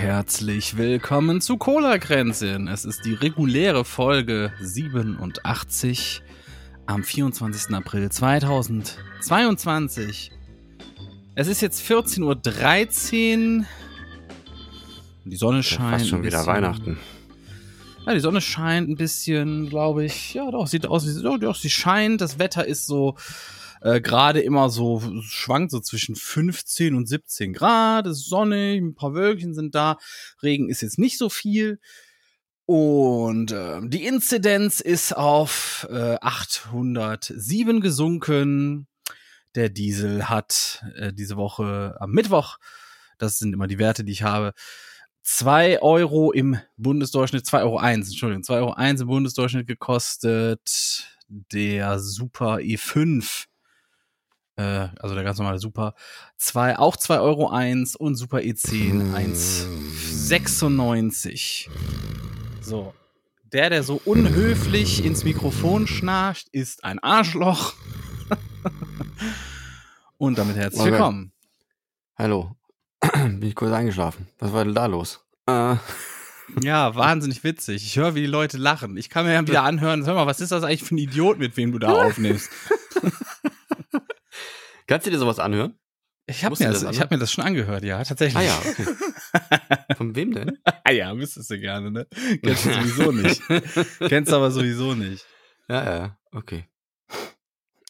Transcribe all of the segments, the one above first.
Herzlich willkommen zu Cola Kränzchen. Es ist die reguläre Folge 87 am 24. April 2022. Es ist jetzt 14.13 Uhr. Die Sonne scheint. Fast schon wieder Weihnachten. Ja, die Sonne scheint ein bisschen, glaube ich. Ja, doch, sieht aus wie. Doch, sie scheint. Das Wetter ist so äh, gerade immer so, schwankt so zwischen 15 und 17 Grad. Es ist sonnig, ein paar Wölkchen sind da. Regen ist jetzt nicht so viel. Und äh, die Inzidenz ist auf äh, 807 gesunken. Der Diesel hat äh, diese Woche am Mittwoch, das sind immer die Werte, die ich habe, 2 Euro im Bundesdurchschnitt, 2 Euro 1, Entschuldigung, 2 Euro 1 im Bundesdurchschnitt gekostet. Der Super E5, äh, also der ganz normale Super, zwei, auch 2 Euro 1 und Super E10 1,96. So. Der, der so unhöflich ins Mikrofon schnarcht, ist ein Arschloch. Und damit herzlich Okay. willkommen. Hallo. Bin ich kurz eingeschlafen. Was war denn da los? Äh, Ja, wahnsinnig witzig. Ich höre, wie die Leute lachen. Ich kann mir ja wieder anhören, sag mal, was ist das eigentlich für ein Idiot, mit wem du da aufnimmst? Kannst du dir sowas anhören? Ich habe mir, das das- ich hab mir das schon angehört, ja, tatsächlich. Ah ja, okay. Von wem denn? Ah ja, wüsstest du gerne, ne? Kennst du sowieso nicht. Kennst du aber sowieso nicht. Ja, ja, ja, okay.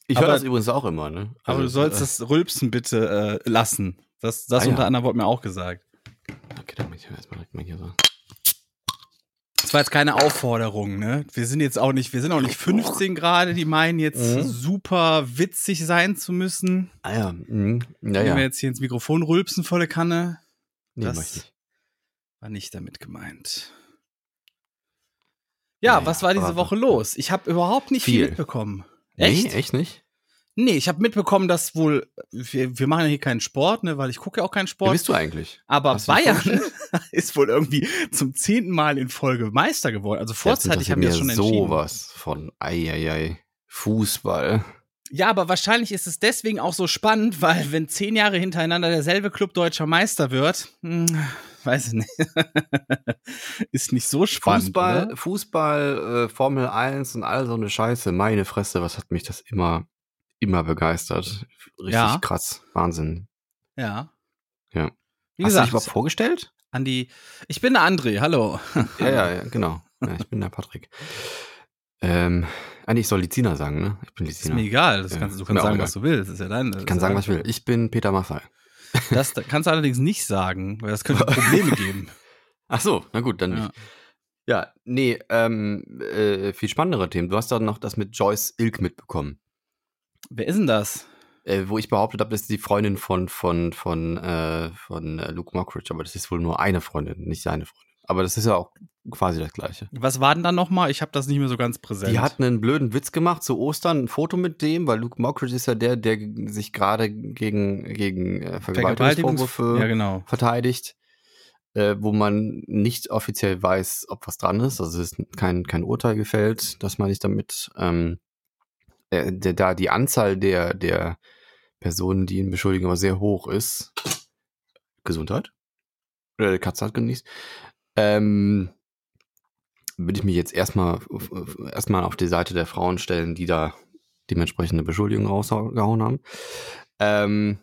Ich höre das übrigens auch immer, ne? Aber du Also, sollst äh, das Rülpsen bitte äh, lassen. Das, das Ah ja. unter anderem wurde mir auch gesagt. Okay, dann ich erstmal direkt mal hier so. Das war jetzt keine Aufforderung, ne? Wir sind jetzt auch nicht, wir sind auch nicht 15 gerade, die meinen jetzt Mhm. super witzig sein zu müssen. Ah ja, mhm. ja, Wenn wir jetzt hier ins Mikrofon rülpsen volle Kanne, Nee, das- war nicht damit gemeint. Ja, Naja, was war diese Woche los? Ich habe überhaupt nicht viel, Viel. mitbekommen. Nee, Echt? echt nicht? Nee, ich habe mitbekommen, dass wohl, wir, wir machen ja hier keinen Sport, ne, weil ich gucke ja auch keinen Wer Sport. bist du eigentlich? Aber Hast Bayern ist wohl irgendwie zum zehnten Mal in Folge Meister geworden. Also vorzeitig haben wir schon entschieden. sowas von Eieiei. Fußball. Ja, aber wahrscheinlich ist es deswegen auch so spannend, weil wenn zehn Jahre hintereinander derselbe Club deutscher Meister wird, hm, weiß ich nicht, ist nicht so spannend. Fußball, Oder? Fußball, äh, Formel 1 und all so eine Scheiße. Meine Fresse, was hat mich das immer, immer begeistert. Richtig Ja. krass. Wahnsinn. Ja. Ja. Wie Hast du dich gesagt, überhaupt vorgestellt? Andi, ich bin der André, hallo. Ja, ja, ja, genau. Ja, ich bin der Patrick. Ähm, eigentlich ich soll Lizina sagen, ne? Ich bin Ist Lizina. mir egal, das Ja, kannst, du ist kannst sagen, was du willst, das ist ja dein. Ich kann sagen, was ich will. Ich bin Peter Maffay. Das kannst du allerdings nicht sagen, weil das könnte Probleme geben. Ach so, na gut, dann Ja. nicht. Ja, nee, ähm, äh, viel spannendere Themen. Du hast doch noch das mit Joyce Ilk mitbekommen. Wer ist denn das? äh, wo ich behauptet habe, das ist die Freundin von von von äh, von äh, Luke Mockridge, aber das ist wohl nur eine Freundin, nicht seine Freundin. Aber das ist ja auch quasi das Gleiche. Was war denn da nochmal? Ich habe das nicht mehr so ganz präsent. Die hat einen blöden Witz gemacht zu Ostern, ein Foto mit dem, weil Luke Mockridge ist ja der, der sich gerade gegen gegen äh, Vergewaltigungsvorwürfe Ja, genau. verteidigt, äh, wo man nicht offiziell weiß, ob was dran ist. Also es ist kein, kein Urteil gefällt, das meine ich damit. Ähm, äh, da die Anzahl der, der Personen, die ihn beschuldigen, aber sehr hoch ist. Gesundheit. Oder die Katze hat genießt. Ähm, würde ich mich jetzt erstmal erstmal auf die Seite der Frauen stellen, die da dementsprechende Beschuldigungen rausgehauen haben. Ähm,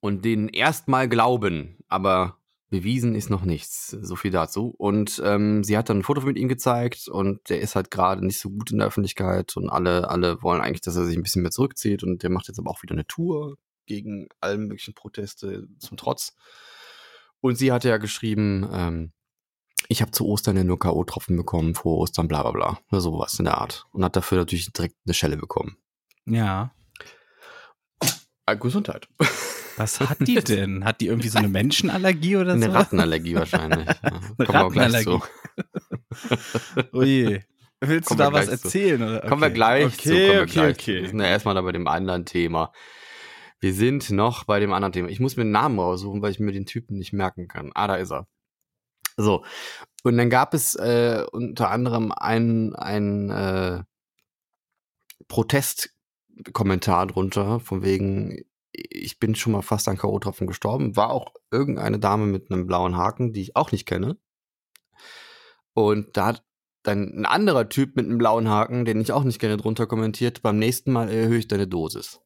und denen erstmal glauben, aber bewiesen ist noch nichts. So viel dazu. Und ähm, sie hat dann ein Foto mit ihm gezeigt und der ist halt gerade nicht so gut in der Öffentlichkeit und alle, alle wollen eigentlich, dass er sich ein bisschen mehr zurückzieht und der macht jetzt aber auch wieder eine Tour gegen alle möglichen Proteste zum Trotz. Und sie hatte ja geschrieben, ähm, ich habe zu Ostern ja nur K.O.-Tropfen bekommen, vor Ostern, bla bla bla. Oder sowas in der Art. Und hat dafür natürlich direkt eine Schelle bekommen. Ja. Ah, Gesundheit. Was hat die denn? Hat die irgendwie so eine Menschenallergie oder so? Eine Rattenallergie wahrscheinlich. Ja. Eine Kommen wir auch gleich Rattenallergie. zu. Oje. Willst Kommen du da was zu. erzählen? Oder? Kommen wir Okay. gleich okay, zu. Kommen wir okay, gleich zu. okay. Wir sind ja erstmal da bei dem anderen Thema. Wir sind noch bei dem anderen Thema. Ich muss mir einen Namen raussuchen, weil ich mir den Typen nicht merken kann. Ah, da ist er. So. Und dann gab es äh, unter anderem einen, einen äh, Protestkommentar drunter, von wegen, ich bin schon mal fast an K.O.-Tropfen gestorben. War auch irgendeine Dame mit einem blauen Haken, die ich auch nicht kenne. Und da hat dann ein anderer Typ mit einem blauen Haken, den ich auch nicht kenne, drunter kommentiert, beim nächsten Mal erhöhe ich deine Dosis.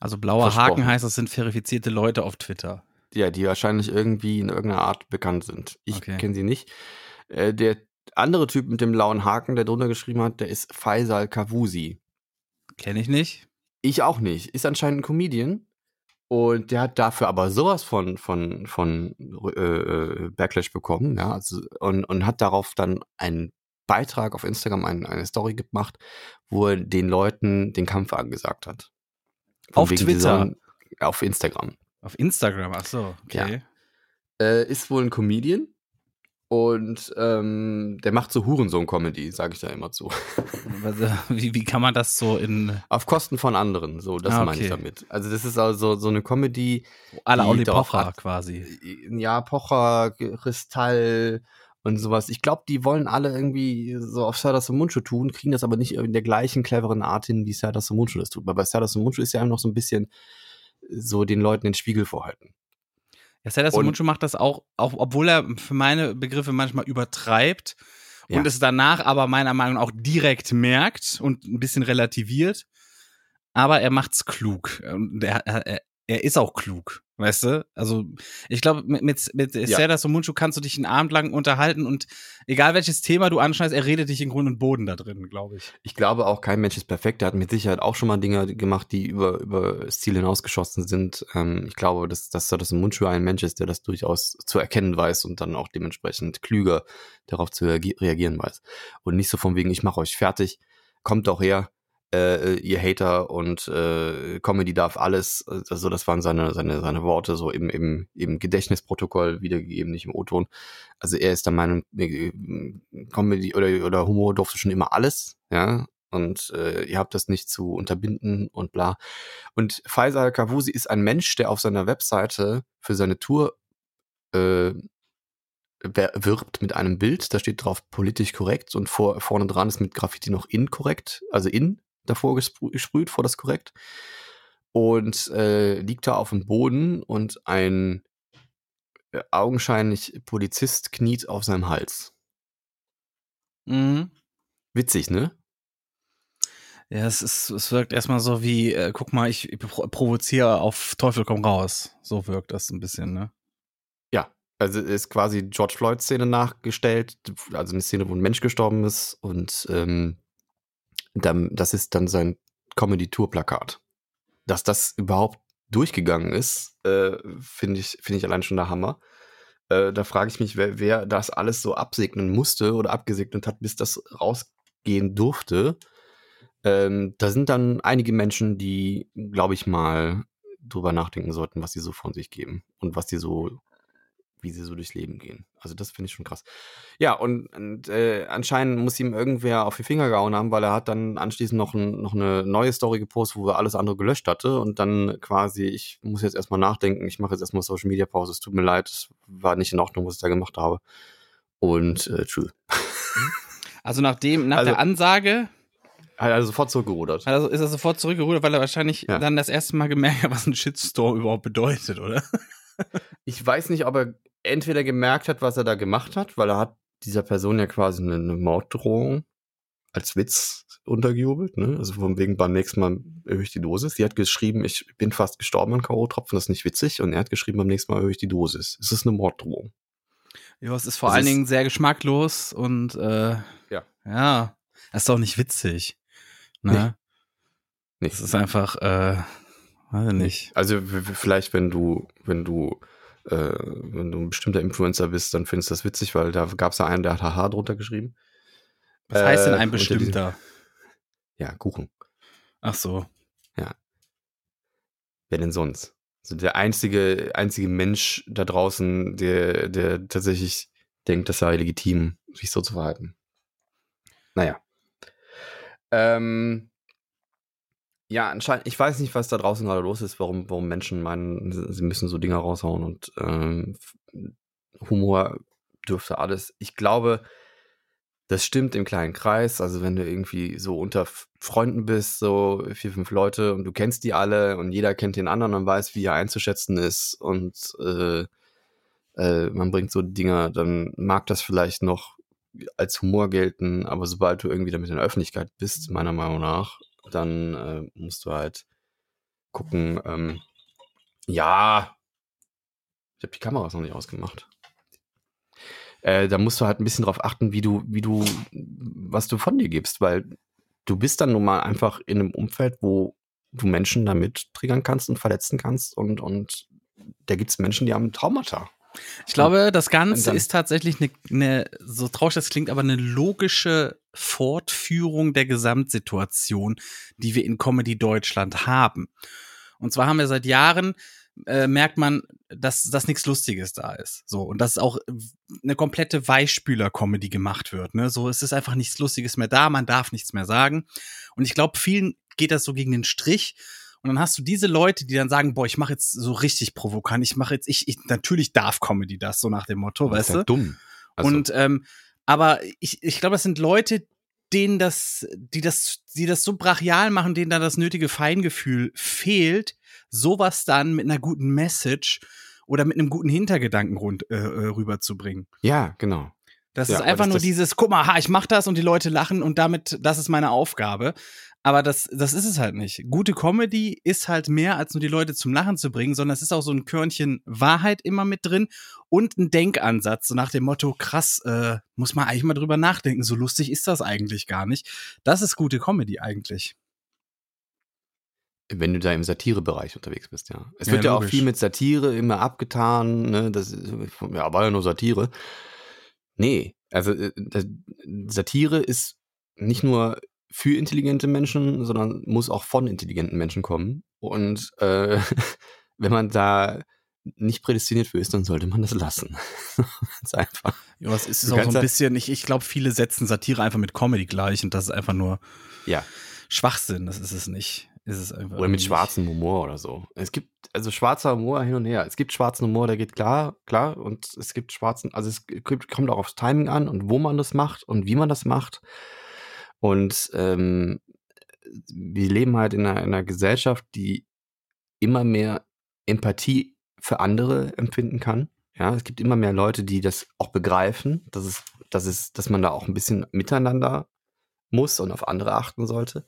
Also blauer. Haken heißt, das sind verifizierte Leute auf Twitter. Ja, die wahrscheinlich irgendwie in irgendeiner Art bekannt sind. Ich Okay. kenne sie nicht. Äh, der andere Typ mit dem blauen Haken, der drunter geschrieben hat, der ist Faisal Kavusi. Kenne ich nicht. Ich auch nicht. Ist anscheinend ein Comedian. Und der hat dafür aber sowas von, von, von äh, äh, Backlash bekommen, ja, also, und, und hat darauf dann einen Beitrag auf Instagram, ein, eine Story gemacht, wo er den Leuten den Kampf angesagt hat. Von Auf Twitter? sollen- auf Instagram. Auf Instagram, ach so, okay. Äh, ist wohl ein Comedian und ähm, der macht so Hurensohn-Comedy, sage ich da immer zu. Äh, Wie, wie kann man das so in Auf Kosten von anderen, so, das Ah, meine ich okay. damit. Also das ist also so eine Comedy, Die Olli Pocher ab- quasi? ja, Pocher, Kristall und sowas. Ich glaube, die wollen alle irgendwie so auf Serdar Mundschuh tun, kriegen das aber nicht in der gleichen cleveren Art hin, wie Serdar Mundschuh das tut. Weil bei Serdar Mundschuh ist ja noch so ein bisschen so den Leuten den Spiegel vorhalten. Ja, Serdar Und- Mundschuh macht das auch, auch, obwohl er für meine Begriffe manchmal übertreibt und Ja. es danach aber meiner Meinung nach auch direkt merkt und ein bisschen relativiert. Aber er macht's klug. Und er, er, er ist auch klug, weißt du? Also ich glaube, mit, mit, mit Ja. Serdar Mundschuh kannst du dich einen Abend lang unterhalten und egal welches Thema du anschneidest, er redet dich in Grund und Boden da drin, glaube ich. Ich glaube auch, kein Mensch ist perfekt. Der hat mit Sicherheit auch schon mal Dinge gemacht, die über, über das Ziel hinausgeschossen sind. Ähm, ich glaube, dass, dass das ein Mundschuh ein Mensch ist, der das durchaus zu erkennen weiß und dann auch dementsprechend klüger darauf zu reagi- reagieren weiß. Und nicht so von wegen, ich mache euch fertig, kommt doch her, äh, ihr Hater und äh, Comedy darf alles. Also das waren seine, seine, seine Worte so im, im, im Gedächtnisprotokoll wiedergegeben, nicht im O-Ton. Also er ist der Meinung, äh, Comedy oder, oder Humor durfte schon immer alles, ja. Und äh, ihr habt das nicht zu unterbinden und bla. Und Faisal Kavusi ist ein Mensch, der auf seiner Webseite für seine Tour äh, wirbt mit einem Bild, da steht drauf politisch korrekt und vor, vorne dran ist mit Graffiti noch inkorrekt, also in davor gesprü- gesprüht vor das korrekt. Und äh, liegt da auf dem Boden und ein äh, augenscheinlich Polizist kniet auf seinem Hals. Mhm. Witzig, ne? Ja, es, ist, es wirkt erstmal so wie, äh, guck mal, ich pro provoziere auf Teufel komm raus. So wirkt das ein bisschen, ne? Ja, also ist quasi George Floyd-Szene nachgestellt, also eine Szene, wo ein Mensch gestorben ist und ähm, das ist dann sein Comedy-Tour-Plakat. Dass das überhaupt durchgegangen ist, äh, finde ich, finde ich allein schon der Hammer. Äh, da frage ich mich, wer, wer das alles so absegnen musste oder abgesegnet hat, bis das rausgehen durfte. Ähm, da sind dann einige Menschen, die, glaube ich mal, drüber nachdenken sollten, was sie so von sich geben und was sie so, wie sie so durchs Leben gehen. Also das finde ich schon krass. Ja, und, und äh, anscheinend muss ihm irgendwer auf die Finger gehauen haben, weil er hat dann anschließend noch, ein, noch eine neue Story gepostet, wo er alles andere gelöscht hatte und dann quasi, ich muss jetzt erstmal nachdenken, ich mache jetzt erstmal Social Media Pause, es tut mir leid, es war nicht in Ordnung, was ich da gemacht habe. Und äh, tschüss. Also nachdem, nach Also- der Ansage Hat er sofort zurückgerudert. also ist er sofort zurückgerudert, weil er wahrscheinlich Ja. dann das erste Mal gemerkt hat, was ein Shitstorm überhaupt bedeutet, oder? Ich weiß nicht, ob er entweder gemerkt hat, was er da gemacht hat, weil er hat dieser Person ja quasi eine, eine Morddrohung als Witz untergejubelt, ne? Also von wegen beim nächsten Mal erhöhe ich die Dosis. Sie hat geschrieben, ich bin fast gestorben an K.O.-Tropfen, das ist nicht witzig. Und er hat geschrieben, beim nächsten Mal erhöhe ich die Dosis. Es ist eine Morddrohung. Ja, es ist vor Das allen ist- Dingen sehr geschmacklos und äh, Ja. ja, das ist doch nicht witzig. Ne? Nicht. Das ist einfach, äh, weiß ich nicht. Also vielleicht, wenn du, wenn du äh, wenn du ein bestimmter Influencer bist, dann findest du das witzig, weil da gab es ja einen, der hat Haha drunter geschrieben. Was heißt denn Äh, ein diesem- bestimmter? Ja, Kuchen. Ach so. Wer denn sonst? Also der einzige, einzige Mensch da draußen, der, der tatsächlich denkt, das sei legitim, sich so zu verhalten. Naja. Ähm, ja, anscheinend, ich weiß nicht, was da draußen gerade los ist, warum, warum Menschen meinen, sie müssen so Dinge raushauen und ähm, Humor dürfte alles. Ich glaube, das stimmt im kleinen Kreis. Also wenn du irgendwie so unter Freunden bist, so vier, fünf Leute und du kennst die alle und jeder kennt den anderen und weiß, wie er einzuschätzen ist und äh, äh, man bringt so Dinge, dann mag das vielleicht noch als Humor gelten, aber sobald du irgendwie damit in der Öffentlichkeit bist, meiner Meinung nach, dann äh, musst du halt gucken, ähm, ja, ich habe die Kameras noch nicht ausgemacht. Äh, da musst du halt ein bisschen drauf achten, wie du, wie du, was du von dir gibst, weil du bist dann nun mal einfach in einem Umfeld, wo du Menschen damit triggern kannst und verletzen kannst und, und da gibt es Menschen, die haben Traumata. Ich glaube, das Ganze ist tatsächlich eine, eine, so traurig das klingt, aber eine logische Fortführung der Gesamtsituation, die wir in Comedy Deutschland haben. Und zwar haben wir seit Jahren, äh, merkt man, dass, dass nichts Lustiges da ist. So, und dass auch eine komplette Weichspüler-Comedy gemacht wird. Ne? So, es ist einfach nichts Lustiges mehr da, man darf nichts mehr sagen. Und ich glaube, vielen geht das so gegen den Strich. Und dann hast du diese Leute, die dann sagen, boah, ich mache jetzt so richtig provokant, ich mache jetzt, ich, ich, natürlich darf Comedy das, so nach dem Motto, Das weißt ist ja du? dumm. Also, Und ähm, aber ich, ich glaube, das sind Leute, denen das, die das, die das so brachial machen, denen da das nötige Feingefühl fehlt, sowas dann mit einer guten Message oder mit einem guten Hintergedanken rund, äh, äh, rüberzubringen. ja, genau. Das Ja, ist einfach das- nur dieses, guck mal, ha, ich mach das und die Leute lachen und damit, das ist meine Aufgabe. Aber das, das ist es halt nicht. Gute Comedy ist halt mehr, als nur die Leute zum Lachen zu bringen, sondern es ist auch so ein Körnchen Wahrheit immer mit drin und ein Denkansatz, so nach dem Motto, krass, äh, muss man eigentlich mal drüber nachdenken, so lustig ist das eigentlich gar nicht. Das ist gute Comedy eigentlich. Wenn du da im Satirebereich unterwegs bist, ja. Es Ja, wird ja auch logisch. viel mit Satire immer abgetan, ne? Das ist, ja, war ja nur Satire. Nee, also äh, Satire ist nicht nur für intelligente Menschen, sondern muss auch von intelligenten Menschen kommen. Und äh, wenn man da nicht prädestiniert für ist, dann sollte man das lassen. Ganz einfach. Ja, es ist auch so ein bisschen, ich, ich glaube, viele setzen Satire einfach mit Comedy gleich und das ist einfach nur Ja. Schwachsinn, das ist es nicht. Ist es einfach Oder mit schwarzem Humor oder so. Es gibt also schwarzer Humor hin und her. Es gibt schwarzen Humor, der geht klar, klar. Und es gibt schwarzen, also es kommt auch aufs Timing an und wo man das macht und wie man das macht. Und ähm, wir leben halt in einer, in einer Gesellschaft, die immer mehr Empathie für andere empfinden kann. Ja, es gibt immer mehr Leute, die das auch begreifen, dass es, dass es, dass man da auch ein bisschen miteinander muss und auf andere achten sollte.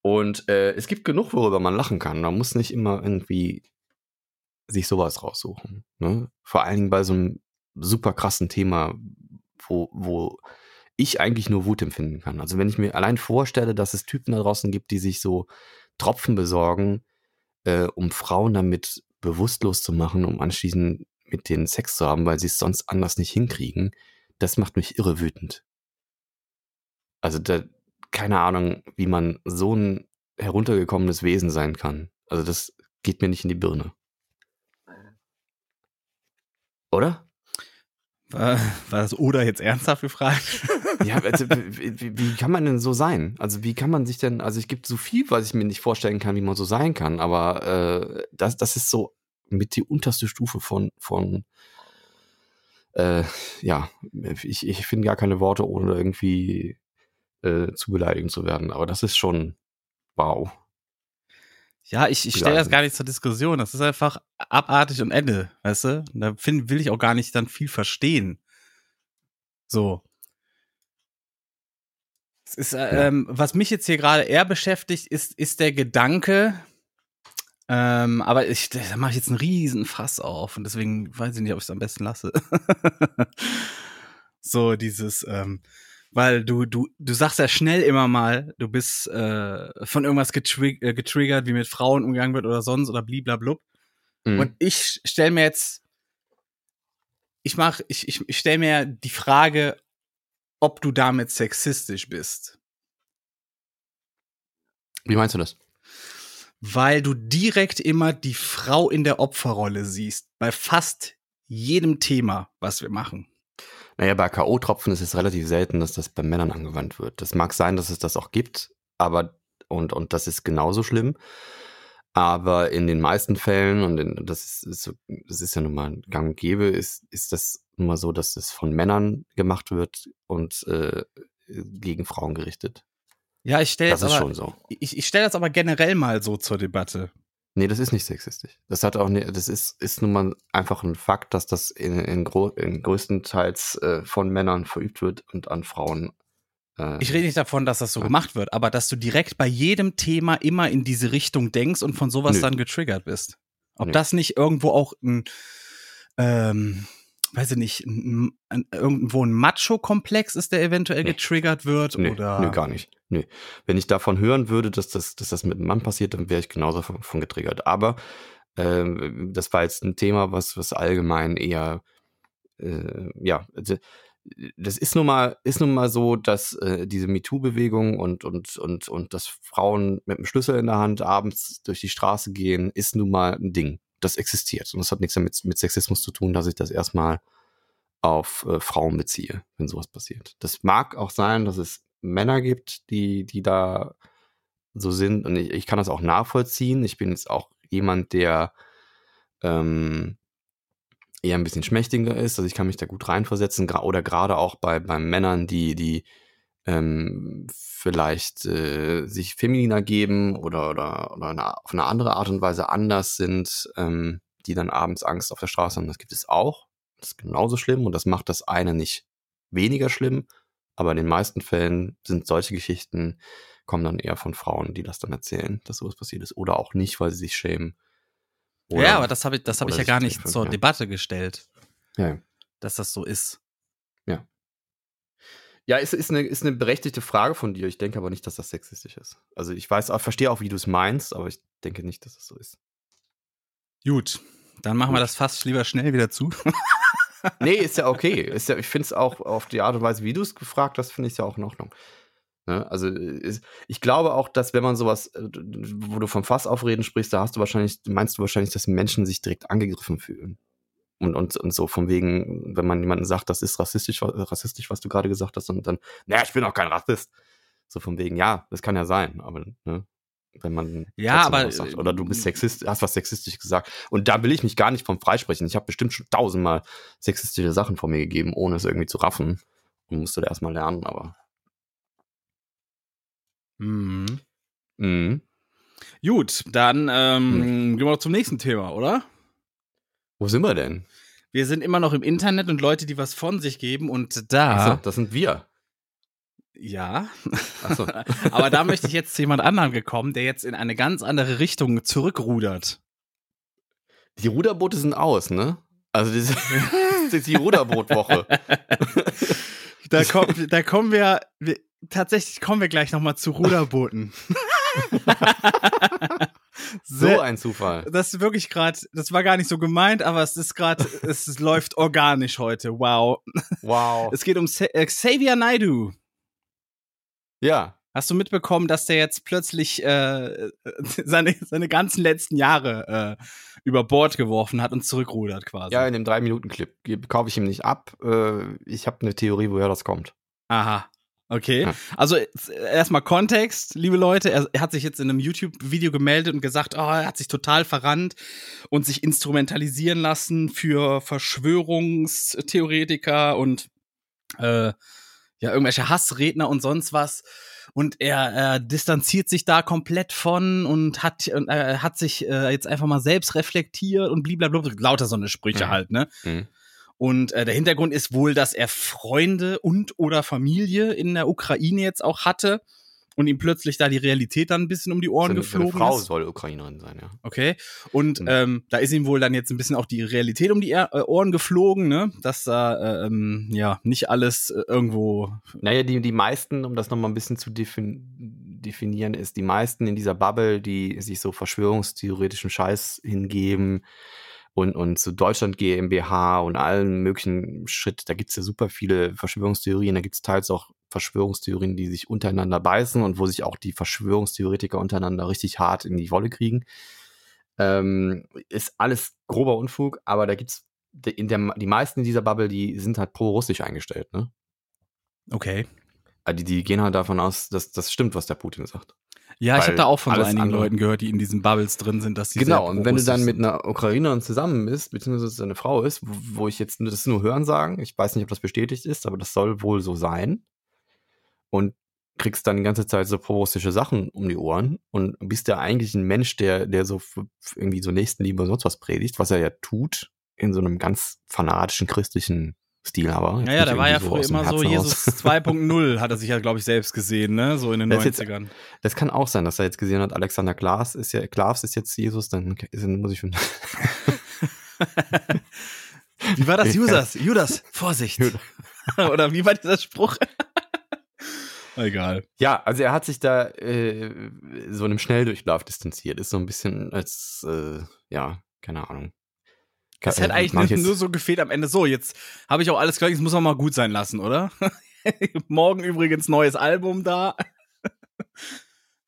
Und äh, es gibt genug, worüber man lachen kann. Man muss nicht immer irgendwie sich sowas raussuchen. Ne? Vor allen Dingen bei so einem super krassen Thema, wo, wo ich eigentlich nur Wut empfinden kann. Also wenn ich mir allein vorstelle, dass es Typen da draußen gibt, die sich so Tropfen besorgen, äh, um Frauen damit bewusstlos zu machen, um anschließend mit denen Sex zu haben, weil sie es sonst anders nicht hinkriegen, das macht mich irre wütend. Also da, keine Ahnung, wie man so ein heruntergekommenes Wesen sein kann. Also das geht mir nicht in die Birne. Oder? War, das oder jetzt ernsthaft gefragt? Ja, also, wie, wie, wie kann man denn so sein? Also wie kann man sich denn, also es gibt so viel, was ich mir nicht vorstellen kann, wie man so sein kann, aber äh, das, das ist so mit die unterste Stufe von, von äh, ja, ich, ich finde gar keine Worte, ohne irgendwie äh, zu beleidigen zu werden, aber das ist schon wow. Ja, ich, ich stelle das gar nicht zur Diskussion. Das ist einfach abartig und Ende, weißt du? Da find, will ich auch gar nicht dann viel verstehen. So. Es ist, äh, ähm, was mich jetzt hier gerade eher beschäftigt, ist, ist der Gedanke, ähm, aber ich, da mache ich jetzt einen riesen Fass auf und deswegen weiß ich nicht, ob ich es am besten lasse. so dieses, ähm, weil du, du, du sagst ja schnell immer mal, du bist äh, von irgendwas getrig äh, getriggert, wie mit Frauen umgegangen wird oder sonst oder bliblablub. Mhm. Und ich stelle mir jetzt ich mach, ich, ich, ich stelle mir die Frage, ob du damit sexistisch bist. Wie meinst du das? Weil du direkt immer die Frau in der Opferrolle siehst. Bei fast jedem Thema, was wir machen. Naja, bei K.O.-Tropfen ist es relativ selten, dass das bei Männern angewandt wird. Das mag sein, dass es das auch gibt, aber und, und das ist genauso schlimm. Aber in den meisten Fällen, und in, das, ist, das ist ja nun mal gang und gäbe, ist, ist das nun mal so, dass es von Männern gemacht wird und äh, gegen Frauen gerichtet. Ja, ich stelle Das schon so. Ich, ich stelle das aber generell mal so zur Debatte. Nee, das ist nicht sexistisch. Das hat auch ne, das ist, ist nun mal einfach ein Fakt, dass das in, in, gro in größtenteils äh, von Männern verübt wird und an Frauen. Äh, Ich rede nicht davon, dass das so gemacht wird, aber dass du direkt bei jedem Thema immer in diese Richtung denkst und von sowas Nö. dann getriggert bist. Ob Nö. das nicht irgendwo auch ein, ähm, weiß ich nicht, ein, ein, irgendwo ein Macho-Komplex ist, der eventuell Nee. getriggert wird Nö, oder. nö, gar nicht. Nö. Wenn ich davon hören würde, dass das, dass das mit einem Mann passiert, dann wäre ich genauso von, von getriggert. Aber ähm, das war jetzt ein Thema, was, was allgemein eher, äh, ja, also, das ist nun mal, ist nun mal so, dass äh, diese MeToo-Bewegung und, und, und, und dass Frauen mit dem Schlüssel in der Hand abends durch die Straße gehen, ist nun mal ein Ding. Das existiert. Und das hat nichts damit mit Sexismus zu tun, dass ich das erstmal auf äh, Frauen beziehe, wenn sowas passiert. Das mag auch sein, dass es Männer gibt, die, die da so sind. Und ich, ich kann das auch nachvollziehen. Ich bin jetzt auch jemand, der ähm, eher ein bisschen schmächtiger ist. Also ich kann mich da gut reinversetzen. gra- Oder gerade auch bei, bei Männern, die, die ähm, vielleicht äh, sich femininer geben oder, oder, oder eine, auf eine andere Art und Weise anders sind, ähm, die dann abends Angst auf der Straße haben. Das gibt es auch. Das ist genauso schlimm und das macht das eine nicht weniger schlimm. Aber in den meisten Fällen sind solche Geschichten, kommen dann eher von Frauen, die das dann erzählen, dass sowas passiert ist. Oder auch nicht, weil sie sich schämen. Oder- ja, aber das habe ich, das hab ich ja gar nicht zur. Debatte gestellt, Ja. dass das so ist. Ja, es ist eine, ist eine berechtigte Frage von dir. Ich denke aber nicht, dass das sexistisch ist. Also ich weiß, verstehe auch, wie du es meinst, aber ich denke nicht, dass es so ist. Gut, dann machen wir Gut. das fast lieber schnell wieder zu. Nee, ist ja okay. Ist ja, ich finde es auch auf die Art und Weise, wie du es gefragt hast, finde ich es ja auch in Ordnung. Ne? Also ist, ich glaube auch, dass wenn man sowas, äh, wo du vom Fass aufreden sprichst, da hast du wahrscheinlich, meinst du wahrscheinlich, dass Menschen sich direkt angegriffen fühlen. Und, und, und so von wegen, wenn man jemandem sagt, das ist rassistisch, rassistisch, was du gerade gesagt hast, und dann, naja, ich bin auch kein Rassist. So von wegen, ja, das kann ja sein, aber ne, wenn man Ja, aber, sagt, oder du bist sexist, hast was sexistisch gesagt. Und da will ich mich gar nicht vom freisprechen. Ich habe bestimmt schon tausendmal sexistische Sachen von mir gegeben, ohne es irgendwie zu raffen. Und musste da erstmal lernen, aber. Mhm. Mhm. Gut, dann ähm, Hm. gehen wir zum nächsten Thema, oder? Wo sind wir denn? Wir sind immer noch im Internet und Leute, die was von sich geben und da, Achso, das sind wir. ja, Achso. aber da möchte ich jetzt zu jemand anderem gekommen, der jetzt in eine ganz andere Richtung zurückrudert. Die Ruderboote sind aus, ne? Also das das ist die Ruderbootwoche. Da, kommt, da kommen wir, wir, tatsächlich kommen wir gleich nochmal zu Ruderbooten. So ein Zufall. das ist wirklich gerade, das war gar nicht so gemeint, aber es ist gerade, es läuft organisch heute. Wow. Wow. Es geht um Sa äh, Xavier Naidoo. Ja. Hast du mitbekommen, dass der jetzt plötzlich äh, seine, seine ganzen letzten Jahre äh, über Bord geworfen hat und zurückrudert quasi? Ja, in dem 3-Minuten-Clip kaufe ich ihm nicht ab. Äh, ich habe eine Theorie, woher das kommt. Aha. Okay. Also erstmal Kontext, liebe Leute. Er, er hat sich jetzt in einem YouTube-Video gemeldet und gesagt, oh, er hat sich total verrannt und sich instrumentalisieren lassen für Verschwörungstheoretiker und äh, ja, irgendwelche Hassredner und sonst was. Und er, er distanziert sich da komplett von und hat, und, äh, hat sich äh, jetzt einfach mal selbst reflektiert und blablabla. Lauter so eine Sprüche Mhm. halt, ne? Mhm. Und äh, der Hintergrund ist wohl, dass er Freunde und oder Familie in der Ukraine jetzt auch hatte und ihm plötzlich da die Realität dann ein bisschen um die Ohren Seine, geflogen seine Frau ist. soll Ukrainerin sein, ja. Okay. Und Mhm. ähm, da ist ihm wohl dann jetzt ein bisschen auch die Realität um die äh, Ohren geflogen, ne? Dass da äh, ähm, ja nicht alles äh, irgendwo. Naja, die, die meisten, um das nochmal ein bisschen zu defin definieren, ist, die meisten in dieser Bubble, die sich so verschwörungstheoretischen Scheiß hingeben und, und zu Deutschland GmbH und allen möglichen Schritt. Da gibt's ja super viele Verschwörungstheorien. Da gibt's teils auch Verschwörungstheorien, die sich untereinander beißen und wo sich auch die Verschwörungstheoretiker untereinander richtig hart in die Wolle kriegen. Ähm, ist alles grober Unfug, aber da gibt's in der, die meisten in dieser Bubble, die sind halt pro-russisch eingestellt, ne? Okay. Also die, die gehen halt davon aus, dass das stimmt, was der Putin sagt. Ja, ich habe da auch von so einigen andere- Leuten gehört, die in diesen Bubbles drin sind, dass die Genau, und wenn du dann mit einer Ukrainerin zusammen bist, beziehungsweise seine Frau ist, wo, ich jetzt nur- das nur hören sagen, ich weiß nicht, ob das bestätigt ist, aber das soll wohl so sein. Und kriegst dann die ganze Zeit so pro-russische Sachen um die Ohren und bist ja eigentlich ein Mensch, der, der so irgendwie so Nächstenliebe und sonst was predigt, was er ja tut, in so einem ganz fanatischen christlichen Stil aber. Ja, ja, der war ja irgendwie früher immer so Herzen Jesus raus. 2.0, hat er sich ja, glaube ich, selbst gesehen, ne? So in den Das ist jetzt- 90ern. Das kann auch sein, dass er jetzt gesehen hat, Alexander Klaas ist ja, Klaas ist jetzt Jesus, dann dann muss ich schon. Wie war das, Judas? Judas, Vorsicht. Oder wie war dieser Spruch? Egal. Ja, also er hat sich da äh, so einem Schnelldurchlauf distanziert. Ist so ein bisschen als, äh, ja, keine Ahnung. Das Äh, hätte eigentlich nur, so gefehlt am Ende. So, jetzt habe ich auch alles gleich, jetzt muss man mal gut sein lassen, oder? Morgen übrigens neues Album da.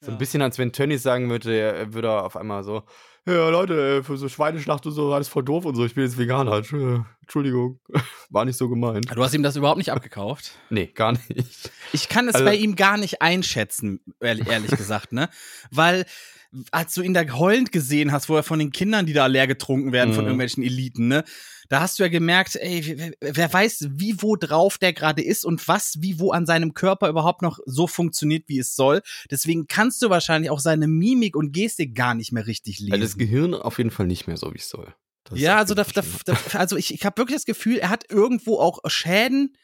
So ein bisschen, als wenn Tönnies sagen würde, er würde auf einmal so, ja Leute, äh, für so Schweineschlacht und so, alles voll doof und so, ich bin jetzt Veganer. Entsch- Entschuldigung, war nicht so gemeint. Du hast ihm das überhaupt nicht abgekauft. Nee, gar nicht. Ich kann es Also- bei ihm gar nicht einschätzen, ehrlich, ehrlich gesagt, ne? Weil, als du ihn da heulend gesehen hast, wo er von den Kindern, die da leer getrunken werden, von Mhm. irgendwelchen Eliten, ne? Da hast du ja gemerkt, ey, wer, wer weiß, wie wo drauf der gerade ist und was, wie wo an seinem Körper überhaupt noch so funktioniert, wie es soll. Deswegen kannst du wahrscheinlich auch seine Mimik und Gestik gar nicht mehr richtig lesen. Also das Gehirn auf jeden Fall nicht mehr so, wie es soll. Das Ja, also, da, da, da, also ich, ich habe wirklich das Gefühl, er hat irgendwo auch Schäden,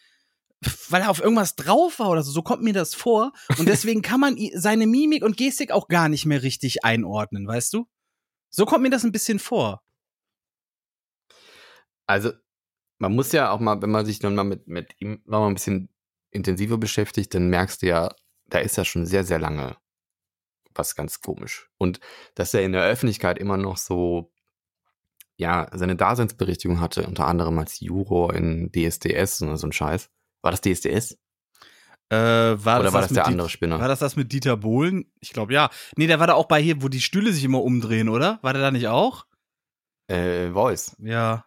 weil er auf irgendwas drauf war oder so. So kommt mir das vor. Und deswegen kann man seine Mimik und Gestik auch gar nicht mehr richtig einordnen, weißt du? So kommt mir das ein bisschen vor. Also, man muss ja auch mal, wenn man sich dann mal mit, mit ihm noch mal ein bisschen intensiver beschäftigt, dann merkst du ja, da ist ja schon sehr, sehr lange was ganz komisch. Und dass er in der Öffentlichkeit immer noch so, ja, seine Daseinsberechtigung hatte, unter anderem als Juror in DSDS und so ein Scheiß. War das DSDS? Äh, war Oder war das mit der andere Spinner? War das das mit Dieter Bohlen? Ich glaube ja. Nee, der war da auch bei hier, wo die Stühle sich immer umdrehen, oder? War der da nicht auch? Äh, Voice. Ja.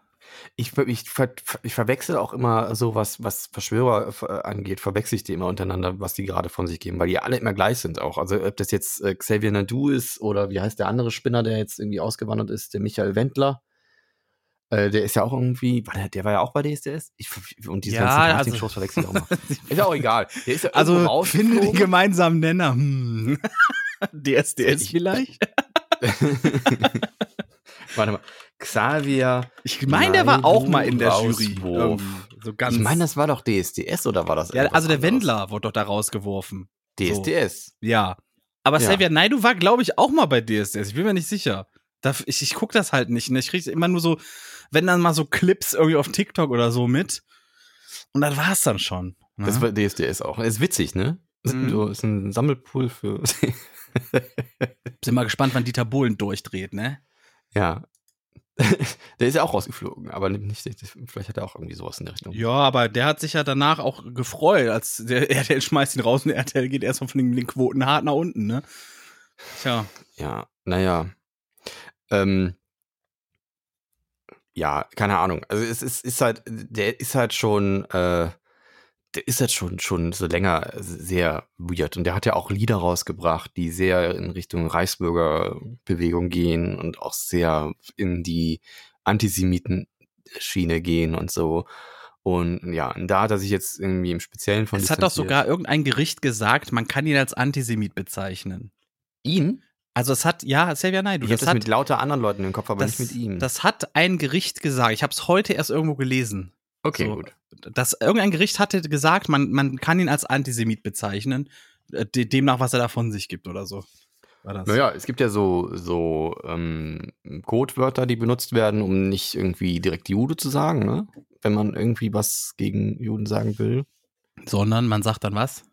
Ich, ich, ver, ich verwechsel auch immer so, was, was Verschwörer äh, angeht, verwechsel ich die immer untereinander, was die gerade von sich geben, weil die alle immer gleich sind auch. Also ob das jetzt äh, Xavier Nadu ist oder wie heißt der andere Spinner, der jetzt irgendwie ausgewandert ist, der Michael Wendler. Äh, der ist ja auch irgendwie, war der, der war ja auch bei DSDS? Ich, und diese Ja, ganzen also- Casting-Shows verwechsel ich auch mal. ist ja auch egal. Der ist ja Also irgendwo finde den gemeinsamen Nenner. Hm. DSDS Ich- vielleicht? Warte mal. Xavier. Ich meine, der war auch mal in der Jury. Irgendwie. So ganz. Ich meine, das war doch DSDS oder war das ja, also der anderes? Wendler wurde doch da rausgeworfen. DSDS. Ja. Aber Ja. Xavier Naidu war, glaube ich, auch mal bei DSDS. Ich bin mir nicht sicher. Da, ich ich gucke das halt nicht. Ne? Ich kriege immer nur so, wenn dann mal so Clips irgendwie auf TikTok oder so mit. Und dann war es dann schon. Ne? Das war DSDS auch. Ist witzig, ne? Ist, Mhm. so, ist ein Sammelpool für. Bin mal gespannt, wann Dieter Bohlen durchdreht, ne? ja. Der ist ja auch rausgeflogen, aber nicht, vielleicht hat er auch irgendwie sowas in der Richtung. Ja, aber der hat sich ja danach auch gefreut, als der RTL schmeißt ihn raus und der RTL geht erstmal von den, den Quoten hart nach unten, ne? Tja. Ja, naja. Ähm, ja, keine Ahnung. Also es ist, ist halt, der ist halt schon, äh, der ist halt schon, schon so länger sehr weird. Und der hat ja auch Lieder rausgebracht, die sehr in Richtung Reichsbürgerbewegung gehen und auch sehr in die Antisemiten-Schiene gehen und so. Und ja, und da hat er sich jetzt irgendwie im Speziellen von Es hat doch sogar irgendein Gericht gesagt, man kann ihn als Antisemit bezeichnen. ihn? Also es hat, ja, Xavier Naidu, Ich das das hat, mit lauter anderen Leuten im Kopf, aber das, nicht mit ihm. das hat ein Gericht gesagt. Ich habe es heute erst irgendwo gelesen. okay, so. gut. Das, irgendein Gericht hatte gesagt, man, man kann ihn als Antisemit bezeichnen, äh, de- demnach, was er da von sich gibt oder so. War das. Naja, es gibt ja so, so ähm, Codewörter, die benutzt werden, um nicht irgendwie direkt Jude zu sagen, ne? Wenn man irgendwie was gegen Juden sagen will. Sondern man sagt dann was?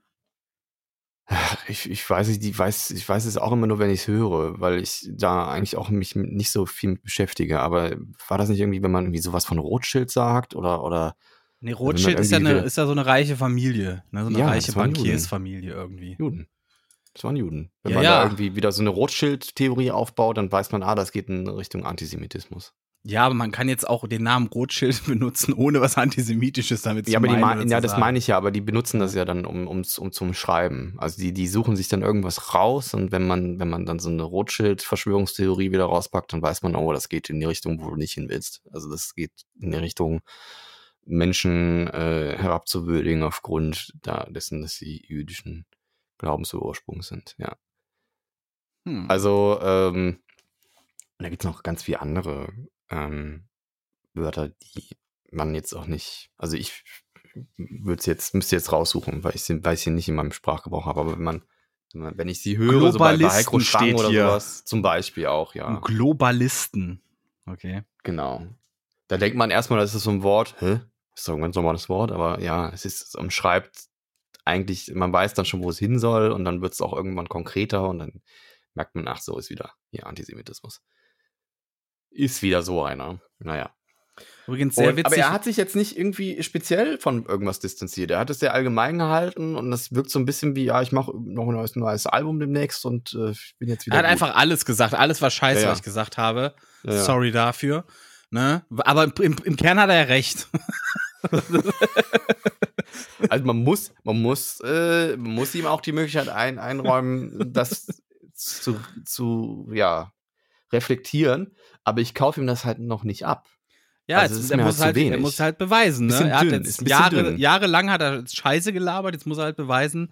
Ich, ich weiß nicht, ich weiß, ich weiß es auch immer nur, wenn ich es höre, weil ich da eigentlich auch mich nicht so viel mit beschäftige. Aber war das nicht irgendwie, wenn man irgendwie sowas von Rothschild sagt oder oder Nee, Rothschild ist ja, eine, ist ja so eine reiche Familie, ne? so eine Ja, reiche. Bankiersfamilie irgendwie. Juden? Das waren Juden. Wenn Ja, man ja. da irgendwie wieder so eine Rothschild-Theorie aufbaut, dann weiß man, ah, das geht in Richtung Antisemitismus. Ja, aber man kann jetzt auch den Namen Rothschild benutzen, ohne was Antisemitisches damit Ja, zu aber die meinen. mein, oder ja, das sagen. meine ich ja, aber die benutzen das ja dann um, um, um zum Schreiben. Also die, die suchen sich dann irgendwas raus und wenn man, wenn man dann so eine Rothschild-Verschwörungstheorie wieder rauspackt, dann weiß man, oh, das geht in die Richtung, wo du nicht hin willst. Also das geht in die Richtung, Menschen äh, herabzuwürdigen aufgrund da, dessen, dass sie jüdischen Glaubensursprung sind, ja. Hm. Also, ähm, da gibt es noch ganz viele andere ähm, Wörter, die man jetzt auch nicht, also ich würde jetzt, müsste jetzt raussuchen, weil ich sie, weil ich sie nicht in meinem Sprachgebrauch habe, aber wenn man, wenn, man, wenn ich sie höre, so bei, Heiko steht oder hier. sowas, zum Beispiel auch, ja, Globalisten. Okay. genau. Da denkt man erstmal, das ist so ein Wort, hä? Ist doch ein ganz normales Wort, aber ja, es ist, es umschreibt eigentlich, man weiß dann schon, wo es hin soll und dann wird es auch irgendwann konkreter und dann merkt man, ach so, ist wieder hier Antisemitismus. Ist wieder so einer. Naja. Übrigens sehr Und, witzig. aber er hat sich jetzt nicht irgendwie speziell von irgendwas distanziert. Er hat es sehr allgemein gehalten und das wirkt so ein bisschen wie, ja, ich mache noch ein neues, neues Album demnächst und äh, ich bin jetzt wieder. er hat gut. einfach alles gesagt. Alles war scheiße, Ja, ja. was ich gesagt habe. Ja. Sorry dafür. Ne? Aber im, im Kern hat er ja recht. Also man muss, man muss, äh, man muss ihm auch die Möglichkeit ein, einräumen, das zu, zu, ja, reflektieren. Aber ich kaufe ihm das halt noch nicht ab. Ja, Also es ist er, muss halt halt, er muss halt beweisen. Ne? Er hat jetzt Jahre, dünn. jahrelang hat er Scheiße gelabert. Jetzt muss er halt beweisen,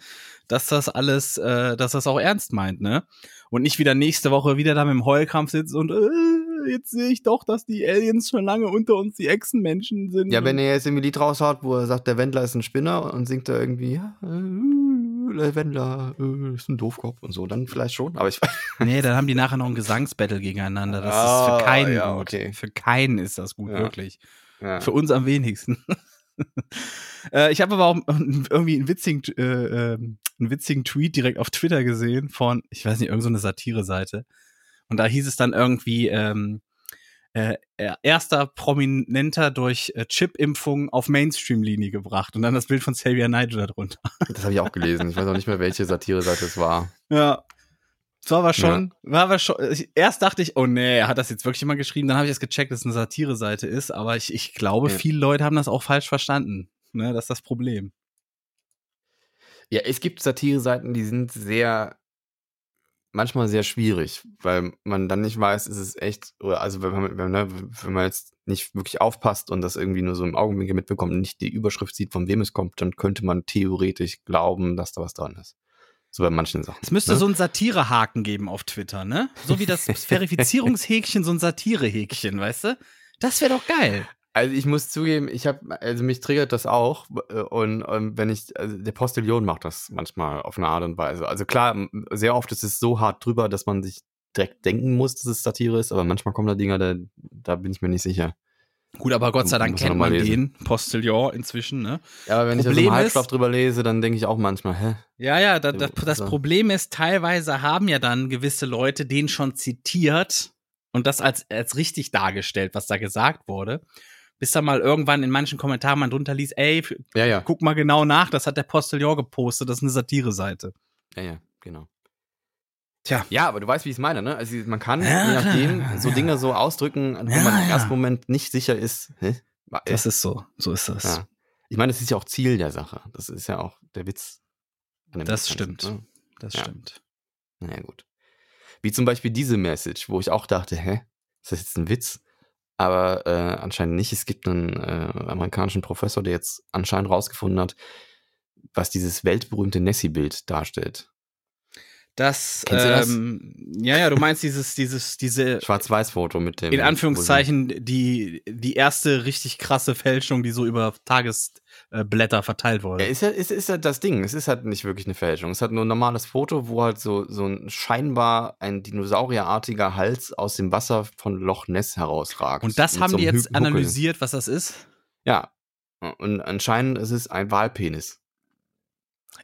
dass das alles, äh, dass das auch ernst meint, ne? Und nicht wieder nächste Woche wieder da mit dem Heulkrampf sitzt und äh, jetzt sehe ich doch, dass die Aliens schon lange unter uns die Echsenmenschen sind. Ja, wenn er jetzt irgendwie ein Lied raushaut, wo er sagt, der Wendler ist ein Spinner und singt da irgendwie, ja, äh, der Wendler äh, ist ein Doofkopf und so, dann vielleicht schon. Aber ich Nee, dann haben die nachher noch ein Gesangsbattle gegeneinander. Das ist Ah, für keinen ja, gut. okay. Für keinen ist das gut, Ja. wirklich. ja. Für uns am wenigsten. äh, ich habe aber auch irgendwie einen witzigen, äh, ähm, einen witzigen Tweet direkt auf Twitter gesehen von, ich weiß nicht, irgendeine so Satire-Seite. Und da hieß es dann irgendwie, ähm, äh, er- erster Prominenter durch äh, Chip-Impfung auf Mainstream-Linie gebracht. Und dann das Bild von Xavier Naidoo darunter. Das habe ich auch gelesen. Ich weiß auch nicht mehr, welche Satire-Seite es war. Ja. Das war aber schon, war aber schon, ich, erst dachte ich, oh nee, er hat das jetzt wirklich mal geschrieben, dann habe ich erst gecheckt, dass es eine Satire-Seite ist, aber ich, ich glaube, Ja. viele Leute haben das auch falsch verstanden. Ne, das ist das Problem. Ja, es gibt Satire-Seiten, die sind sehr, manchmal sehr schwierig, weil man dann nicht weiß, ist es echt, oder also wenn man, wenn, ne, wenn man jetzt nicht wirklich aufpasst und das irgendwie nur so im Augenwinkel mitbekommt und nicht die Überschrift sieht, von wem es kommt, dann könnte man theoretisch glauben, dass da was dran ist. So bei manchen Sachen. Es müslte ne? so ein Satire-Haken geben auf Twitter, ne? So wie das Verifizierungshäkchen, so ein Satire-Häkchen, weißt du? Das wäre doch geil. Also ich muss zugeben, ich habe, also mich triggert das auch äh, und, und wenn ich, also der Postillion macht das manchmal auf eine Art und Weise. Also klar, sehr oft ist es so hart drüber, dass man sich direkt denken muss, dass es Satire ist, aber manchmal kommen da Dinger, da, da bin ich mir nicht sicher. Gut, aber Gott sei Dank kennt man lesen. den Postillon inzwischen, ne? Ja, aber wenn ich Problem da so einen ist- Halbschlaf drüber lese, dann denke ich auch manchmal, hä? Ja, ja, da, da, das Problem ist, teilweise haben ja dann gewisse Leute den schon zitiert und das als, als richtig dargestellt, was da gesagt wurde. Bis da mal irgendwann in manchen Kommentaren man drunter liest, ey, Ja, ja. guck mal genau nach, das hat der Postillon gepostet, das ist eine Satire-Seite. Ja, ja, genau. Tja. Ja, aber du weißt, wie ich es meine, ne? Also man kann, Ja, je nachdem, klar. so Dinge so ausdrücken, wo Ja, man im ja. ersten Moment nicht sicher ist, hä? Das ist so, so ist das. Ja. Ich meine, das ist ja auch Ziel der Sache. Das ist ja auch der Witz. Das stimmt. Ne? Das Ja. stimmt. Naja, gut. Wie zum Beispiel diese Message, wo ich auch dachte, hä, ist das jetzt ein Witz? Aber äh, anscheinend nicht. Es gibt einen äh, amerikanischen Professor, der jetzt anscheinend rausgefunden hat, was dieses weltberühmte Nessie-Bild darstellt. Das, du das? ähm, ja, ja, du meinst dieses, dieses, diese, Schwarz-Weiß-Foto mit dem. in Anführungszeichen, die, die erste richtig krasse Fälschung, die so über Tagesblätter verteilt Ja, wurde. ist ja, ist, ist ja das Ding. Es ist halt nicht wirklich eine Fälschung. Es hat nur ein normales Foto, wo halt so, so ein scheinbar ein dinosaurierartiger Hals aus dem Wasser von Loch Ness herausragt. Und das haben so die jetzt Huckel. analysiert, was das ist? Ja. Und anscheinend ist es ein Walpenis.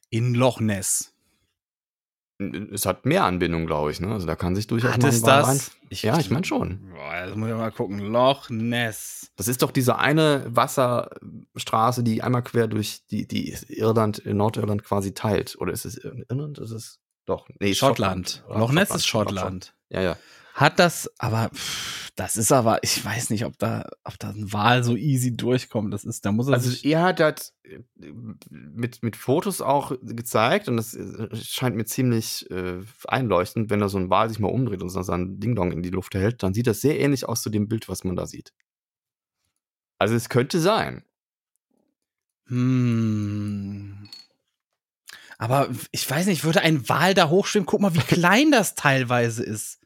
In Loch Ness. Es hat mehr Anbindung, glaube ich. Ne? Also da kann sich durchaus Hat mal es das? Ich- ja, ich meine schon. Boah, das muss ich mal gucken. Loch Ness. Das ist doch diese eine Wasserstraße, die einmal quer durch die, die Irland, Nordirland quasi teilt. Oder ist es Irland? Ist es doch. Nee, Schottland. Oder Loch Ness ist Schottland. Schottland. Ja, ja. Hat das, aber pff, das ist aber, ich weiß nicht, ob da, ob da ein Wal so easy durchkommt. Das ist, da muss er Also er hat das äh, mit, mit Fotos auch gezeigt und das äh, scheint mir ziemlich äh, einleuchtend, wenn da so ein Wal sich mal umdreht und so sein Ding-Dong in die Luft hält, dann sieht das sehr ähnlich aus zu dem Bild, was man da sieht. Also es könnte sein. hm. Aber ich weiß nicht, würde ein Wal da hochschwimmen? Guck mal, wie klein das teilweise ist.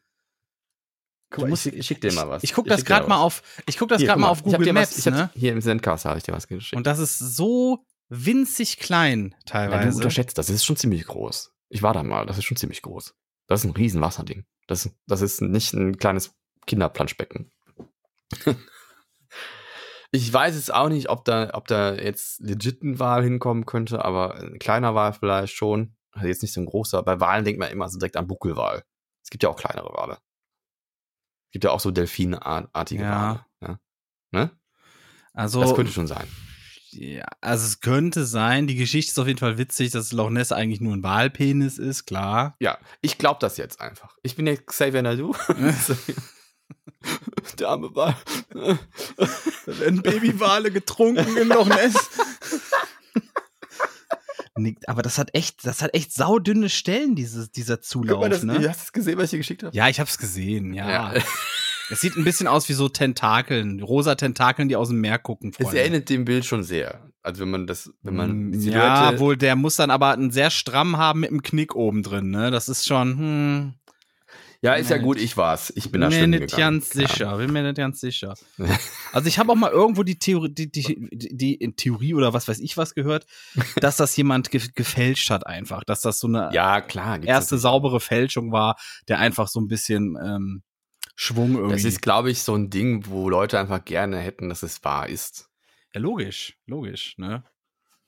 Guck mal, ich, schick- ich schick dir mal was. Ich gucke das schick dir gerade mal auf, ich gucke das gerade guck mal auf ich hab Google dir Maps, was, ich hab, ne? Hier im Sendcast habe ich dir was geschickt. Und das ist so winzig klein Ja, du teilweise. unterschätzt das. Das ist schon ziemlich groß. Ich war da mal. Das ist schon ziemlich groß. Das ist ein riesen Wasserding. Das, das ist nicht ein kleines Kinderplanschbecken. ich weiß es auch nicht, ob da, ob da jetzt legit ein Wal hinkommen könnte, aber ein kleiner Wal vielleicht schon. Also jetzt nicht so ein großer. Bei Walen denkt man immer so direkt an Buckelwal. Es gibt ja auch kleinere Wale. Gibt ja auch so Delfinartige Ja. Wale. Ja. Ne? also, Das könnte schon sein. ja, also es könnte sein, die Geschichte ist auf jeden Fall witzig, dass Loch Ness eigentlich nur ein Walpenis ist, klar. Ja, ich glaube das jetzt einfach. Ich bin jetzt Xavier Nadu. Der arme Wal. Da werden Babywale getrunken in Loch Ness. Aber das hat echt, das hat echt saudünne Stellen, dieses, dieser Zulauf, Guck mal, das, ne? Hast du es gesehen, was ich dir geschickt habe? Ja, ich hab's gesehen, ja. Ja. Es sieht ein bisschen aus wie so Tentakeln, rosa Tentakeln, die aus dem Meer gucken. Es Freunde. erinnert dem Bild schon sehr. Also wenn man das, wenn man die Mm, ja, Silhouette- wohl, der muss dann aber einen sehr stramm haben mit einem Knick oben drin, ne? Das ist schon, hm, ja, ist ja gut, ich war's. Ich bin da mir schwimmen nicht ganz sicher, bin mir nicht ganz sicher. Also ich habe auch mal irgendwo die Theorie, die, die, die, Theorie oder was weiß ich was gehört, dass das jemand ge gefälscht hat einfach, dass das so eine Ja, klar. erste natürlich. saubere Fälschung war, der einfach so ein bisschen ähm, Schwung irgendwie. Das ist, glaube ich, so ein Ding, wo Leute einfach gerne hätten, dass es wahr ist. ja logisch, logisch, ne?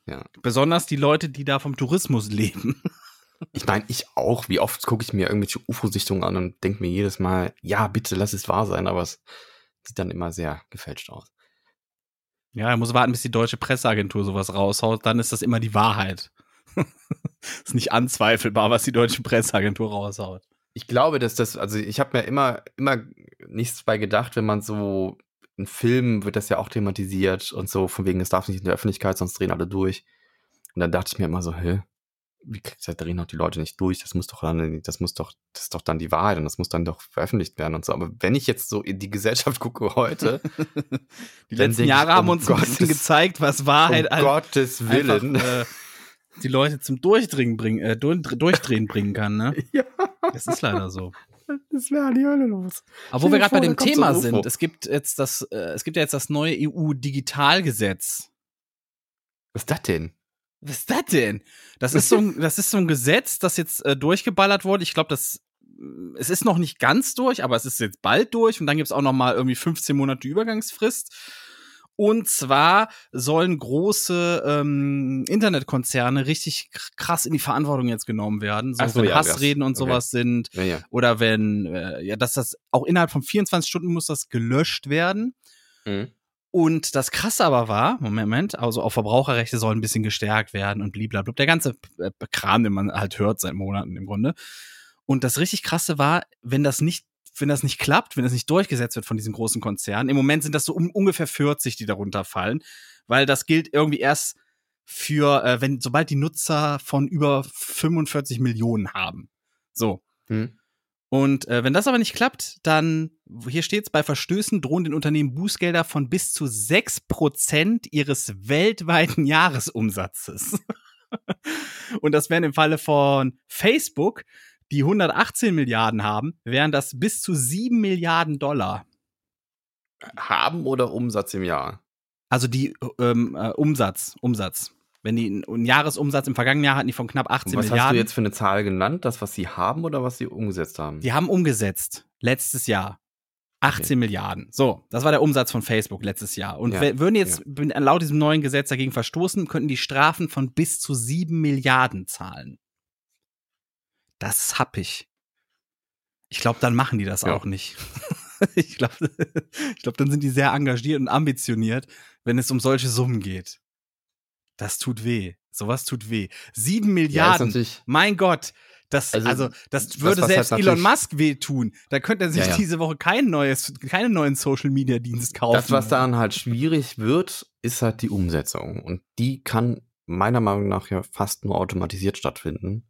Ja. Besonders die Leute, die da vom Tourismus leben. Ich meine, ich auch. Wie oft gucke ich mir irgendwelche UFO-Sichtungen an und denke mir jedes Mal, ja, bitte lass es wahr sein, aber es sieht dann immer sehr gefälscht aus. Ja, er muss warten, bis die deutsche Presseagentur sowas raushaut, dann ist das immer die Wahrheit. ist nicht anzweifelbar, was die deutsche Presseagentur raushaut. Ich glaube, dass das, also ich habe mir immer, immer nichts bei gedacht, wenn man so in Filmen wird das ja auch thematisiert und so, von wegen, es darf nicht in der Öffentlichkeit, sonst drehen alle durch. Und dann dachte ich mir immer so, hä, wie kriegt da drehen doch die Leute nicht durch? Das muss doch dann, das muss doch, das ist doch dann die Wahrheit und das muss dann doch veröffentlicht werden und so. Aber wenn ich jetzt so in die Gesellschaft gucke heute, Die letzten denk ich, Jahre haben um uns ein bisschen Gottes- gezeigt, was Wahrheit um halt Gottes Willen. einfach, äh, die Leute zum Durchdringen bringen, äh, durch, Durchdrehen bringen kann, ne? ja, Das ist leider so. das wäre die Hölle los. Aber wo wir gerade bei dem so Thema UFO. sind, es gibt jetzt das, äh, es gibt ja jetzt das neue EU-Digitalgesetz. Was ist das denn? Was ist das denn? Das ist so ein, das ist so ein Gesetz, das jetzt äh, durchgeballert wurde. Ich glaube, das mm, es ist noch nicht ganz durch, aber es ist jetzt bald durch und dann gibt's auch noch mal irgendwie 15 Monate Übergangsfrist. Und zwar sollen große ähm, Internetkonzerne richtig krass in die Verantwortung jetzt genommen werden, so, so, wenn ja, Hassreden und sowas sind Ja, ja. oder wenn äh, ja, dass das auch innerhalb von 24 Stunden muss das gelöscht werden. Mhm. Und das Krasse aber war, Moment, also auch Verbraucherrechte sollen ein bisschen gestärkt werden und blablabla. Der ganze äh, Kram, den man halt hört seit Monaten im Grunde. Und das richtig Krasse war, wenn das nicht, wenn das nicht klappt, wenn das nicht durchgesetzt wird von diesen großen Konzernen. Im Moment sind das so um, ungefähr 40, die darunter fallen, weil das gilt irgendwie erst für, äh, wenn, sobald die Nutzer von über 45 Millionen haben. So. Mhm. Und äh, wenn das aber nicht klappt, dann, hier steht's, bei Verstößen drohen den Unternehmen Bußgelder von bis zu 6% ihres weltweiten Jahresumsatzes. Und das wären im Falle von Facebook, die 118 Milliarden haben, wären das bis zu 7 Milliarden Dollar. Haben oder Umsatz im Jahr? Also die ähm, äh, Umsatz, Umsatz. Wenn die einen Jahresumsatz im vergangenen Jahr hatten die von knapp 18 Und was Milliarden. hast du jetzt für eine Zahl genannt? Das, was sie haben oder was sie umgesetzt haben? Die haben umgesetzt letztes Jahr 18 Okay. Milliarden. So, das war der Umsatz von Facebook letztes Jahr. Und Ja, würden jetzt laut diesem neuen Gesetz dagegen verstoßen, könnten die Strafen von bis zu 7 Milliarden zahlen. Das ist happig. Ich glaube, dann machen die das Ja. auch nicht. ich glaube, ich glaub, dann sind die sehr engagiert und ambitioniert, wenn es um solche Summen geht. Das tut weh. Sowas tut weh. Sieben Ja, Milliarden. natürlich, mein Gott. Das, also, Also, das würde was selbst halt Elon Musk wehtun. Da könnte er sich Ja, ja. diese Woche kein neues, keinen neuen Social Media Dienst kaufen. das, was daran halt schwierig wird, ist halt die Umsetzung. Und die kann meiner Meinung nach ja fast nur automatisiert stattfinden.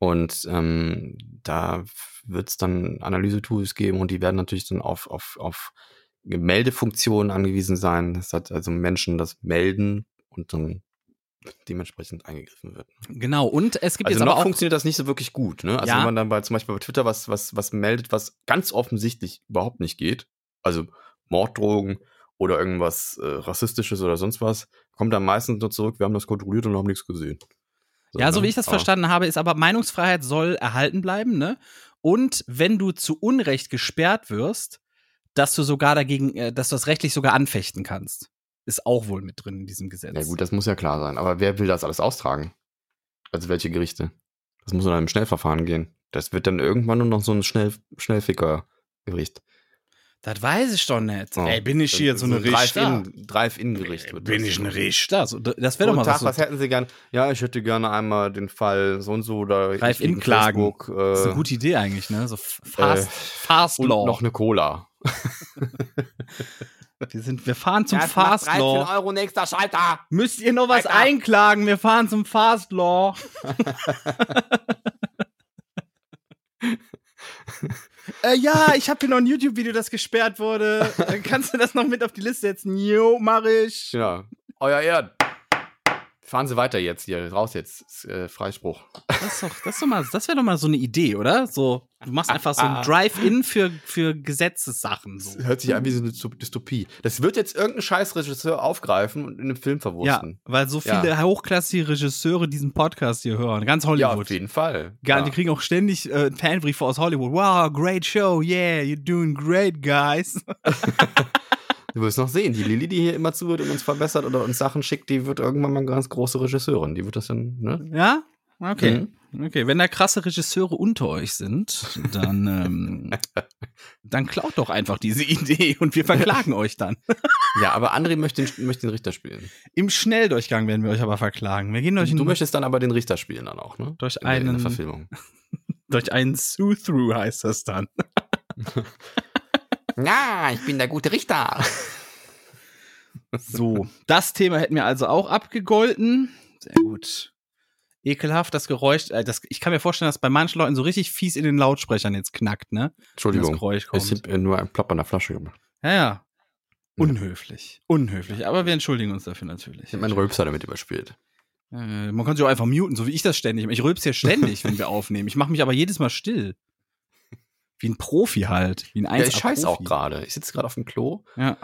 Und ähm, da wird es dann Analyse-Tools geben und die werden natürlich dann auf, auf, auf Meldefunktionen angewiesen sein. Das hat also Menschen das melden und dann dementsprechend eingegriffen wird. Genau. Und es gibt Also jetzt noch aber auch funktioniert das nicht so wirklich gut. Ne? Also Ja. wenn man dann bei, zum Beispiel bei Twitter was, was, was meldet, was ganz offensichtlich überhaupt nicht geht, also Morddrogen oder irgendwas äh, Rassistisches oder sonst was, kommt dann meistens nur zurück, wir haben das kontrolliert und haben nichts gesehen. Ja, so ne? wie ich das Aber- verstanden habe, ist aber Meinungsfreiheit soll erhalten bleiben, ne? Und wenn du zu Unrecht gesperrt wirst, dass du sogar dagegen, äh, dass du das rechtlich sogar anfechten kannst. Ist auch wohl mit drin in diesem Gesetz. Ja gut, das muss ja klar sein. Aber wer will das alles austragen? Also welche Gerichte? Das muss dann im Schnellverfahren gehen. Das wird dann irgendwann nur noch so ein Schnell Schnellficker-Gericht. Das weiß ich doch nicht. Oh. Ey, bin ich hier so eine ein Richter? Drive-In- Drive-In-Gericht. wird Bin ich ein Richter? So, das wäre doch mal Tag, was. So, was hätten Sie gern? Ja, ich hätte gerne einmal den Fall so und so oder Drive ich wegen in klagen. Facebook, äh, das ist eine gute Idee eigentlich, ne? So fast, äh, fast und Law. noch eine Cola. wir, sind, wir fahren zum Fast Law. Euro nächster Schalter. Müsst ihr noch was Weiter. einklagen? Wir fahren zum Fast Law. äh, ja, ich habe hier noch ein YouTube-Video, das gesperrt wurde. Kannst du das noch mit auf die Liste setzen? Jo, mach ich. Genau. Euer Ehren. Fahren Sie weiter jetzt hier. Raus jetzt. Ist, äh, Freispruch. Das, doch, das, ist doch mal, das wäre doch mal so eine Idee, oder? So, du machst einfach so ein Drive-In für, für Gesetzessachen. So. Hört sich an wie so eine Dy- Dystopie. Das wird jetzt irgendein Scheißregisseur aufgreifen und in einem Film Ja, verwursten. weil so Ja. viele hochklassige Regisseure diesen Podcast hier hören. Ganz Ja, Hollywood. auf jeden Fall. Gar, ja. Die kriegen auch ständig äh, Fanbriefe aus Hollywood. Wow, great show. Yeah, you're doing great, guys. Du wirst noch sehen, die Lilly, die hier immer zuhört und uns verbessert oder uns Sachen schickt, die wird irgendwann mal eine ganz große Regisseurin. Die wird das dann, ne? Ja? Okay. Mhm. Okay, wenn da krasse Regisseure unter euch sind, dann, ähm, dann klaut doch einfach diese Idee und wir verklagen euch dann. Ja, aber André möchte den, möchte den Richter spielen. Im Schnelldurchgang werden wir euch aber verklagen. Wir gehen durch, Du möchtest dann aber den Richter spielen dann auch, ne? durch In der, in der einen, Verfilmung. durch einen Sue-Through heißt das dann. Ja, ich bin der gute Richter. So, das Thema hätten wir also auch abgegolten. Sehr gut. Ekelhaft, das Geräusch. Äh, das, ich kann mir vorstellen, dass bei manchen Leuten so richtig fies in den Lautsprechern jetzt knackt, ne? Wenn Das Entschuldigung. Geräusch Ich kommt. habe nur einen Plopper in der Flasche gemacht. Ja, ja. Unhöflich. Unhöflich. Aber wir entschuldigen uns dafür natürlich. Ich habe meinen Rülpser damit überspielt. Äh, man kann sich auch einfach muten, so wie ich das ständig. mache. Ich rülps ja ständig, wenn wir aufnehmen. Ich mache mich aber jedes Mal still. Wie ein Profi halt. Wie ein Ja, 1 ich scheiß auch gerade. Ich sitze gerade auf dem Klo Ja.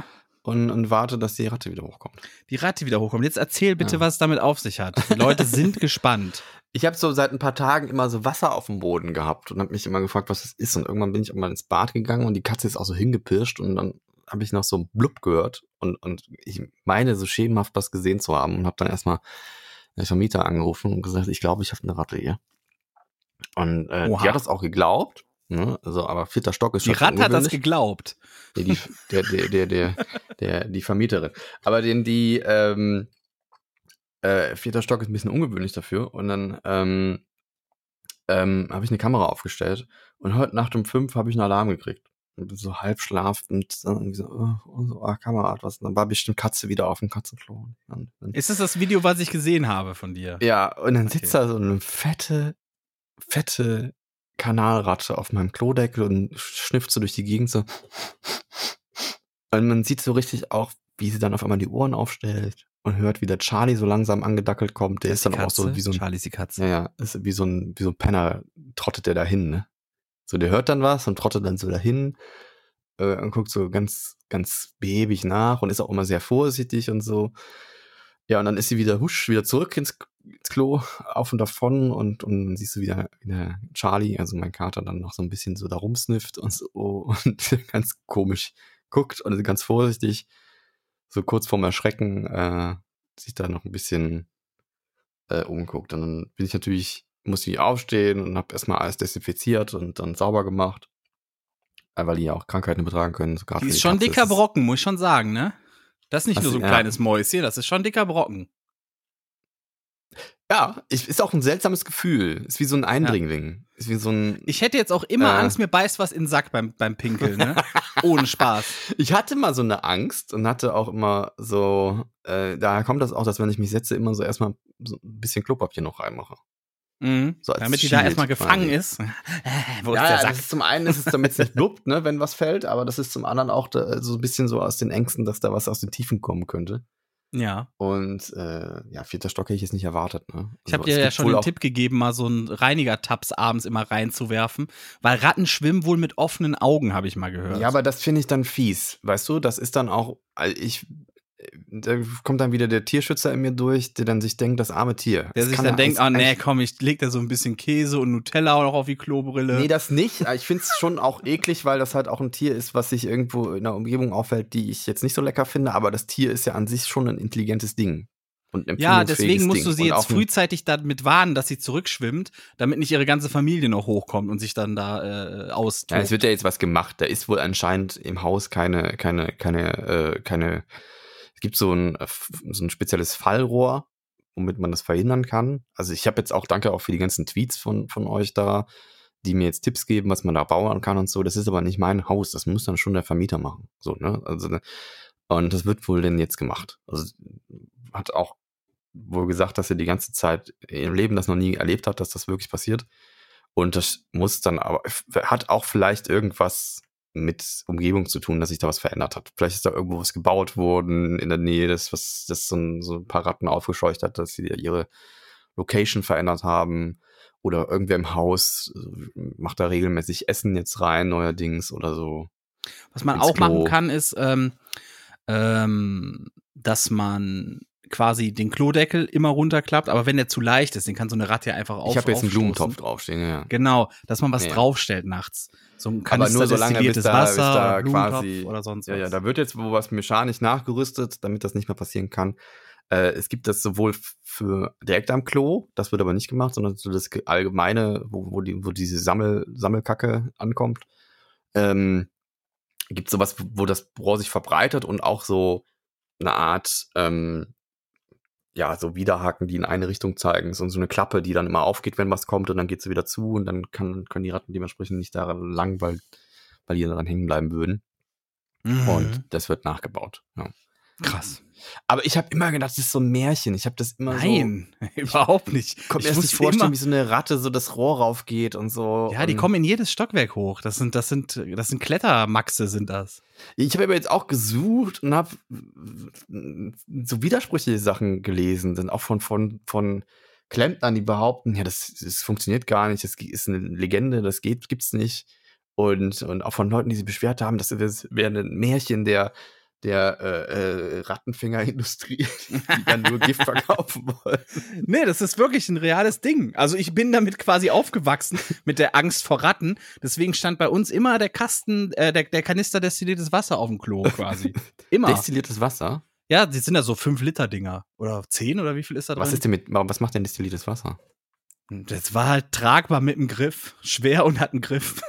und, und warte, dass die Ratte wieder hochkommt. Die Ratte wieder hochkommt. Jetzt erzähl bitte, Ja. was es damit auf sich hat. Die Leute sind gespannt. Ich habe so seit ein paar Tagen immer so Wasser auf dem Boden gehabt und habe mich immer gefragt, was das ist. Und irgendwann bin ich auch mal ins Bad gegangen und die Katze ist auch so hingepirscht und dann habe ich noch so ein Blub gehört und, und ich meine so schemenhaft was gesehen zu haben und habe dann erstmal den Vermieter angerufen und gesagt, ich glaube, ich habe eine Ratte hier. Und äh, die hat das auch geglaubt. Ne? Also, aber vierter Stock ist Die schon Ratte hat das geglaubt. Nee, die, der, der, der, der, der, die Vermieterin. Aber den, die, ähm, äh, vierter Stock ist ein bisschen ungewöhnlich dafür. Und dann ähm, ähm, habe ich eine Kamera aufgestellt. Und heute Nacht um fünf habe ich einen Alarm gekriegt. Und so halb schlafend, dann irgendwie so, oh, so oh, Kamera hat was. Und dann war bestimmt Katze wieder auf dem Katzenklo. Und dann, dann, Ist es das Video, was ich gesehen habe von dir? ja, und dann sitzt Okay. da so eine fette, fette Kanalratte auf meinem Klodeckel und schnüfft so durch die Gegend so. Und man sieht so richtig auch, wie sie dann auf einmal die Ohren aufstellt und hört, wie der Charlie so langsam angedackelt kommt. Der ist dann auch so wie so ein, Charlie ist die Katze. ja, ja, ist wie so ein, wie so ein Penner, trottet der dahin, ne? So, der hört dann was und trottet dann so dahin äh, und guckt so ganz, ganz behäbig nach und ist auch immer sehr vorsichtig und so. Ja, und dann ist sie wieder husch, wieder zurück ins, ins Klo, auf und davon und, und dann siehst du wieder, wie der Charlie, also mein Kater, dann noch so ein bisschen so da rumsnifft und so und ganz komisch guckt und ganz vorsichtig, so kurz vorm Erschrecken, äh, sich da noch ein bisschen äh, umguckt. Und dann bin ich natürlich musste ich aufstehen und habe erstmal alles desinfiziert und dann sauber gemacht. Äh, Weil die ja auch Krankheiten übertragen können. So Die ist schon Katze dicker Brocken, muss ich schon sagen, ne? Das ist nicht Was- nur so ein ja. kleines Mäuschen, das ist schon dicker Brocken. Ja, ich, ist auch ein seltsames Gefühl. Ist wie so ein Eindringling. Ist wie so ein. Ich hätte jetzt auch immer Äh. Angst, mir beißt was in den Sack beim, beim Pinkeln, ne? Ohne Spaß. Ich hatte mal so eine Angst und hatte auch immer so, äh, daher kommt das auch, dass wenn ich mich setze, immer so erstmal so ein bisschen Klopapier noch reinmache. Mhm. So Damit die da erstmal gefangen quasi. ist. Äh, Wo ja, ist der ja, Sack? ist zum einen ist es, damit es nicht blubbt, ne, wenn was fällt, aber das ist zum anderen auch da, so ein bisschen so aus den Ängsten, dass da was aus den Tiefen kommen könnte. Ja. Und äh, ja, vierter Stock hätte ich jetzt nicht erwartet. Ne? Ich habe Also, dir ja schon den Tipp gegeben, mal so einen Reinigertabs abends immer reinzuwerfen, weil Ratten schwimmen wohl mit offenen Augen, habe ich mal gehört. Ja, aber das finde ich dann fies. Weißt du, das ist dann auch, also ich, da kommt dann wieder der Tierschützer in mir durch, der dann sich denkt, das arme Tier. der Das sich dann denkt, alles oh nee, komm, ich leg da so ein bisschen Käse und Nutella auch noch auf die Klobrille. Nee, das nicht. Ich finde es schon auch eklig, weil das halt auch ein Tier ist, was sich irgendwo in einer Umgebung auffällt, die ich jetzt nicht so lecker finde. Aber das Tier ist ja an sich schon ein intelligentes Ding. Und ein ja, deswegen musst du sie jetzt frühzeitig damit warnen, dass sie zurückschwimmt, damit nicht ihre ganze Familie noch hochkommt und sich dann da äh, austobt. Ja, es wird ja jetzt was gemacht. Da ist wohl anscheinend im Haus keine, keine, keine, äh, keine. Es gibt so ein, äh, so ein spezielles Fallrohr, womit man das verhindern kann. Also ich habe jetzt auch, danke auch für die ganzen Tweets von, von euch da, die mir jetzt Tipps geben, was man da bauen kann und so. Das ist aber nicht mein Haus. Das muss dann schon der Vermieter machen. So, ne? Also, ne? und das wird wohl denn jetzt gemacht. Also hat auch wohl gesagt, dass er die ganze Zeit im Leben das noch nie erlebt hat, dass das wirklich passiert. Und das muss dann aber, hat auch vielleicht irgendwas mit Umgebung zu tun, dass sich da was verändert hat. Vielleicht ist da irgendwo was gebaut worden in der Nähe, das, was, das so ein, so ein paar Ratten aufgescheucht hat, dass sie ihre Location verändert haben. Oder irgendwer im Haus äh, macht da regelmäßig Essen jetzt rein, neuerdings oder so. Was man ins auch machen Klo. kann, ist, ähm, ähm, dass man quasi den Klodeckel immer runterklappt, aber wenn der zu leicht ist, den kann so eine Ratte ja einfach auf, ich habe jetzt einen. Blumentopf draufstehen, ja. Genau, dass man was Ja. draufstellt nachts. So ein Aber Kanister nur solange destilliertes da, Wasser, da quasi oder sonst Ja, was. ja, da wird jetzt wo was mechanisch nachgerüstet, damit das nicht mehr passieren kann. Äh, es gibt das sowohl für direkt am Klo, das wird aber nicht gemacht, sondern so das ge- allgemeine, wo, wo, die, wo diese Sammel, Sammelkacke ankommt. Ähm, gibt sowas, wo das Rohr sich verbreitet und auch so eine Art, ähm, ja, so Widerhaken, die in eine Richtung zeigen. So, so eine Klappe, die dann immer aufgeht, wenn was kommt und dann geht sie wieder zu und dann kann, können die Ratten dementsprechend nicht daran lang, weil, weil die daran hängen bleiben würden. Mhm. Und das wird nachgebaut. Ja. Krass. Aber ich habe immer gedacht, das ist so ein Märchen. Ich habe das immer Nein, überhaupt nicht. so. Kommt Ich erst nicht wusste vorstellen, immer- wie so eine Ratte so das Rohr raufgeht und so. Ja, die und kommen in jedes Stockwerk hoch. Das sind, das sind, das sind Klettermaxe, sind das. Ich habe aber jetzt auch gesucht und habe so widersprüchliche Sachen gelesen, dann auch von, von, von Klempnern, die behaupten, ja, das, das funktioniert gar nicht, das ist eine Legende, das geht, gibt's nicht. Und, und auch von Leuten, die sich beschwert haben, das wäre ein Märchen der, der äh, äh, Rattenfängerindustrie, die dann nur Gift verkaufen wollen. Nee, das ist wirklich ein reales Ding. Also ich bin damit quasi aufgewachsen mit der Angst vor Ratten. Deswegen stand bei uns immer der Kasten, äh, der, der Kanister destilliertes Wasser auf dem Klo quasi. Immer. Destilliertes Wasser? ja, die sind ja so 5 Liter Dinger. Oder 10 oder wie viel ist da drin? Was ist denn mit, was macht denn destilliertes Wasser? das war halt tragbar mit dem Griff. Schwer und hat einen Griff.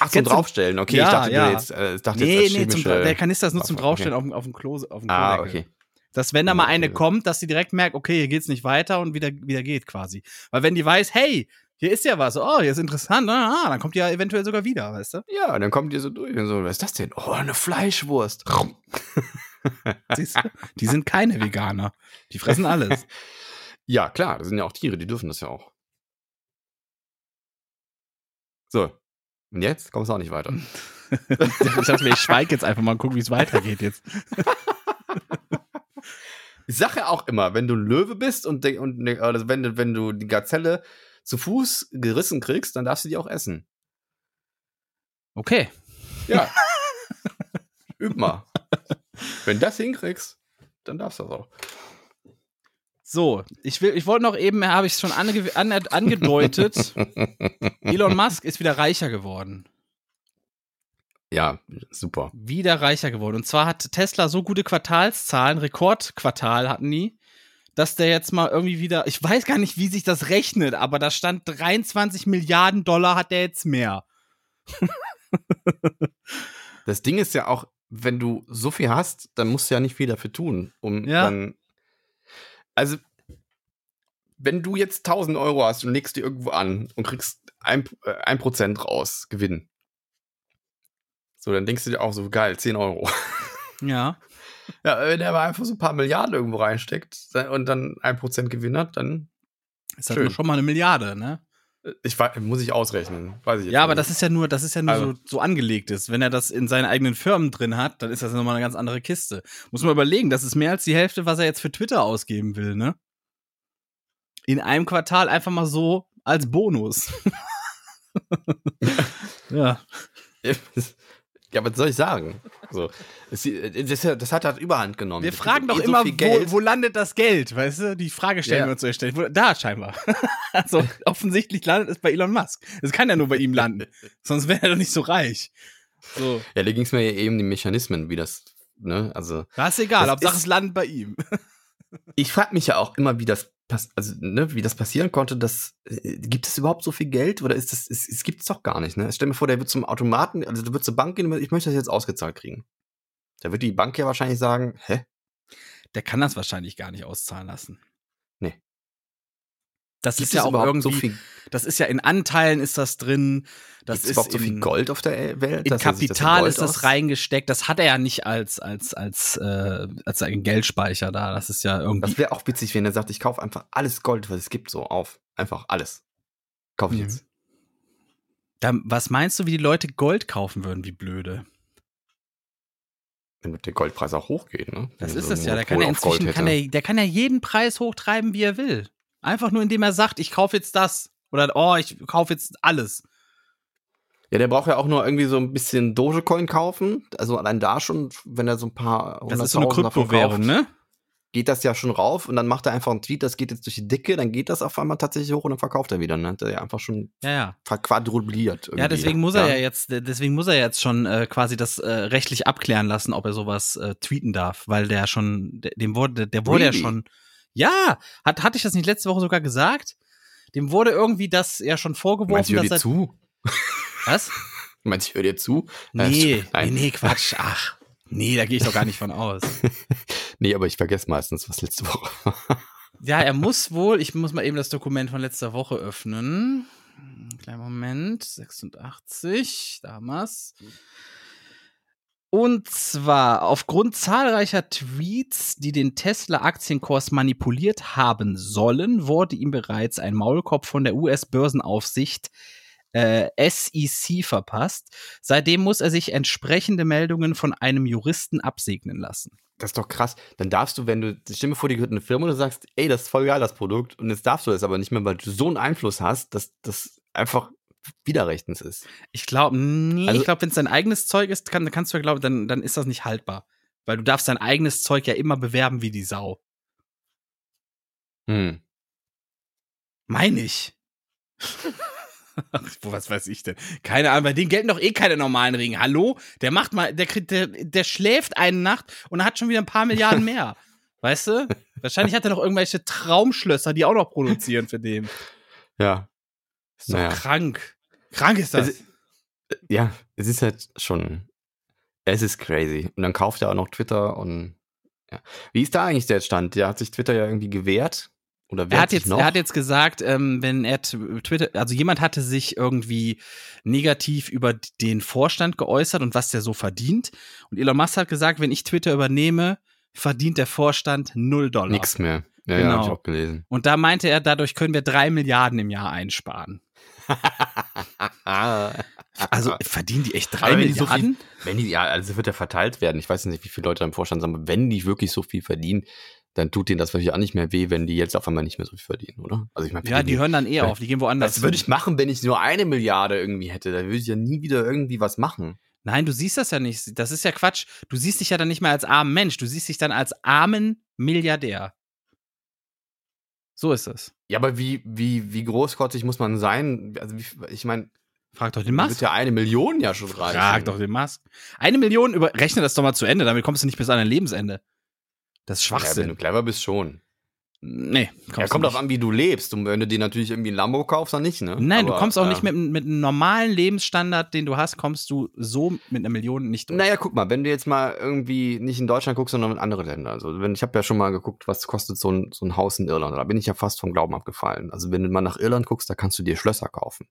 Ach, zum Draufstellen. Okay, Ja, ich dachte, ja. jetzt, äh, ich dachte nee, jetzt nee, zum, der Kanister ist nur zum Draufstellen okay. auf, dem- auf dem Klo. Auf dem Ah, okay. Dass wenn da mal eine okay. kommt, dass sie direkt merkt, okay, hier geht's nicht weiter und wieder, wieder geht quasi. Weil wenn die weiß, hey, hier ist ja was, oh, hier ist interessant, ah, dann kommt die ja eventuell sogar wieder, weißt du? Ja, und dann kommt ihr so durch und so, was ist das denn? Oh, eine Fleischwurst. Siehst du? Die sind keine Veganer. Die fressen alles. ja, klar, das sind ja auch Tiere, die dürfen das ja auch. So. Und jetzt kommst du auch nicht weiter. ich dachte mir, ich schweige jetzt einfach mal und gucke, wie es weitergeht jetzt. Ich sage ja auch immer, wenn du ein Löwe bist und, und oder wenn, du, wenn du die Gazelle zu Fuß gerissen kriegst, dann darfst du die auch essen. Okay. Ja. Üb mal. Wenn du das hinkriegst, dann darfst du das auch. So, ich will, ich wollte noch eben, habe ich es schon ange, an, angedeutet, Elon Musk ist wieder reicher geworden. Ja, super. Wieder reicher geworden. Und zwar hat Tesla so gute Quartalszahlen, Rekordquartal hatten die, dass der jetzt mal irgendwie wieder, ich weiß gar nicht, wie sich das rechnet, aber da stand 23 Milliarden Dollar hat der jetzt mehr. Das Ding ist ja auch, wenn du so viel hast, dann musst du ja nicht viel dafür tun, um Ja. dann. Also, wenn du jetzt 1000 Euro hast und legst die irgendwo an und kriegst ein, äh, ein Prozent raus, Gewinn. So, dann denkst du dir auch so, geil, 10 Euro. Ja. Ja, wenn er aber einfach so ein paar Milliarden irgendwo reinsteckt und dann ein Prozent Gewinn hat, dann. Ist halt Schön. nur schon mal eine Milliarde, ne? Ich weiß, muss ich ausrechnen. Weiß ich jetzt Ja, aber nicht. das ist ja nur, das ist ja nur Also- so, so angelegt ist. Wenn er das in seinen eigenen Firmen drin hat, dann ist das nochmal eine ganz andere Kiste. Muss man überlegen, das ist mehr als die Hälfte, was er jetzt für Twitter ausgeben will, ne? In einem Quartal einfach mal so als Bonus. ja. Ja, was soll ich sagen? So, es, das, hat halt Überhand genommen. Wir fragen doch eh so immer, viel wo, wo landet das Geld? Weißt du, die Frage stellen Ja. wir uns so stellen. Da scheinbar. also offensichtlich landet es bei Elon Musk. Es kann ja nur bei ihm landen. Sonst wäre er doch nicht so reich. So. Ja, da ging es mir ja eben um die Mechanismen, wie das, ne, also Das ist egal, Hauptsache ist- es landet bei ihm. ich frage mich ja auch immer, wie das also, ne, wie das passieren konnte, dass äh, gibt es überhaupt so viel Geld oder ist das es, es gibt es doch gar nicht, ne? Stell mir vor, der wird zum Automaten, also du wird zur Bank gehen, ich möchte das jetzt ausgezahlt kriegen. Da wird die Bank ja wahrscheinlich sagen, hä? Der kann das wahrscheinlich gar nicht auszahlen lassen. Das Gibt ist ja auch irgendwie, so viel, das ist ja in Anteilen ist das drin. Das gibt's ist überhaupt so viel in, Gold auf der Welt? in sich das in Kapital ist das reingesteckt. Das hat er ja nicht als als als äh, als ein Geldspeicher da. Das ist ja irgendwie. Das wäre auch witzig, wenn er sagt, ich kaufe einfach alles Gold, was es gibt, so auf. Einfach alles. Kaufe ich Mhm. jetzt. Da, was meinst du, wie die Leute Gold kaufen würden? Wie blöde. Dann wird der Goldpreis auch hochgehen, ne? Das Wenn er ist so es ja. Der kann ja inzwischen kann der, der kann ja jeden Preis hochtreiben, wie er will. Einfach nur, indem er sagt, ich kaufe jetzt das. Oder oh, ich kaufe jetzt alles. Ja, der braucht ja auch nur irgendwie so ein bisschen Dogecoin kaufen. Also allein da schon, wenn er so ein paar Das ist so eine Kryptowährung, ne? Geht das ja schon rauf und dann macht er einfach einen Tweet, das geht jetzt durch die Decke, dann geht das auf einmal tatsächlich hoch und dann verkauft er wieder. Ne? Hat er ja einfach schon Ja, ja. verquadrupliert. Ja, deswegen muss er ja, jetzt, deswegen muss er jetzt schon äh, quasi das äh, rechtlich abklären lassen, ob er sowas äh, tweeten darf, weil der schon, der, dem wurde, der wurde Really? ja schon, ja, hat, hatte ich das nicht letzte Woche sogar gesagt? Dem wurde irgendwie das ja schon vorgeworfen, Meinst du, hör dass dir zu? was? Meinst du, hör dir zu? Nee, nee, Nein. nee, Quatsch, ach, nee, da gehe ich doch gar nicht von aus. Nee, aber ich vergesse meistens, was letzte Woche war. Ja, er muss wohl, ich muss mal eben das Dokument von letzter Woche öffnen. Kleinen Moment, 86, damals. Und zwar aufgrund zahlreicher Tweets, die den Tesla-Aktienkurs manipuliert haben sollen, wurde ihm bereits ein Maulkorb von der US-Börsenaufsicht äh, SEC verpasst. Seitdem muss er sich entsprechende Meldungen von einem Juristen absegnen lassen. Das ist doch krass. Dann darfst du, wenn du, stell dir vor, dir gehört eine Firma und du sagst, ey, das ist voll geil, das Produkt. Und jetzt darfst du das aber nicht mehr, weil du so einen Einfluss hast, dass das einfach widerrechtens ist. Ich glaube, nee, Also- ich glaube, wenn es dein eigenes Zeug ist, kann, kannst du ja glauben, dann, dann ist das nicht haltbar. Weil du darfst dein eigenes Zeug ja immer bewerben wie die Sau. Hm. Meine ich. Wo, was weiß ich denn? Keine Ahnung, bei denen gelten doch eh keine normalen Regeln. Hallo? Der macht mal, der, kriegt- der, der schläft eine Nacht und hat schon wieder ein paar Milliarden mehr. Weißt du? Wahrscheinlich hat er noch irgendwelche Traumschlösser, die auch noch produzieren für den. Ja. Ist doch Naja. krank. Krank ist das. Also, Ja, es ist halt schon, es ist crazy. Und dann kauft er auch noch Twitter und, ja. Wie ist da eigentlich der Stand? Der hat sich Twitter ja irgendwie gewehrt. Oder Er hat, jetzt, er hat jetzt gesagt, ähm, wenn er Twitter, also jemand hatte sich irgendwie negativ über den Vorstand geäußert und was der so verdient. Und Elon Musk hat gesagt, wenn ich Twitter übernehme, verdient der Vorstand null Dollar. Nix mehr. Ja, ja, Genau. hab ich auch gelesen. Und da meinte er, dadurch können wir drei Milliarden im Jahr einsparen. Also verdienen die echt drei die so Milliarden? Wenn die, ja, also wird ja verteilt werden. Ich weiß nicht, wie viele Leute da im Vorstand sind, aber wenn die wirklich so viel verdienen, dann tut denen das natürlich auch nicht mehr weh, wenn die jetzt auf einmal nicht mehr so viel verdienen, oder? Also ich meine, ja, die hören dann eh auf, die gehen woanders. Das würde ich machen, wenn ich nur eine Milliarde irgendwie hätte. Da würde ich ja nie wieder irgendwie was machen. Nein, du siehst das ja nicht. Das ist ja Quatsch. Du siehst dich ja dann nicht mehr als armen Mensch. Du siehst dich dann als armen Milliardär. So ist es. Ja, aber wie, wie, wie großkotzig muss man sein? Also, wie, ich meine, Frag doch den wird Musk. ja eine Million ja schon reichen. Frag doch den Musk. Eine Million, über, rechne das doch mal zu Ende, damit kommst du nicht bis an dein Lebensende. Das ist Ja, wenn du Schwachsinn. clever bist, schon. Nee, Ja, kommst kommt du drauf an, wie du lebst. Und wenn du dir natürlich irgendwie ein Lambo kaufst, dann nicht, ne? Nein, du Aber, kommst auch äh, nicht mit, mit einem normalen Lebensstandard, den du hast, kommst du so mit einer Million nicht durch. Naja, guck mal, wenn du jetzt mal irgendwie nicht in Deutschland guckst, sondern in andere Länder. Also wenn ich habe ja schon mal geguckt, was kostet so ein, so ein Haus in Irland. Da bin ich ja fast vom Glauben abgefallen. Also wenn du mal nach Irland guckst, da kannst du dir Schlösser kaufen.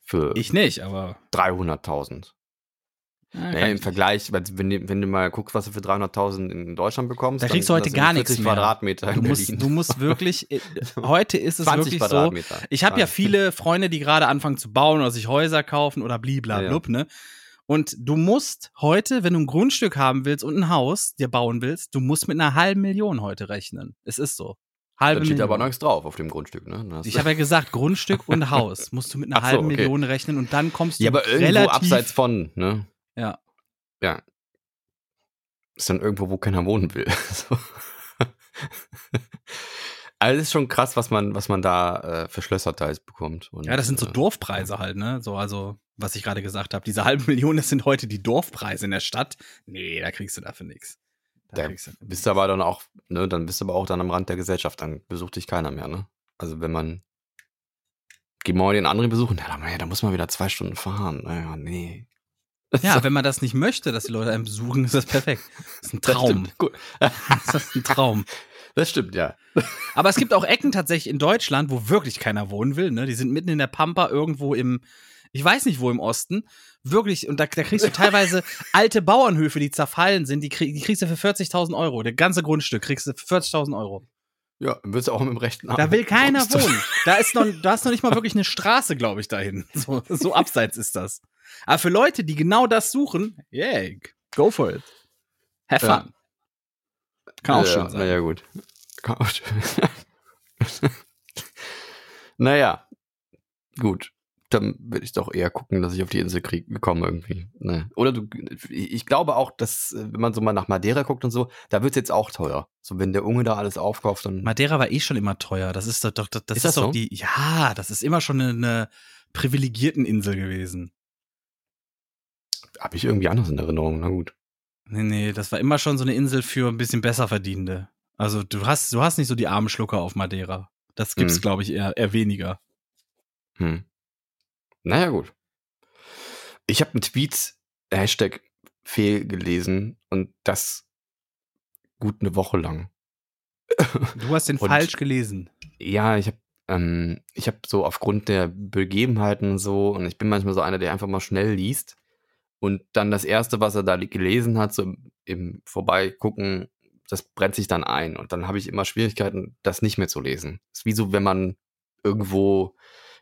Für Ich nicht, aber. 300.000. Ja, Naja, kann Im ich Vergleich, wenn, du- wenn du mal guckst, was du für 300.000 in Deutschland bekommst, Da dann kriegst du heute gar nichts 40 mehr. Quadratmeter Du musst, du musst wirklich. äh, Heute ist es 20 wirklich so. Ich habe ja 20. viele Freunde, die gerade anfangen zu bauen oder sich Häuser kaufen oder bliblablub, ne? Und du musst heute, wenn du ein Grundstück haben willst und ein Haus dir bauen willst, du musst mit einer halben Million heute rechnen. Es ist so. Halbe Da steht Million. aber nichts drauf auf dem Grundstück, ne? Ich habe ja gesagt, Grundstück und Haus musst du mit einer so, halben okay. Million rechnen und dann kommst du ja, aber irgendwo relativ abseits von, ne? Ja. Ja. Ist dann irgendwo, wo keiner wohnen will. so. Also es ist schon krass, was man, was man da äh, für Schlösser teils bekommt. Und, Ja, das sind so äh, Dorfpreise halt, ne? So, also, was ich gerade gesagt habe, diese halbe Million, das sind heute die Dorfpreise in der Stadt. Nee, da kriegst du dafür nichts. Da Da kriegst du bist du aber dann auch, ne, dann bist du aber auch dann am Rand der Gesellschaft, dann besucht dich keiner mehr, ne? Also wenn man geh mal den anderen besuchen, ja, da muss man wieder zwei Stunden fahren. Naja, nee. Ja, wenn man das nicht möchte, dass die Leute einen besuchen, ist das perfekt. Das ist ein Das Traum. Gut. Das ist ein Traum. Das stimmt, ja. Aber es gibt auch Ecken tatsächlich in Deutschland, wo wirklich keiner wohnen will. Ne? Die sind mitten in der Pampa irgendwo im, ich weiß nicht wo im Osten. Wirklich, und da, da kriegst du teilweise alte Bauernhöfe, die zerfallen sind, die, krieg, die kriegst du für 40.000 Euro. Das ganze Grundstück kriegst du für 40.000 Euro. Ja, dann willst du auch mit dem rechten Arm. Da will keiner wohnen. Da ist noch, da hast noch nicht mal wirklich eine Straße, glaube ich, dahin. So, so abseits ist das. Aber für Leute, die genau das suchen, yeah, go for it. Have Ja. fun. Kann auch ja, schön sein. Naja, gut. Kann auch schön Naja, gut. Dann würde ich doch eher gucken, dass ich auf die Insel krieg, komme irgendwie. Ne. Oder du, ich glaube auch, dass, äh, wenn man so mal nach Madeira guckt und so, da wird es jetzt auch teuer. So, wenn der Unge da alles aufkauft, dann. Madeira war eh schon immer teuer. Das ist doch, doch das, Ist ist, das doch so? die, ja, das ist immer schon eine privilegierten Insel gewesen. Habe ich irgendwie anders in Erinnerung. Na gut. Nee, nee, das war immer schon so eine Insel für ein bisschen besser verdienende. Also du hast, du hast nicht so die armen Schlucker auf Madeira. Das gibt's, Hm. glaube ich, eher, eher weniger. Hm. Naja, gut. Ich habe einen Tweet, Hashtag fehl gelesen und das gut eine Woche lang. Du hast den Und- falsch gelesen. Ja, ich habe ähm, ich habe so aufgrund der Begebenheiten und so und ich bin manchmal so einer, der einfach mal schnell liest und dann das erste, was er da gelesen hat, so im, Vorbeigucken, das brennt sich dann ein und dann habe ich immer Schwierigkeiten, das nicht mehr zu lesen. ist wie so, wenn man irgendwo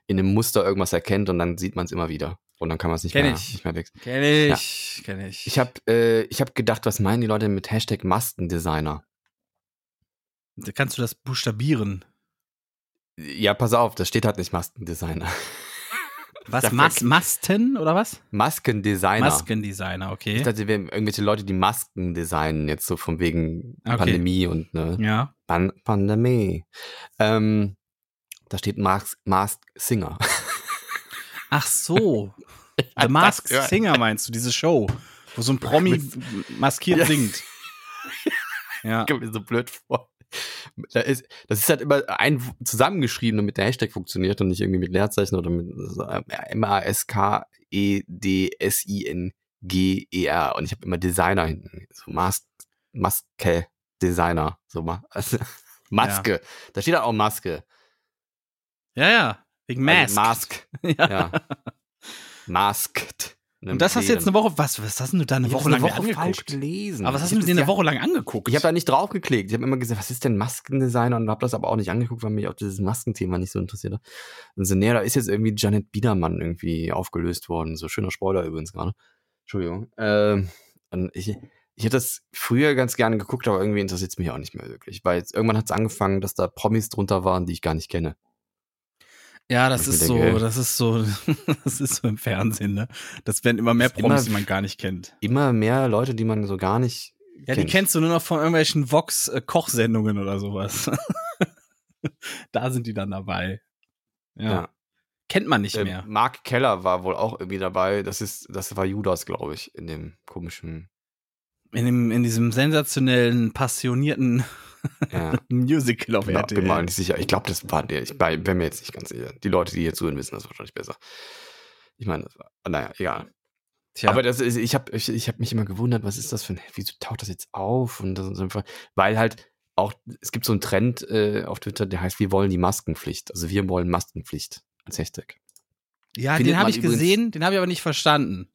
in einem Muster irgendwas erkennt und dann sieht man es immer wieder und dann kann man es nicht, Kenn mehr- ich. nicht mehr wechseln. Kenn ich, kenn ich. Ich habe äh, ich hab gedacht, was meinen die Leute mit Hashtag Mastendesigner? Kannst du das buchstabieren? Ja, pass auf, das steht halt nicht Maskendesigner. Was? Mas Masten oder was? Maskendesigner. Maskendesigner, okay. Ich dachte, wir haben irgendwelche Leute, die Masken designen, jetzt so von wegen Okay. Pandemie und ne, ja. Pan Pandemie. Ähm, da steht Mask, Mask Singer. Ach so. The gehört. Singer meinst du, diese Show, wo so ein Promi maskiert Ja. singt. Ja. Kommt mir so blöd vor. Das ist halt immer ein zusammengeschrieben, damit der Hashtag funktioniert und nicht irgendwie mit Leerzeichen oder mit äh, M-A-S-K-E-D-S-I-N-G-E-R. Und ich habe immer Designer hinten. So Mas Maske Designer. So ma also, Maske. Da steht halt auch Maske. Ja, ja. Wegen Mask. Also Mask. ja. Ja. Masked. Und das hast du jetzt eine Woche, was, was hast du da eine Ich Woche lang Woche angeguckt? falsch gelesen. Aber was hast du dir eine ja- Woche lang angeguckt? Ich habe da nicht drauf geklickt. Ich habe immer gesagt, was ist denn Maskendesigner? Und habe das aber auch nicht angeguckt, weil mich auch dieses Maskenthema nicht so interessiert hat. Und so, nee, da ist jetzt irgendwie Janet Biedermann irgendwie aufgelöst worden. So schöner Spoiler übrigens gerade. Entschuldigung. Ähm, und ich, ich hätte das früher ganz gerne geguckt, aber irgendwie interessiert es mich auch nicht mehr wirklich. Weil jetzt, irgendwann hat es angefangen, dass da Promis drunter waren, die ich gar nicht kenne. Ja, das ist so, das ist so, das ist so im Fernsehen, ne? Das werden immer mehr Promis, immer- die man gar nicht kennt. Immer mehr Leute, die man so gar nicht Ja, die kennt. kennst du nur noch von irgendwelchen Vox-Kochsendungen oder sowas. da sind die dann dabei. Ja. Ja. Kennt man nicht Äh, mehr. Mark Keller war wohl auch irgendwie dabei. Das ist, das war Judas, glaube ich, in dem komischen. In, dem, in diesem sensationellen, passionierten Ja. Musical auf Ja, RTL. bin mir nicht sicher. Ich glaube, das war der. Ich bei- bin mir jetzt nicht ganz sicher. Die Leute, die hier zuhören, wissen das wahrscheinlich besser. Ich meine, das war. Naja, egal. Tja, Aber das ist, ich habe ich, ich hab mich immer gewundert, was ist das für ein, wieso taucht das jetzt auf? Und das ist einfach, weil halt auch, es gibt so einen Trend äh, auf Twitter, der heißt, wir wollen die Maskenpflicht. Also wir wollen Maskenpflicht als Hashtag. ja findet den habe ich übrigens- gesehen, den habe ich aber nicht verstanden.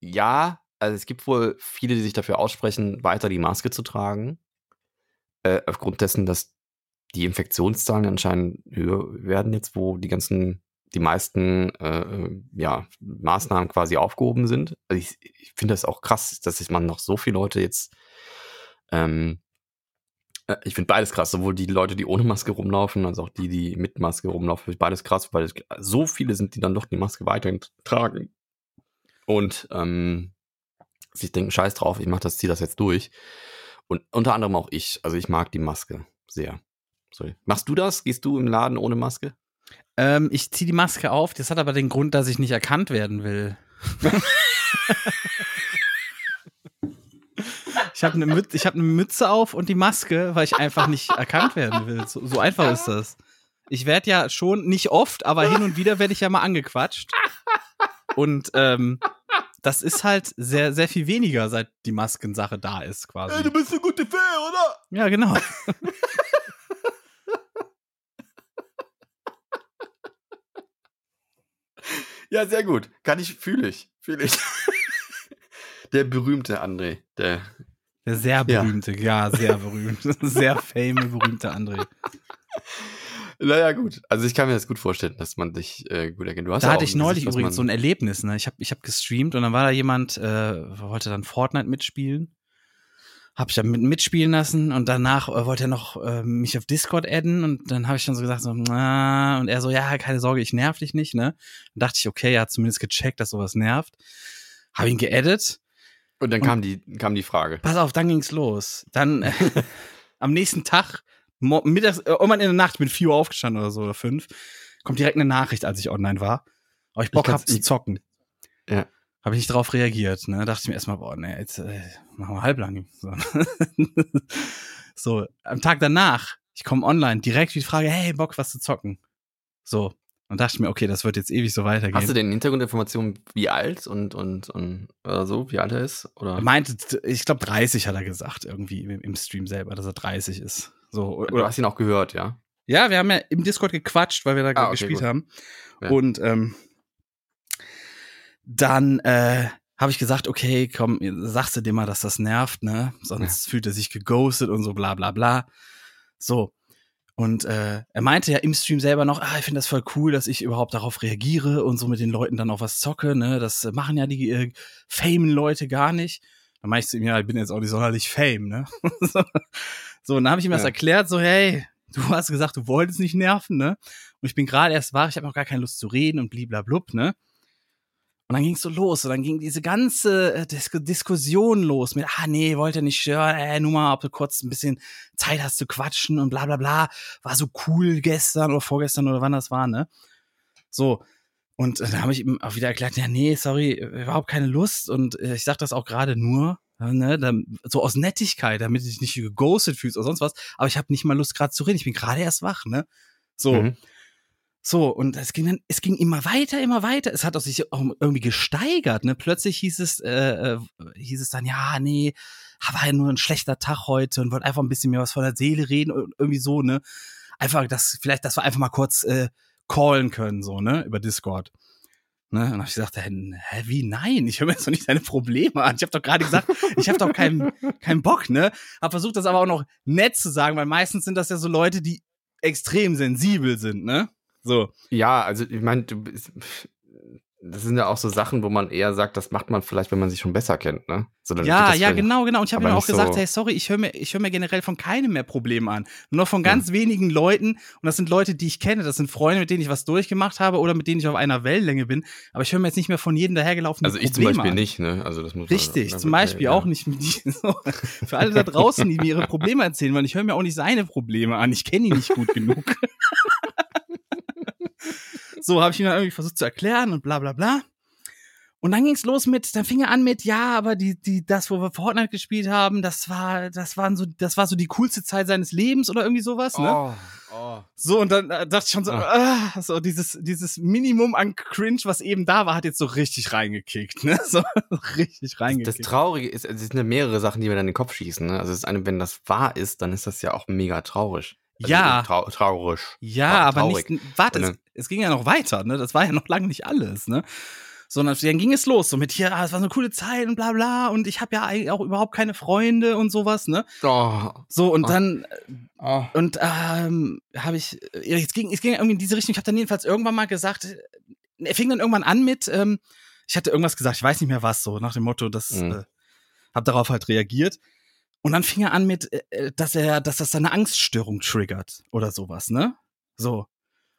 Ja, also es gibt wohl viele, die sich dafür aussprechen, weiter die Maske zu tragen. Äh, aufgrund dessen, dass die Infektionszahlen anscheinend höher werden jetzt, wo die ganzen, die meisten äh, ja, Maßnahmen quasi aufgehoben sind. Also ich, ich finde das auch krass, dass sich man noch so viele Leute jetzt ähm, äh, ich finde beides krass, sowohl die Leute, die ohne Maske rumlaufen, als auch die, die mit Maske rumlaufen, beides krass, weil so viele sind, die dann doch die Maske weiterhin tragen. Und ähm, sich denken, scheiß drauf, ich mach das, zieh das jetzt durch. Und unter anderem auch ich. Also ich mag die Maske sehr. Sorry. Machst du das? Gehst du im Laden ohne Maske? Ähm, ich ziehe die Maske auf. Das hat aber den Grund, dass ich nicht erkannt werden will. ich habe eine Mütze, ich hab ne Mütze auf und die Maske, weil ich einfach nicht erkannt werden will. So, so einfach ist das. Ich werde ja schon nicht oft, aber hin und wieder werde ich ja mal angequatscht. Und ähm, das ist halt sehr, sehr viel weniger, seit die Maskensache da ist, quasi. bist eine gute Fee, oder? Ja, genau. Ja, sehr gut. Kann ich, fühle ich. Fühle ich. der berühmte André. Der. Der sehr Ja. berühmte, ja, sehr berühmt. Sehr fame, berühmte André. Naja, gut. Also ich kann mir das gut vorstellen, dass man dich äh, gut erkennt. Du hast Da hatte ich neulich Gesicht, übrigens so ein Erlebnis. Ne? Ich habe ich hab gestreamt und dann war da jemand, äh, wollte dann Fortnite mitspielen. Hab ich dann mit, mitspielen lassen und danach äh, wollte er noch äh, mich auf Discord adden und dann habe ich dann so gesagt so, na, und er so, ja, keine Sorge, ich nerv dich nicht, ne? Dann dachte ich, okay, er hat zumindest gecheckt, dass sowas nervt. Habe ihn geaddet. Und dann kam die, kam die Frage. Pass auf, dann ging's los. Dann äh, am nächsten Tag, mittags, äh, irgendwann in der Nacht, ich bin 4 Uhr aufgestanden oder so, oder 5, kommt direkt eine Nachricht, als ich online war. Ob ich Bock kann's- hab zu ich- zocken. Ja. Habe ich nicht drauf reagiert, ne? Dachte ich mir erstmal, boah, ne, jetzt äh, machen wir halblang. So. so, am Tag danach, ich komme online, direkt die Frage, hey, Bock, was zu zocken. So. Und dachte ich mir, okay, das wird jetzt ewig so weitergehen. Hast du denn Hintergrundinformationen, wie alt und, und, und oder so, wie alt er ist? Oder? er meinte, ich glaube 30 hat er gesagt, irgendwie im, im Stream selber, dass er 30 ist. So, Du oder, hast ihn auch gehört, ja? Ja, wir haben ja im Discord gequatscht, weil wir da Ah, okay, gespielt gut. haben. Ja. Und ähm, dann äh, habe ich gesagt, okay, komm, sagst du dir mal, dass das nervt, ne? Sonst fühlt er sich geghostet und so bla bla bla. So. Und äh, er meinte ja im Stream selber noch, ah, ich finde das voll cool, dass ich überhaupt darauf reagiere und so mit den Leuten dann auch was zocke, ne? Das machen ja die äh, famen Leute gar nicht. Dann meinte ich zu ihm, ja, ich bin jetzt auch nicht sonderlich fame, ne? so, und dann habe ich ihm das Ja. erklärt, so, hey, du hast gesagt, du wolltest nicht nerven, ne? Und ich bin gerade erst wach, ich habe noch gar keine Lust zu reden und bliblablub, ne? Und dann ging's so los und dann ging diese ganze äh, Dis Diskussion los mit, ah nee, wollte nicht stören, äh, nur mal, ob du kurz ein bisschen Zeit hast zu quatschen und bla bla bla. War so cool gestern oder vorgestern oder wann das war, ne? So. Und äh, dann habe ich ihm auch wieder erklärt, ja, nee, sorry, äh, überhaupt keine Lust. Und äh, ich sag das auch gerade nur, ne, dann, so aus Nettigkeit, damit du dich nicht geghostet fühlst oder sonst was. Aber ich habe nicht mal Lust, gerade zu reden. Ich bin gerade erst wach, ne? So. Mhm. So, und es ging dann, es ging immer weiter, immer weiter. Es hat auch sich auch irgendwie gesteigert, ne? Plötzlich hieß es, äh, äh, hieß es dann, ja, nee, war ja nur ein schlechter Tag heute und wollte einfach ein bisschen mehr was von der Seele reden und irgendwie so, ne? Einfach, das, vielleicht, dass wir einfach mal kurz äh, callen können, so, ne? Über Discord. Ne? Und dann hab ich gesagt, hä, hä, wie? Nein, ich höre mir jetzt doch nicht deine Probleme an. Ich habe doch gerade gesagt, ich habe doch keinen keinen Bock, ne? Hab versucht, das aber auch noch nett zu sagen, weil meistens sind das ja so Leute, die extrem sensibel sind, ne? So. Ja, also ich meine, du bist, das sind ja auch so Sachen, wo man eher sagt, das macht man vielleicht, wenn man sich schon besser kennt, ne? So, Ja, ja, genau, genau. Und ich habe ihm auch gesagt, so- hey, sorry, ich höre mir, ich höre mir generell von keinem mehr Probleme an. Nur noch von ganz wenigen Leuten. Und das sind Leute, die ich kenne. Das sind Freunde, mit denen ich was durchgemacht habe oder mit denen ich auf einer Wellenlänge bin. Aber ich höre mir jetzt nicht mehr von jedem dahergelaufenen Also ich Probleme zum Beispiel an. nicht, ne? Also das muss Richtig, na zum Beispiel ja. auch nicht mit die, so, Für alle da draußen, die mir ihre Probleme erzählen, weil ich höre mir auch nicht seine Probleme an. Ich kenne ihn nicht gut genug. so habe ich ihm dann irgendwie versucht zu erklären und bla bla bla. Und dann ging's los mit, dann fing er an mit, ja, aber die, die, das, wo wir Fortnite gespielt haben, das war, das waren so, das war so die coolste Zeit seines Lebens oder irgendwie sowas, ne? Oh, oh. So, und dann äh, dachte ich schon so, ah. so dieses, dieses Minimum an Cringe, was eben da war, hat jetzt so richtig reingekickt, ne? So richtig Das reingekickt. Traurige ist, es sind ja mehrere Sachen, die mir dann in den Kopf schießen. Ne? Also es ist eine, wenn das wahr ist, dann ist das ja auch mega traurig. Also Ja. Trau traurig. Ja, Trau- aber traurig. nicht, warte, es, Ne? es ging ja noch weiter, ne? Das war ja noch lange nicht alles, ne? Sondern dann ging es los, so mit hier, ah, es war so eine coole Zeit und bla bla und ich habe ja eigentlich auch überhaupt keine Freunde und sowas, ne? Oh, So, und Oh. dann oh. Und ähm, habe ich, äh, es ging, es ging irgendwie in diese Richtung. Ich habe dann jedenfalls irgendwann mal gesagt, äh, er fing dann irgendwann an mit, ähm, ich hatte irgendwas gesagt, ich weiß nicht mehr was, so nach dem Motto, das, Mhm. äh, habe darauf halt reagiert. Und dann fing er an mit, äh, äh, dass er, dass das seine Angststörung triggert oder sowas, ne? So.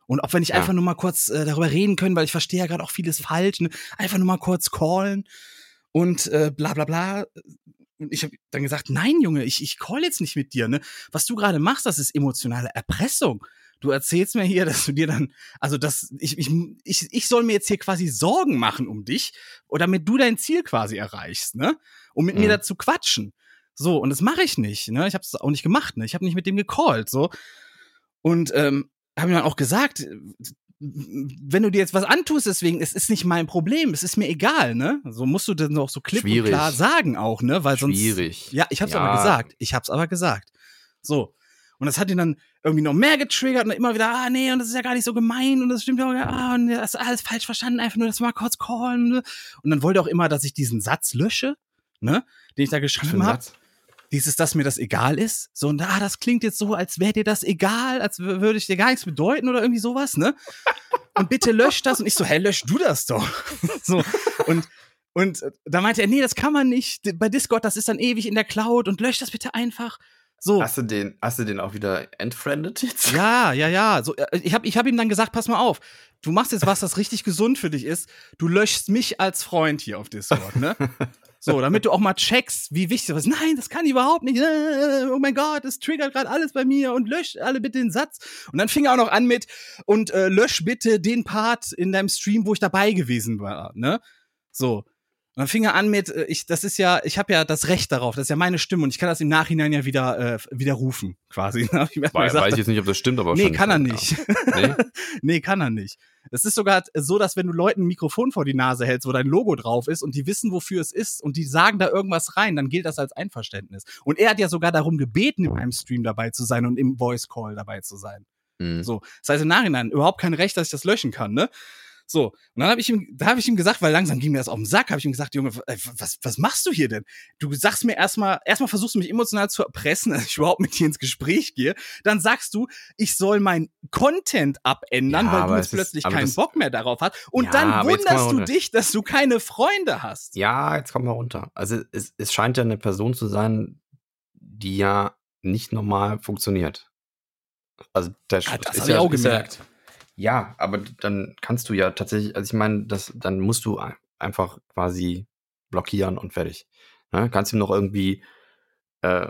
Und ob wir nicht Ja. einfach nur mal kurz äh, darüber reden können, weil ich verstehe ja gerade auch vieles falsch, ne? einfach nur mal kurz callen und äh, bla bla bla. Und ich habe dann gesagt, nein, Junge, ich, ich call jetzt nicht mit dir, ne? Was du gerade machst, das ist emotionale Erpressung. Du erzählst mir hier, dass du dir dann, also das, ich, ich, ich, ich soll mir jetzt hier quasi Sorgen machen um dich, oder damit du dein Ziel quasi erreichst, ne? Um mit mir Mhm. da zu quatschen. So, und das mache ich nicht, ne? Ich habe es auch nicht gemacht, ne? Ich habe nicht mit dem gecallt, so. Und ähm, habe ihm dann auch gesagt, äh, wenn du dir jetzt was antust, deswegen, es ist nicht mein Problem, es ist mir egal, ne? So musst du dann auch so klipp und Schwierig. klar sagen auch, ne? Weil sonst. Schwierig. Ja, ich hab's Ja. aber gesagt. Ich hab's aber gesagt. So. Und das hat ihn dann irgendwie noch mehr getriggert und immer wieder, ah, nee, und das ist ja gar nicht so gemein und das stimmt ja auch, ah, und das ist alles falsch verstanden, einfach nur das mal kurz callen. ne? Und dann wollte er auch immer, dass ich diesen Satz lösche, ne, den ich da geschrieben habe. Dieses, dass mir das egal ist. So, und ah, das klingt jetzt so, als wäre dir das egal, als würde ich dir gar nichts bedeuten oder irgendwie sowas, ne? Und bitte lösch das. Und ich so, hä, lösch du das doch. so. Und, und äh, da meinte er, nee, das kann man nicht. Bei Discord, das ist dann ewig in der Cloud und lösch das bitte einfach. So. Hast du den, hast du den auch wieder entfriendet jetzt? Ja, ja, ja. So, äh, ich habe ich hab ihm dann gesagt, pass mal auf, du machst jetzt was, das richtig gesund für dich ist. Du löschst mich als Freund hier auf Discord, ne? So, damit du auch mal checkst, wie wichtig das ist. Nein, das kann ich überhaupt nicht. Äh, Oh mein Gott, das triggert gerade alles bei mir und lösch alle bitte den Satz. Und dann fing er auch noch an mit und äh, lösch bitte den Part in deinem Stream, wo ich dabei gewesen war, ne? So. Und dann fing er an mit, äh, ich, das ist ja, ich habe ja das Recht darauf, das ist ja meine Stimme und ich kann das im Nachhinein ja wieder äh, widerrufen, quasi. Erstmal Weiß, gesagt, weiß ich jetzt nicht, ob das stimmt, aber Nee, kann er nicht. Ja. Nee? nee, kann er nicht. Es ist sogar so, dass wenn du Leuten ein Mikrofon vor die Nase hältst, wo dein Logo drauf ist und die wissen, wofür es ist und die sagen da irgendwas rein, dann gilt das als Einverständnis. Und er hat ja sogar darum gebeten, in einem Stream dabei zu sein und im Voice Call dabei zu sein. Mhm. So, das heißt im Nachhinein überhaupt kein Recht, dass ich das löschen kann, ne? So, und dann habe ich ihm, da habe ich ihm gesagt, weil langsam ging mir das auf den Sack, habe ich ihm gesagt, Junge, was, was machst du hier denn? Du sagst mir erstmal, erstmal versuchst du mich emotional zu erpressen, dass ich überhaupt mit dir ins Gespräch gehe. Dann sagst du, ich soll mein Content abändern, Ja, weil du jetzt ist- plötzlich aber keinen das- Bock mehr darauf hast. Und Ja, dann wunderst du dich, dass du keine Freunde hast. Ja, jetzt kommen wir runter. Also es, es scheint ja eine Person zu sein, die ja nicht normal funktioniert. Also der Ah, das ist ja, auch ist ja- gemerkt. Ja, aber dann kannst du ja tatsächlich, also ich meine, das, dann musst du ein- einfach quasi blockieren und fertig. Ne? Kannst ihm noch irgendwie äh,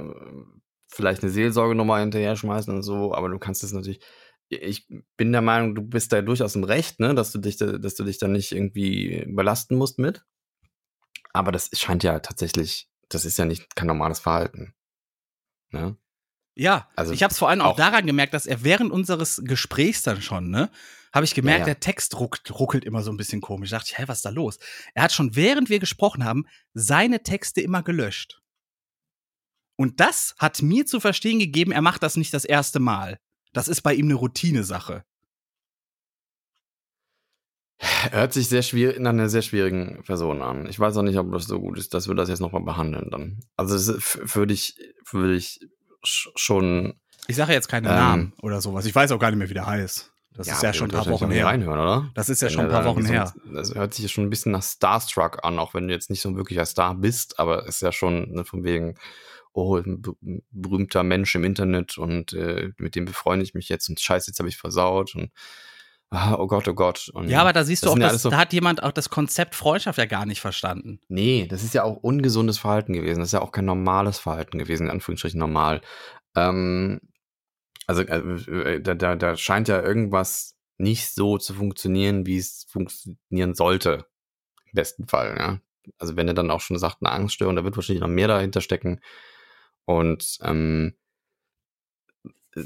vielleicht eine Seelsorgenummer hinterher schmeißen und so, aber du kannst es natürlich. Ich bin der Meinung, du bist da durchaus im Recht, ne, dass du dich, da, dass du dich da nicht irgendwie belasten musst mit. Aber das scheint ja tatsächlich, das ist ja nicht kein normales Verhalten. Ne? Ja, Also ich habe es vor allem auch, auch- daran gemerkt, dass er während unseres Gesprächs dann schon, ne, habe ich gemerkt, Ja, ja. der Text ruckt, ruckelt immer so ein bisschen komisch. Da dachte ich, hä, was ist da los? Er hat schon während wir gesprochen haben, seine Texte immer gelöscht. Und das hat mir zu verstehen gegeben, er macht das nicht das erste Mal. Das ist bei ihm eine Routinesache. Hört sich sehr schwierig, nach einer sehr schwierigen Person an. Ich weiß auch nicht, ob das so gut ist, dass wir das jetzt nochmal behandeln dann. Also würde ich, würde ich schon. Ich sage jetzt keine Ähm. Namen oder sowas. Ich weiß auch gar nicht mehr, wie der heißt. Das ist ja schon ein paar Wochen her. Reinhören, oder? Das ist ja Wenn schon ein paar Wochen irgendwie her. so- Das hört sich schon ein bisschen nach Starstruck an, auch wenn du jetzt nicht so ein wirklicher Star bist, aber ist ja schon ne, von wegen, oh, ein berühmter Mensch im Internet und äh, mit dem befreunde ich mich jetzt und scheiße, jetzt habe ich versaut und ah, oh Gott, oh Gott. Und Ja, aber da siehst du auch, ja so- da hat jemand auch das Konzept Freundschaft ja gar nicht verstanden. Nee, das ist ja auch ungesundes Verhalten gewesen. Das ist ja auch kein normales Verhalten gewesen, in Anführungsstrichen normal. Ähm, also äh, da, da, da scheint ja irgendwas nicht so zu funktionieren, wie es funktionieren sollte. Im besten Fall, ja. Also wenn er dann auch schon sagt, eine Angststörung, da wird wahrscheinlich noch mehr dahinter stecken. Und ähm, äh,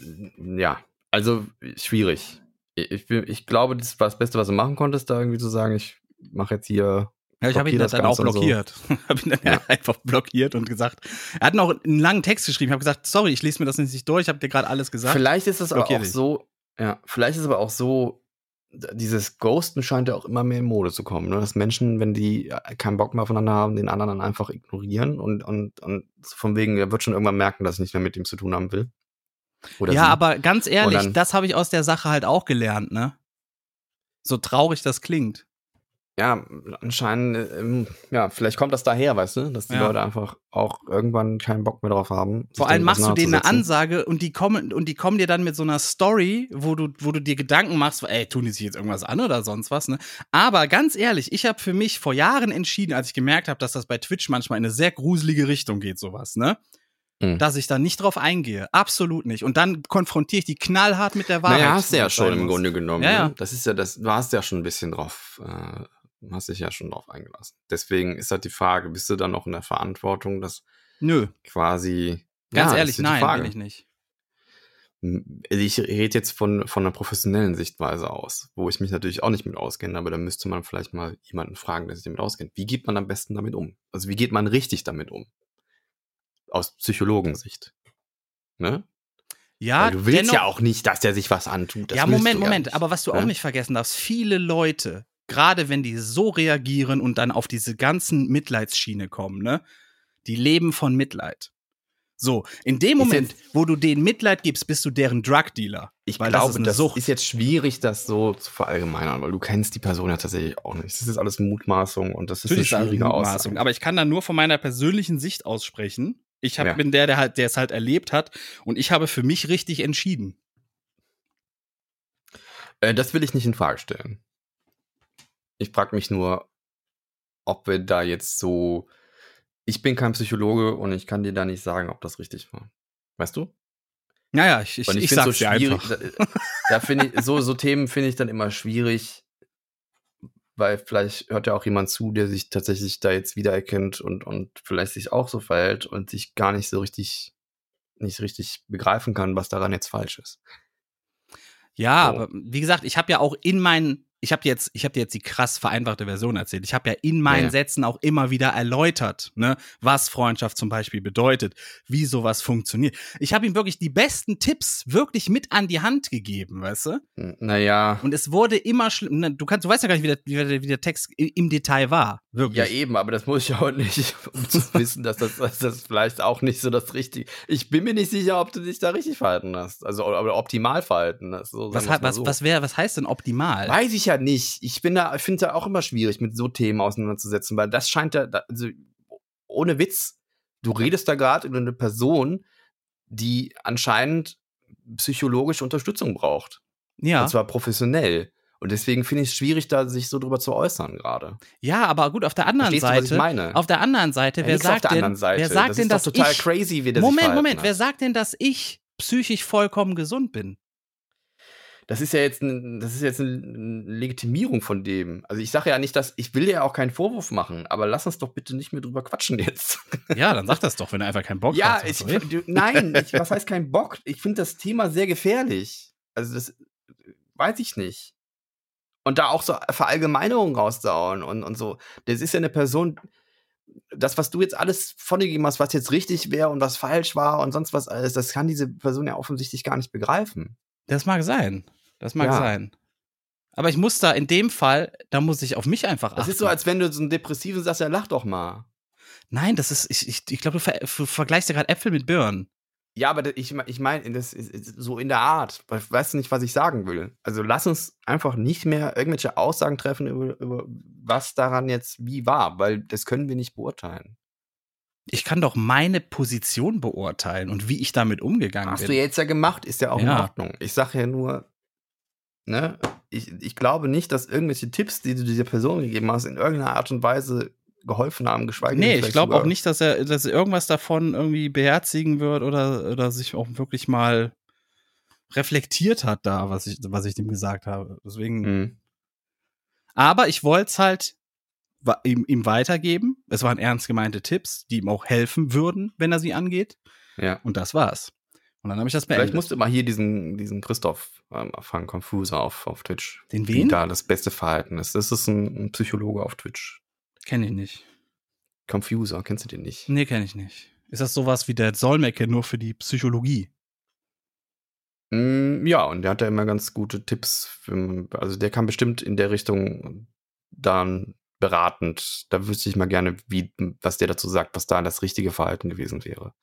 ja, also schwierig. Ich, ich, ich glaube, das war das Beste, was du machen konntest, da irgendwie zu sagen, ich mache jetzt hier Ja, ich habe ihn das dann auch und so. blockiert. habe ihn dann Ja. einfach blockiert und gesagt. Er hat noch einen langen Text geschrieben. Ich habe gesagt, sorry, ich lese mir das nicht durch. Ich habe dir gerade alles gesagt. Vielleicht ist es aber auch dich. so, ja, vielleicht ist aber auch so, dieses Ghosten scheint ja auch immer mehr in Mode zu kommen, ne? dass Menschen, wenn die äh, keinen Bock mehr aufeinander haben, den anderen dann einfach ignorieren und, und, und von wegen, er wird schon irgendwann merken, dass ich nicht mehr mit ihm zu tun haben will. Oder ja, sie. aber ganz ehrlich, das habe ich aus der Sache halt auch gelernt, ne? So traurig das klingt. Ja, anscheinend, äh, ähm, ja, vielleicht kommt das daher, weißt du, dass die Ja. Leute einfach auch irgendwann keinen Bock mehr drauf haben. Vor allem machst du denen eine. Ansage und die kommen und die kommen dir dann mit so einer Story, wo du wo du dir Gedanken machst, ey, tun die sich jetzt irgendwas an oder sonst was, ne? Aber ganz ehrlich, ich habe für mich vor Jahren entschieden, als ich gemerkt habe, dass das bei Twitch manchmal in eine sehr gruselige Richtung geht sowas, ne? Mhm. Dass ich da nicht drauf eingehe, absolut nicht. Und dann konfrontiere ich die knallhart mit der Wahrheit. Naja, hast du ja schon im. Grunde genommen. Ja, ne? ja. Das ist ja das, du hast ja schon ein bisschen drauf, äh, hast dich ja schon drauf eingelassen. Deswegen ist halt die Frage, bist du dann noch in der Verantwortung, dass Nö, quasi. ganz Ja, ehrlich, nein, Frage. bin ich nicht. Also Ich rede jetzt von, von einer professionellen Sichtweise aus, wo ich mich natürlich auch nicht mit auskenne, aber da müsste man vielleicht mal jemanden fragen, der sich damit auskennt. Wie geht man am besten damit um? Also wie geht man richtig damit um? Aus Psychologensicht. Ne? Ja, Weil du willst dennoch, ja auch nicht, dass der sich was antut. Das ja, Moment, ja Moment. Aber was du auch Ja? nicht vergessen darfst, viele Leute, gerade wenn die so reagieren und dann auf diese ganzen Mitleidsschiene kommen, ne, die leben von Mitleid. So, in dem Moment, wo du denen Mitleid gibst, bist du deren Drug-Dealer. Ich Weil glaube, das ist das Sucht. ist jetzt schwierig, das so zu verallgemeinern, weil du kennst die Person ja tatsächlich auch nicht. Das ist alles Mutmaßung und das ist Natürlich eine schwierige Aussage. aber ich kann da nur von meiner persönlichen Sicht aussprechen. Ich hab, Ja. bin der, der halt, der es halt erlebt hat und ich habe für mich richtig entschieden. Äh, das will ich nicht in Frage stellen. Ich frage mich nur, ob wir da jetzt so. Ich bin kein Psychologe und ich kann dir da nicht sagen, ob das richtig war. Weißt du? Naja, ich, ich, Und ich, ich, sag's so dir schwierig. einfach. Da, da finde ich, so, so Themen finde ich dann immer schwierig, weil vielleicht hört ja auch jemand zu, der sich tatsächlich da jetzt wiedererkennt und, und vielleicht sich auch so verhält und sich gar nicht so richtig, nicht richtig begreifen kann, was daran jetzt falsch ist. Ja, So. aber wie gesagt, ich habe ja auch in meinen, ich habe jetzt, ich habe dir jetzt die krass vereinfachte Version erzählt. Ich habe ja in meinen Ja, ja. Sätzen auch immer wieder erläutert, ne, was Freundschaft zum Beispiel bedeutet, wie sowas funktioniert. Ich habe ihm wirklich die besten Tipps wirklich mit an die Hand gegeben, weißt du? Naja. Und es wurde immer schlimmer. Du kannst, du weißt ja gar nicht, wie der, wie der, wie der Text im Detail war, wirklich. Ja, eben, aber das muss ich auch nicht, um zu wissen, dass das, dass das vielleicht auch nicht so das Richtige. Ich bin mir nicht sicher, ob du dich da richtig verhalten hast. Also, oder optimal verhalten hast. So, was, was, so. was wäre, was heißt denn optimal? Weiß ich ja nicht. Ich bin da, ich finde es ja auch immer schwierig, mit so Themen auseinanderzusetzen, weil das scheint ja, da- also ohne Witz, du redest da gerade über eine Person, die anscheinend psychologische Unterstützung braucht. ja. Und zwar professionell. Und deswegen finde ich es schwierig, da sich so drüber zu äußern gerade. Ja, aber gut, auf der anderen Verstehst du, Seite. was ich meine? Auf der anderen Seite, Ja, wer sagt denn, Seite. wer sagt das denn, ist dass total ich crazy, wie sich Moment, Moment, wer sagt denn, dass ich psychisch vollkommen gesund bin? Das ist ja jetzt, ein, das ist jetzt eine Legitimierung von dem. Also ich sage ja nicht, dass ich will ja auch keinen Vorwurf machen, aber lass uns doch bitte nicht mehr drüber quatschen jetzt. Ja, dann sag das doch, wenn du einfach keinen Bock ja, hast. du, nein, ich, was heißt kein Bock? Ich finde das Thema sehr gefährlich. Also das weiß ich nicht. Und da auch so Verallgemeinerungen rauszuhauen und, und so. Das ist ja eine Person, das, was du jetzt alles von dir gegeben hast, was jetzt richtig wäre und was falsch war und sonst was alles, das kann diese Person ja offensichtlich gar nicht begreifen. Das mag sein. Das mag Ja. sein. Aber ich muss da in dem Fall, da muss ich auf mich einfach achten. Das ist so, als wenn du so einen Depressiven sagst, ja, lach doch mal. Nein, das ist, ich, ich, ich glaube, du, ver du vergleichst ja gerade Äpfel mit Birnen. Ja, aber ich, ich meine, das ist so in der Art. We- Weißt du nicht, was ich sagen will? Also lass uns einfach nicht mehr irgendwelche Aussagen treffen über, über was daran jetzt wie war, weil das können wir nicht beurteilen. Ich kann doch meine Position beurteilen und wie ich damit umgegangen Hast bin. du jetzt ja gemacht, ist ja auch in Ja. Ordnung. Ich sage ja nur, ne, ich, ich glaube nicht, dass irgendwelche Tipps, die du dieser Person gegeben hast, in irgendeiner Art und Weise geholfen haben, geschweige denn Nee, ich glaube auch nicht, dass er, dass er irgendwas davon irgendwie beherzigen wird oder, oder sich auch wirklich mal reflektiert hat da, was ich, was ich dem gesagt habe. Deswegen. Mhm. Aber ich wollte es halt ihm, ihm weitergeben. Es waren ernst gemeinte Tipps, die ihm auch helfen würden, wenn er sie angeht. Ja. Und das war's. Und dann habe ich das Vielleicht beendet. musst du mal hier diesen, diesen Christoph ähm, fangen, Confuser auf, auf Twitch. Den Wie wen? da das beste Verhalten ist. Das ist ein, ein Psychologe auf Twitch. Kenne ich nicht. Confuser, kennst du den nicht? Nee, kenne ich nicht. Ist das sowas wie der Solmecke nur für die Psychologie? Mm, ja, und der hat ja immer ganz gute Tipps. Für, also der kann bestimmt in der Richtung dann beratend. Da wüsste ich mal gerne, wie, was der dazu sagt, was da das richtige Verhalten gewesen wäre.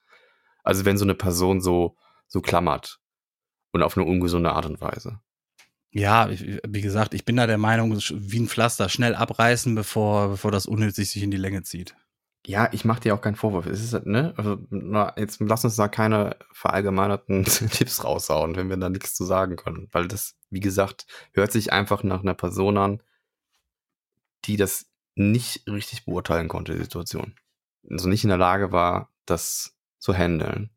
Also wenn so eine Person so, so klammert und auf eine ungesunde Art und Weise. Ja, ich, wie gesagt, ich bin da der Meinung, wie ein Pflaster schnell abreißen, bevor, bevor das unnötig sich in die Länge zieht. Ja, ich mache dir auch keinen Vorwurf. Es ist, halt, ne, also, na, jetzt lass uns da keine verallgemeinerten Tipps raushauen, wenn wir da nichts zu sagen können. Weil das, wie gesagt, hört sich einfach nach einer Person an, die das nicht richtig beurteilen konnte, die Situation. Also nicht in der Lage war, das zu handeln.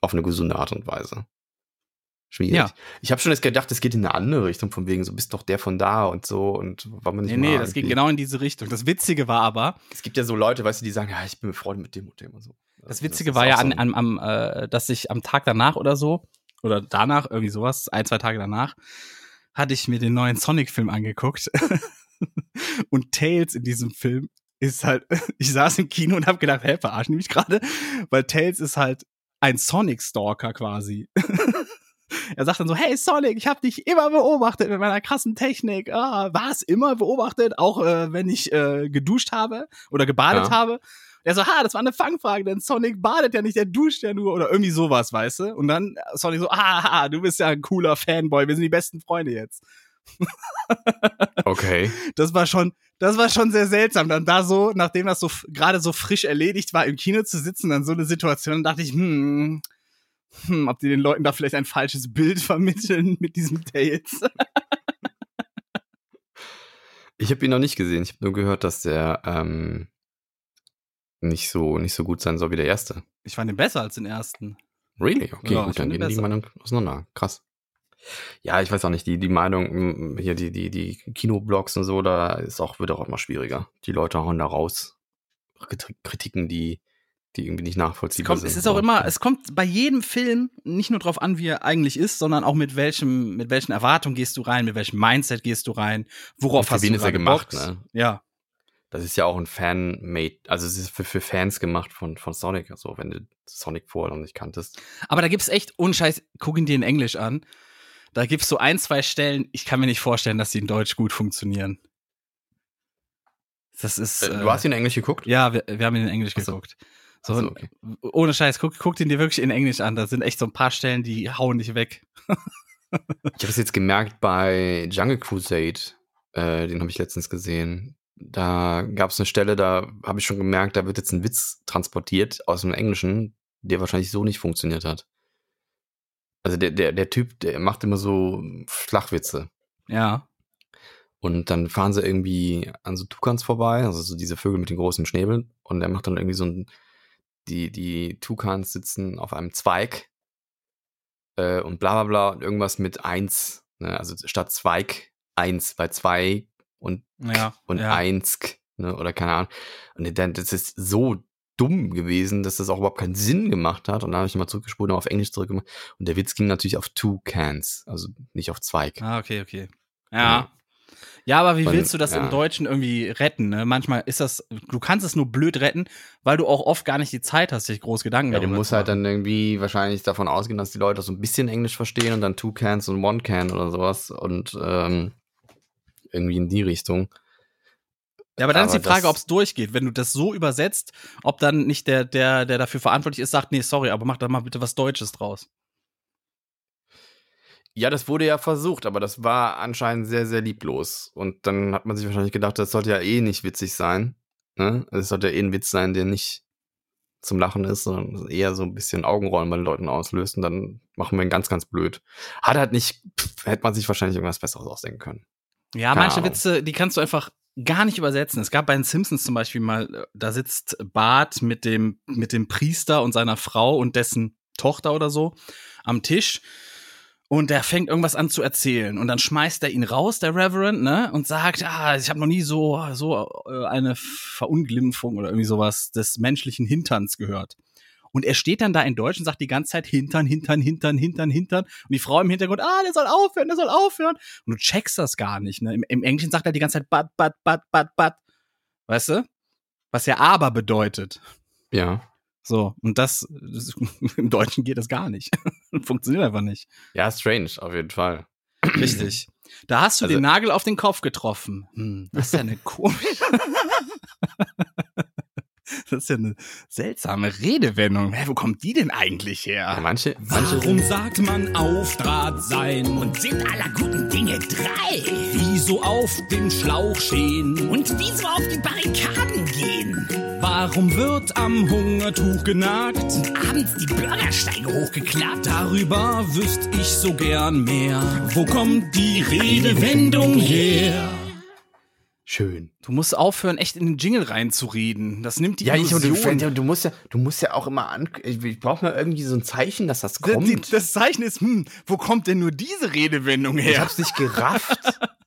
Auf eine gesunde Art und Weise. Schwierig. Ja. Ich habe schon jetzt gedacht, es geht in eine andere Richtung, von wegen, so bist doch der von da und so und war man nicht Nee, nee, das ging irgendwie- genau in diese Richtung. Das Witzige war aber, Es gibt ja so Leute, weißt du, die sagen, ja, ich bin befreundet mit dem und dem und so. das Witzige ist war ja so an, am äh, dass ich am Tag danach oder so, oder danach, irgendwie sowas, ein, zwei Tage danach, hatte ich mir den neuen Sonic-Film angeguckt. und Tails in diesem Film ist halt, ich saß im Kino und habe gedacht, hä, verarschen die mich gerade? Weil Tails ist halt ein Sonic-Stalker quasi. er sagt dann so, hey Sonic, ich habe dich immer beobachtet mit meiner krassen Technik. Ah, was? Immer beobachtet? Auch äh, wenn ich äh, geduscht habe oder gebadet Ja. habe? Er so, ha, das war eine Fangfrage, denn Sonic badet ja nicht, der duscht ja nur oder irgendwie sowas, weißt du? Und dann Sonic so, ah, ha, du bist ja ein cooler Fanboy, wir sind die besten Freunde jetzt. Okay. Das war schon, das war schon sehr seltsam. Dann da so, nachdem das so gerade so frisch erledigt war, im Kino zu sitzen, dann so eine Situation, dachte ich, hm, hm, ob die den Leuten da vielleicht ein falsches Bild vermitteln mit diesem Tails. Ich habe ihn noch nicht gesehen. Ich habe nur gehört, dass der ähm, nicht so nicht so gut sein soll wie der erste. Ich fand ihn besser als den ersten. Really? Okay, Ja, gut, dann gehen die. Meinungen auseinander. Krass. Ja, ich weiß auch nicht, die, die Meinung, mm, hier die, die, die Kinoblogs und so, da ist auch, wird auch immer schwieriger. Die Leute hauen da raus. Krit- Kritiken, die, die irgendwie nicht Es, nachvollziehbar kommt, sind. es ist auch Aber- immer, es kommt bei jedem Film nicht nur drauf an, wie er eigentlich ist, sondern auch mit welchem, mit welchen Erwartungen gehst du rein, mit welchem Mindset gehst du rein, worauf Und für hast wen du ist er gemacht, ne? Ja. Das ist ja auch ein Fan-Made, also es ist für, für Fans gemacht von, von Sonic, also wenn du Sonic vorher noch nicht kanntest. Aber da gibt's echt, ohne Scheiß, guck ihn dir in Englisch an. Da gibt's so ein, zwei Stellen, ich kann mir nicht vorstellen, dass die in Deutsch gut funktionieren. Das ist. Äh, äh, du hast ihn in Englisch geguckt? Ja, wir, wir haben ihn in Englisch Ach so. geguckt. So, Ach so, okay. Ohne Scheiß, guck, guck ihn dir wirklich in Englisch an. Da sind echt so ein paar Stellen, die hauen dich weg. Ich habe es jetzt gemerkt bei Jungle Crusade, äh, den habe ich letztens gesehen. Da gab es eine Stelle, da habe ich schon gemerkt, da wird jetzt ein Witz transportiert aus dem Englischen, der wahrscheinlich so nicht funktioniert hat. Also der, der, der Typ, der macht immer so Flachwitze. Ja. Und dann fahren sie irgendwie an so Tukans vorbei, also so diese Vögel mit den großen Schnäbeln. Und er macht dann irgendwie so ein, die, die Tukans sitzen auf einem Zweig äh, und bla bla bla und irgendwas mit eins. Ne? Also statt Zweig eins bei zwei und Ja. und ja. eins ne? oder keine Ahnung. Und dann, das ist so dumm gewesen, dass das auch überhaupt keinen Sinn gemacht hat. Und dann habe ich mal zurückgespult und auf Englisch zurückgemacht. Und der Witz ging natürlich auf two cans, also nicht auf Zweig. Ah, okay, okay. Ja. Ja, aber wie willst du das ja. im Deutschen irgendwie retten? Ne? Manchmal ist das, du kannst es nur blöd retten, weil du auch oft gar nicht die Zeit hast, dich groß Gedanken Ja, du darüber musst zu halt machen. dann irgendwie wahrscheinlich davon ausgehen, dass die Leute so ein bisschen Englisch verstehen und dann Two Cans und One Can oder sowas und ähm, irgendwie in die Richtung. Ja, aber dann ist aber die Frage, ob es durchgeht. Wenn du das so übersetzt, ob dann nicht der, der, der dafür verantwortlich ist, sagt, nee, sorry, aber mach da mal bitte was Deutsches draus. Ja, das wurde ja versucht, aber das war anscheinend sehr, sehr lieblos. Und dann hat man sich wahrscheinlich gedacht, das sollte ja eh nicht witzig sein. Ne? Es sollte ja eh ein Witz sein, der nicht zum Lachen ist, sondern eher so ein bisschen Augenrollen bei den Leuten auslöst. Und dann machen wir ihn ganz, ganz blöd. Hat halt nicht, pff, hätte man sich wahrscheinlich irgendwas Besseres ausdenken können. Ja, Keine manche Ahnung. Witze, die kannst du einfach gar nicht übersetzen. Es gab bei den Simpsons zum Beispiel mal, äh, da sitzt Bart mit dem, mit dem Priester und seiner Frau und dessen Tochter oder so am Tisch. Und der fängt irgendwas an zu erzählen. Und dann schmeißt er ihn raus, der Reverend, ne? Und sagt, ah, ich habe noch nie so, so äh, eine Verunglimpfung oder irgendwie sowas des menschlichen Hinterns gehört. Und er steht dann da in Deutsch und sagt die ganze Zeit Hintern, Hintern, Hintern, Hintern, Hintern. Und die Frau im Hintergrund, ah, der soll aufhören, der soll aufhören. Und du checkst das gar nicht. Ne? Im, Im Englischen sagt er die ganze Zeit but, but, but, but, but. Weißt du? Was ja aber bedeutet. Ja. So, und das, das im Deutschen geht das gar nicht. Funktioniert einfach nicht. Ja, strange, auf jeden Fall. Richtig. Da hast du Also- den Nagel auf den Kopf getroffen. Hm, das ist ja eine komische. das ist ja eine seltsame Redewendung. Hä, wo kommt die denn eigentlich Ja, her? manche, manche Warum sagt man auf Draht sein? Und sind aller guten Dinge drei? Wieso auf dem Schlauch stehen? Und wieso auf die Barrikaden gehen? Warum wird am Hungertuch genagt? Abends die Bürgersteige hochgeklappt? Darüber wüsste ich so gern mehr. Wo kommt die Redewendung her? Schön. Du musst aufhören, echt in den Jingle reinzureden. Das nimmt die Ja, ich, und Illusion. du, du musst ja, du musst ja auch immer an, ich, ich brauche mal irgendwie so ein Zeichen, dass das das, kommt. die- das Zeichen ist, hm, wo kommt denn nur diese Redewendung ich her? hab's nicht gerafft.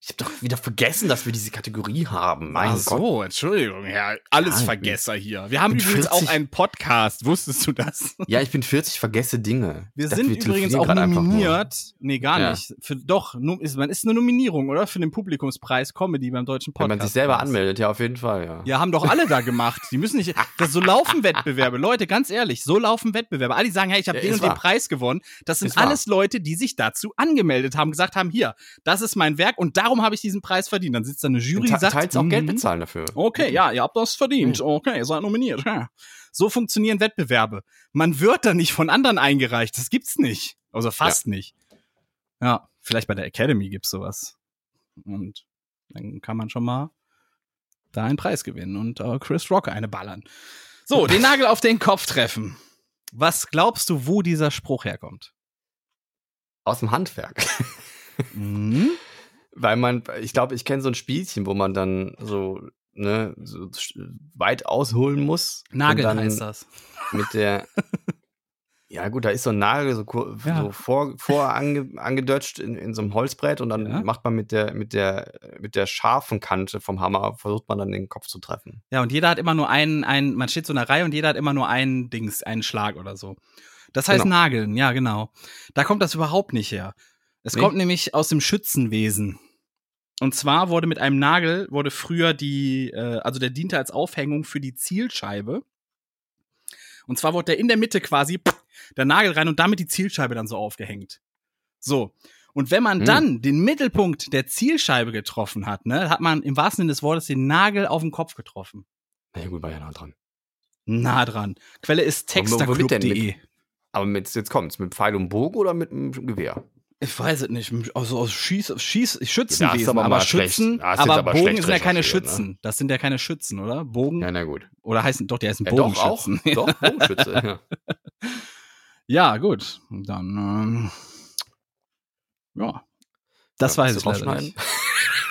ich hab doch wieder vergessen, dass wir diese Kategorie haben. Mein Ach Gott. so, Entschuldigung, Herr Allesvergesser hier. Wir haben übrigens 40 auch einen Podcast, wusstest du das? Ja, ich bin 40, vergesse Dinge. Wir dachte, sind übrigens telefonieren auch nominiert. Nee, gar Ja. nicht. Für, doch, ist, man ist eine Nominierung, oder? Für den Publikumspreis Comedy beim Deutschen Wenn Podcast. man sich selber anmeldet, ja, auf jeden Fall, ja. Ja, haben doch alle da gemacht. Die müssen nicht. Das so laufen Wettbewerbe. Leute, ganz ehrlich, so laufen Wettbewerbe. Alle sagen, hey, ich habe Ja, den und den wahr. Preis gewonnen. Das sind Ist wahr. alles Leute, die sich dazu angemeldet haben, gesagt haben, hier, das ist mein Werk und darum habe ich diesen Preis verdient. Dann sitzt da eine Jury, Te- sagt, teils auch Geld mhm. bezahlen dafür. Okay, ja, ihr habt das verdient. Okay, ihr seid nominiert. Ja. So funktionieren Wettbewerbe. Man wird da nicht von anderen eingereicht. Das gibt's nicht. Also fast nicht. Ja, vielleicht bei der Academy gibt's sowas. Und dann kann man schon mal da einen Preis gewinnen und äh, Chris Rock eine ballern. So, den Nagel auf den Kopf treffen. Was glaubst du, wo dieser Spruch herkommt? Aus dem Handwerk. Mhm. Weil man, ich glaube, ich kenne so ein Spielchen, wo man dann so, ne, so weit ausholen muss. Nageln heißt das. Mit der, ja gut, da ist so ein Nagel so, Ja. so vor, vor ange, angedutscht in, in so einem Holzbrett und dann Ja. macht man mit der, mit der, mit der scharfen Kante vom Hammer, versucht man dann den Kopf zu treffen. Ja, und jeder hat immer nur einen, einen, man steht so in einer Reihe und jeder hat immer nur einen Dings, einen Schlag oder so. Das heißt Genau. Nageln, ja, genau. Da kommt das überhaupt nicht her. Es Nee? kommt nämlich aus dem Schützenwesen. Und zwar wurde mit einem Nagel, wurde früher die, äh, also der diente als Aufhängung für die Zielscheibe. Und zwar wurde der in der Mitte quasi der Nagel rein und damit die Zielscheibe dann so aufgehängt. So. Und wenn man Hm. dann den Mittelpunkt der Zielscheibe getroffen hat, ne, hat man im wahrsten Sinne des Wortes den Nagel auf den Kopf getroffen. Na ja, gut, war ja nah dran. Nah dran. Quelle ist texterclub.de. Aber mit, jetzt kommt's, mit Pfeil und Bogen oder mit einem Gewehr? Ich weiß es nicht. Also aus Schieß, Schieß, das Schützenwesen. aber aber. Schützen, Das aber, aber Bogen sind ja keine ne? Schützen. Das sind ja keine Schützen, oder? Bogen. Ja, na gut. Oder heißen, doch, die heißen Ja, doch, auch. Bogenschützen. Doch, Bogenschütze. ja. Ja, gut. Dann, ähm, ja. Das Ja, weiß ich du leider nicht.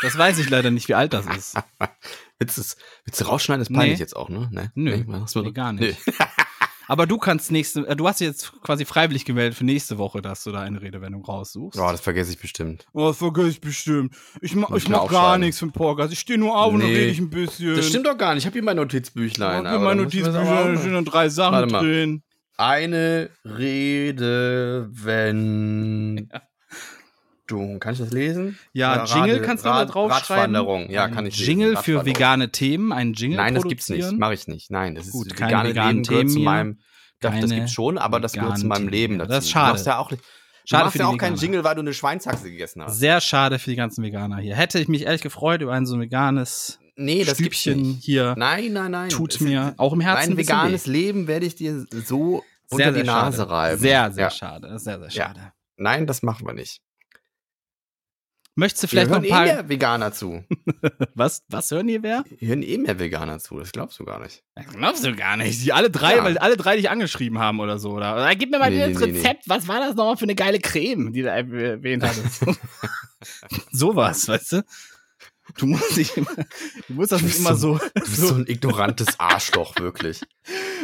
Das weiß ich leider nicht, wie alt das ist. Willst, du's- willst du rausschneiden? ist peinlich Nee. jetzt auch, ne? Nee, Nö. Nee, Nee, gar nicht. Aber du kannst nächste, äh, du hast dich jetzt quasi freiwillig gemeldet für nächste Woche, dass du da eine Redewendung raussuchst. Ja, das vergesse ich bestimmt. Oh, das vergesse ich bestimmt. Ich, ma ich mach gar nichts für den Podcast. Ich stehe nur auf und dann Nee. rede ich ein bisschen. Das stimmt doch gar nicht. Ich habe hier mein Notizbüchlein. Ich aber mein mal- stehen dann drei Sachen drin. Eine Rede, wenn. Du, kann ich das lesen? Ja, Oder Jingle Rade- kannst du da Rad- draufschreiben. Radwanderung, ja, Ein kann ich lesen. Jingle für Radwanderung. vegane Themen, ein Jingle Nein, das gibt's nicht. Mache ich nicht. Nein, das ist Gut, das keine vegane Leben gehört Themen zu meinem. Doch, das gibt's schon, aber das gehört zu meinem Leben dazu. Das ist schade. Du machst ja auch, Schade machst für ja auch keinen. Jingle, weil du eine Schweinshaxe gegessen hast. Sehr schade für die ganzen Veganer hier. Hätte ich mich ehrlich gefreut über ein so veganes nee, das gibt's Stübchen nicht. hier. Nein, nein, nein. Tut Es- mir auch im Herzen ein Mein veganes weh. Leben werde ich dir so unter die sehr Nase schade. reiben. Sehr, sehr Ja. schade. Sehr, sehr Ja. schade. Nein, das machen wir nicht. Möchtest du Vielleicht noch hören ein eh paar. mehr Veganer zu. Was, was hören hier wer? Hier hören eh mehr Veganer zu. Das glaubst du gar nicht. Das glaubst du gar nicht. Die alle drei, Ja. weil alle drei dich angeschrieben haben oder so. Oder, oder gib mir mal Nee, das nee, nee, Rezept. Was war das nochmal für eine geile Creme, die du erwähnt hattest? Sowas, weißt du? Du musst nicht immer, du musst das nicht immer so- so. Du bist so ein ignorantes Arschloch, wirklich.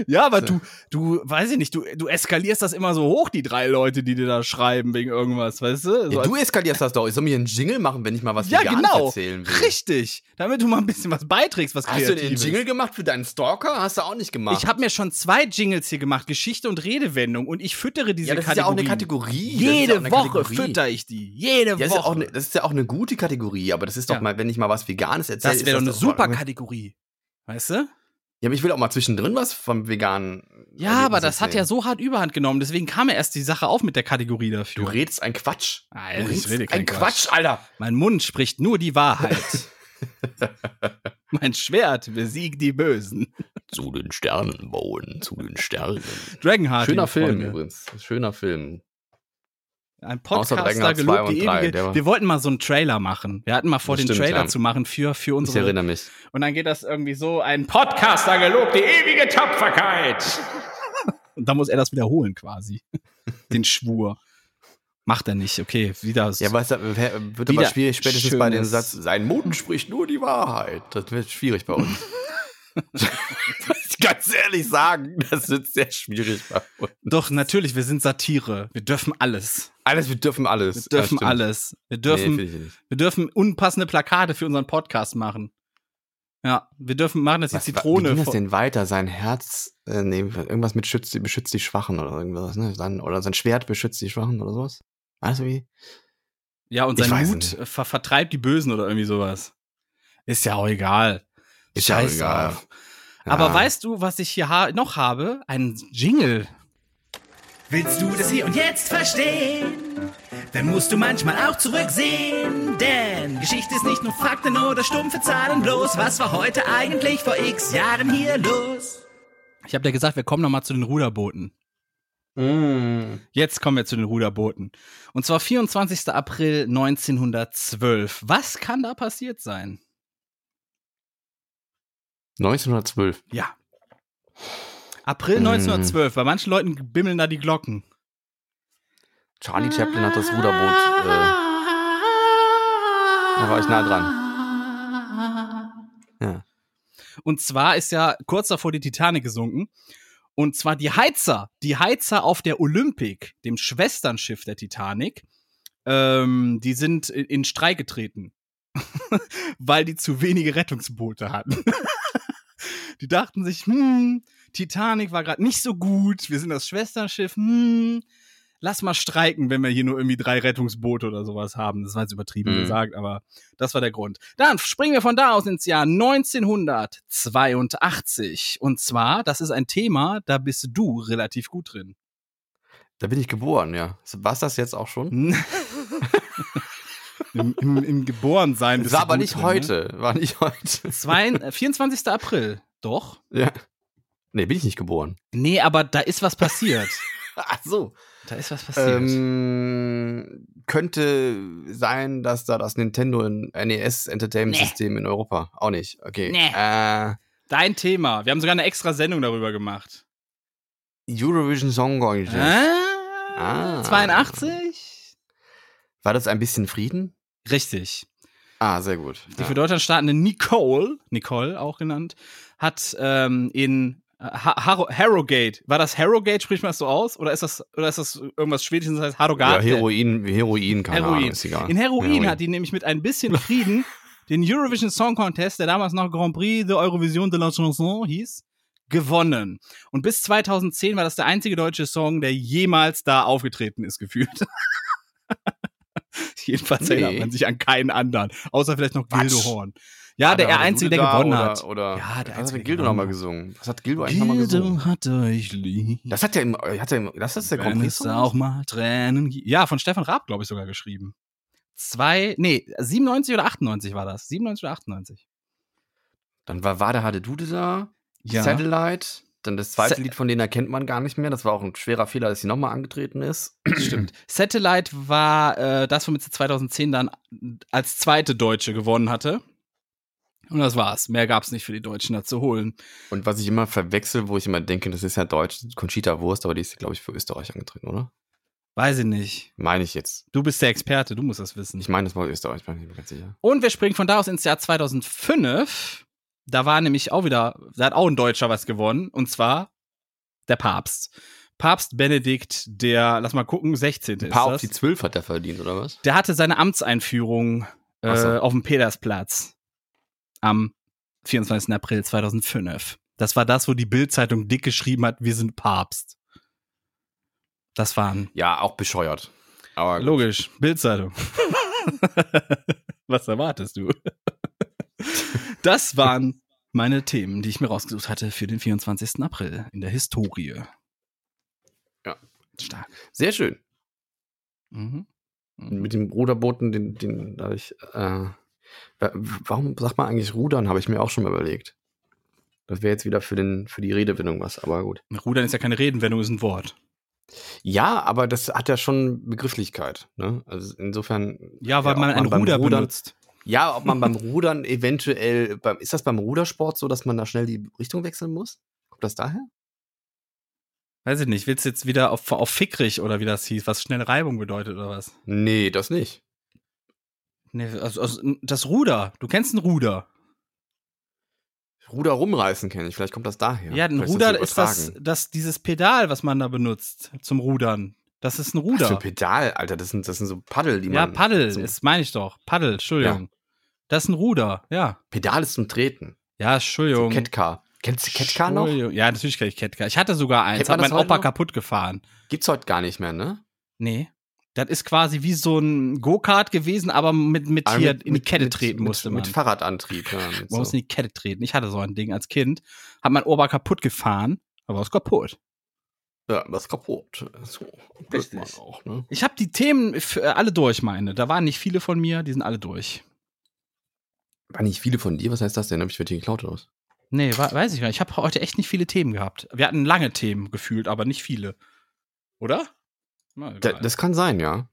Ja, aber du, du, weiß ich nicht, du, du eskalierst das immer so hoch, die drei Leute, die dir da schreiben wegen irgendwas, weißt du? So Ja, du eskalierst das doch. Ich soll mir einen Jingle machen, wenn ich mal was ja genau. erzählen will. Richtig. Damit du mal ein bisschen was beiträgst, was Hast du den Kreatives. Jingle gemacht für deinen Stalker? Hast du auch nicht gemacht. Ich habe mir schon zwei Jingles hier gemacht, Geschichte und Redewendung, und ich füttere diese ja, das ist ja auch eine. Kategorie. Ja Jede auch eine Woche Kategorie. fütter ich die. Jede Ja, das, ist ja Woche. eine, das ist ja auch eine gute Kategorie, aber das ist doch Ja. mal, wenn ich mal was Veganes erzähle. das wäre doch eine super Kategorie. Weißt du? Ja, aber ich will auch mal zwischendrin was vom veganen. Ja, aber das hat ja so hart Überhand genommen. Deswegen kam ja erst die Sache auf mit der Kategorie Du dafür. redest ein Quatsch. Alter, du ich redest rede kein ein Quatsch, Alter. Mein Mund spricht nur die Wahrheit. mein Schwert besiegt die Bösen. Zu den Sternen bauen, zu den Sternen. Dragonheart. Schöner Film Freunde. übrigens. Schöner Film. Ein Podcaster gelobt die drei, ewige. Wir wollten mal so einen Trailer machen. Wir hatten mal vor, den stimmt, Trailer ja. zu machen für, für Ich unsere. erinnere mich. Und dann geht das irgendwie so: ein Podcaster gelobt die ewige Tapferkeit. Und dann muss er das wiederholen quasi. den Schwur. Macht er nicht, okay. Wieder. Ja, aber es wär- wird aber schwierig, spätestens bei dem Satz, sein Mund spricht nur die Wahrheit. Das wird schwierig bei uns. Ich ganz ehrlich sagen, das wird sehr schwierig bei uns. Doch, natürlich, wir sind Satire. Wir dürfen alles. Alles, wir dürfen alles. Wir dürfen Ja, alles. Wir Nee, dürfen, nicht. wir dürfen unpassende Plakate für unseren Podcast machen. Ja, wir dürfen machen, dass die Was, Zitrone. Wie ging das denn weiter? Sein Herz, äh, nee, irgendwas mit schützt, beschützt die Schwachen oder irgendwas, ne? Sein, oder sein Schwert beschützt die Schwachen oder sowas? Weißt du wie? ja, und Ich sein Mut ver vertreibt die Bösen oder irgendwie sowas. Ist ja auch egal. Ist ja egal. drauf. Aber Ja. weißt du, was ich hier ha noch habe? Ein Jingle. Willst du das hier und jetzt verstehen? Dann musst du manchmal auch zurücksehen. Denn Geschichte ist nicht nur Fakten oder stumpfe Zahlen bloß. Was war heute eigentlich vor x Jahren hier los? Ich habe dir gesagt, wir kommen noch mal zu den Ruderbooten. Mm. Jetzt kommen wir zu den Ruderbooten. Und zwar 24. April 1912. Was kann da passiert sein? 1912. Ja. April Mm. 1912. Bei manchen Leuten bimmeln da die Glocken. Charlie Chaplin hat das Ruderboot. Äh, da war ich nah dran. Ja. Und zwar ist ja kurz davor die Titanic gesunken. Und zwar die Heizer, die Heizer auf der Olympic, dem Schwesternschiff der Titanic, ähm, die sind in, in Streik getreten, weil die zu wenige Rettungsboote hatten. die dachten sich, hm, Titanic war gerade nicht so gut, wir sind das Schwesternschiff, hm, lass mal streiken, wenn wir hier nur irgendwie drei Rettungsboote oder sowas haben. Das war jetzt übertrieben Mhm. gesagt, aber das war der Grund. Dann springen wir von da aus ins Jahr 1982. Und zwar, das ist ein Thema, da bist du relativ gut drin. Da bin ich geboren, ja. War's das jetzt auch schon? Im, im, im Geborensein Das war aber nicht drin, ne? heute. War nicht heute. Zwei, äh, 24. April. Doch? Ja. Nee, bin ich nicht geboren. Nee, aber da ist was passiert. Ach so. Da ist was passiert. Ähm, könnte sein, dass da das Nintendo NES Entertainment Nee. System in Europa auch nicht. Okay. Nee. Äh, Dein Thema. Wir haben sogar eine extra Sendung darüber gemacht. Eurovision Song Contest. Ah, Ah. 82? War das ein bisschen Frieden? Richtig. Ah, sehr gut. Die Ja. für Deutschland startende Nicole, Nicole auch genannt, hat ähm, in äh, Ha- Harro Harrogate, war das Harrogate, spricht man das so aus? Oder ist das, oder ist das irgendwas Schwedisches, das heißt Ja, Harrogate? Heroin, Heroin, keine Heroin. Ahnung, ist egal. In Heroin, hat die nämlich mit ein bisschen Frieden den Eurovision Song Contest, der damals noch Grand Prix de Eurovision de la Chanson hieß, gewonnen. Und bis 2010 war das der einzige deutsche Song, der jemals da aufgetreten ist, gefühlt. Jedenfalls Nee. erinnert man sich an keinen anderen. Außer vielleicht noch Quatsch. Gildo Horn. Ja, Hat der er einzige, der gewonnen oder, hat. Oder, Ja, der was einzige, hat Gildo der nochmal gesungen? Was hat Gildo eigentlich nochmal gesungen? Gildo hat euch lieb. Das hat er im, hat er im, das ist der es auch mal Tränen. Ja, von Stefan Raab, glaube ich, sogar geschrieben. Zwei, nee, 97 oder 98 war das. 97 oder 98. Dann war, war der Hade Dude da, Ja. Satellite, dann das zweite Sa- Lied von denen erkennt man gar nicht mehr. Das war auch ein schwerer Fehler, dass sie nochmal angetreten ist. Stimmt. Satellite war äh, das, womit sie 2010 dann als zweite Deutsche gewonnen hatte. Und das war's. Mehr gab's nicht für die Deutschen da zu holen. Und was ich immer verwechsel, wo ich immer denke, das ist ja Deutsch, Conchita Wurst, aber die ist, glaube ich, für Österreich angetreten, oder? Weiß ich nicht. Meine ich jetzt. Du bist der Experte, du musst das wissen. Ich meine, das war Österreich, bin ich mir ganz sicher. Und wir springen von da aus ins Jahr 2005. Da war nämlich auch wieder, da hat auch ein Deutscher was gewonnen. Und zwar der Papst. Papst Benedikt, der, lass mal gucken, 16. Ein ist paar auf das. die 12 hat er verdient, oder was? Der hatte seine Amtseinführung äh, so. auf dem Petersplatz am 24. April 2005. Das war das, wo die Bild-Zeitung dick geschrieben hat, wir sind Papst. Das waren, Ja, auch bescheuert. Aber logisch, Bild-Zeitung. Was erwartest du? Das waren meine Themen, die ich mir rausgesucht hatte für den 24. April in der Historie. Ja. Stark. Sehr schön. Mhm. Mhm. Mit dem Ruderbooten, den, den da hab ich, äh, wa- warum sagt man eigentlich Rudern, habe ich mir auch schon mal überlegt. Das wäre jetzt wieder für, den, für die Redewendung was, aber gut. Rudern ist ja keine Redenwendung, ist ein Wort. Ja, aber das hat ja schon Begrifflichkeit. Ne? Also insofern. Ja, weil ob man ein Ruder benutzt. Ja, ob man beim Rudern eventuell, beim, ist das beim Rudersport so, dass man da schnell die Richtung wechseln muss? Kommt das daher? Weiß ich nicht, willst du jetzt wieder auf, auf fickrig oder wie das hieß, was schnelle Reibung bedeutet oder was? Nee, das nicht. Nee, also, also das Ruder. Du kennst ein Ruder. Ruder rumreißen kenne ich, vielleicht kommt das daher. Ja, ein Vielleicht Ruder ist das, das, dieses Pedal, was man da benutzt zum Rudern. Das ist ein Was für Ruder. Pedal, Alter, das sind, das sind so Paddel, die Ja, man. Paddel, zum- das meine ich doch. Paddel, Entschuldigung. Das ist ein Ruder, ja. Pedal ist zum Treten. Ja, So Entschuldigung. Catcar. Kennst du Catcar noch? Ja, natürlich kenne ich Catcar. Ich hatte sogar eins, hat mein Opa noch? kaputt gefahren. Gibt's heute gar nicht mehr, ne? Nee. Das ist quasi wie so ein Go-Kart gewesen, aber mit, mit Aber hier mit- in die Kette mit- treten musste man. Mit Fahrradantrieb, ja. Man muss so. in die Kette treten. Ich hatte so ein Ding als Kind. Hat mein Opa kaputt gefahren, aber ist kaputt. Ja, was kaputt. So, Richtig. auch, ne? Ich habe die Themen für alle durch, meine. Da waren nicht viele von mir, die sind alle durch. War nicht viele von dir? Was heißt das denn? Hab ich für die geklaut oder was? Nee, wa- weiß ich gar nicht. Ich habe heute echt nicht viele Themen gehabt. Wir hatten lange Themen gefühlt, aber nicht viele. Oder? Na, Da, das kann sein, ja.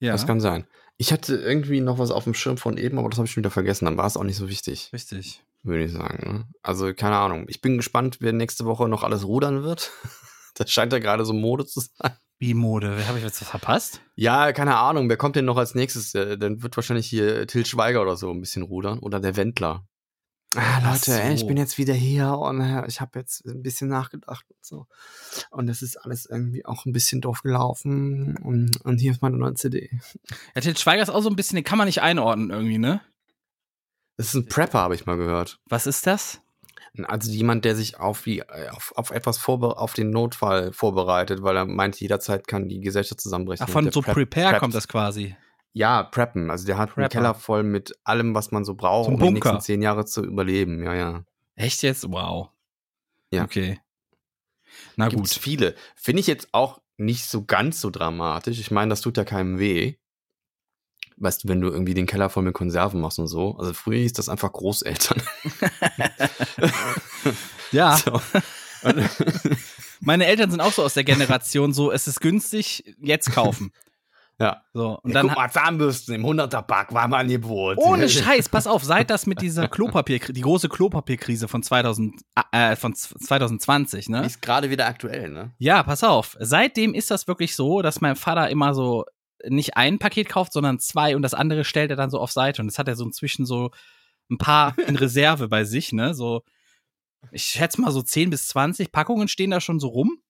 ja, Das kann sein. Ich hatte irgendwie noch was auf dem Schirm von eben, aber das habe ich schon wieder vergessen. Dann war es auch nicht so wichtig, richtig. Würde ich sagen. Ne? Also, keine Ahnung. Ich bin gespannt, wer nächste Woche noch alles rudern wird. Das scheint ja gerade so Mode zu sein. Wie Mode? Habe ich jetzt was verpasst? Ja, keine Ahnung. Wer kommt denn noch als nächstes? Äh, Dann wird wahrscheinlich hier Till Schweiger oder so ein bisschen rudern. Oder der Wendler. Ah, Leute, ey, ich so. bin jetzt wieder hier und äh, ich habe jetzt ein bisschen nachgedacht und so. Und das ist alles irgendwie auch ein bisschen doof gelaufen. Und, und hier ist meine neue CD. Ja, Til Schweiger ist auch so ein bisschen, den kann man nicht einordnen irgendwie, ne? Das ist ein Prepper, habe ich mal gehört. Was ist das? Also jemand, der sich auf, die, äh, auf, auf etwas vorbe auf den Notfall vorbereitet, weil er meint, jederzeit kann die Gesellschaft zusammenbrechen. Ach, von so prep- Prepare preppt. kommt das quasi. Ja, preppen. Also der hat einen Prepper. Keller voll mit allem, was man so braucht, So um die Bunker. nächsten zehn Jahre zu überleben. Ja, ja. Echt jetzt? Wow. Ja. Okay. Na Gibt's gut. viele. Finde ich jetzt auch nicht so ganz so dramatisch. Ich meine, das tut ja keinem weh. Weißt du, wenn du irgendwie den Keller voll mit Konserven machst und so. Also früher hieß das einfach Großeltern. Ja, So. meine Eltern sind auch so aus der Generation, so, es ist günstig, jetzt kaufen. ja. So, und ja, dann guck mal, Zahnbürsten im 100er-Pack war im Angebot. Ohne Scheiß, pass auf, seit das mit dieser Klopapier, die große Klopapierkrise von 2000, äh, von 2020, Die ne? ist gerade wieder aktuell, ne? Ja, pass auf. Seitdem ist das wirklich so, dass mein Vater immer so nicht ein Paket kauft, sondern zwei und das andere stellt er dann so auf Seite. Und das hat er so inzwischen so ein paar in Reserve bei sich, ne? So, ich schätze mal so 10 bis 20 Packungen stehen da schon so rum.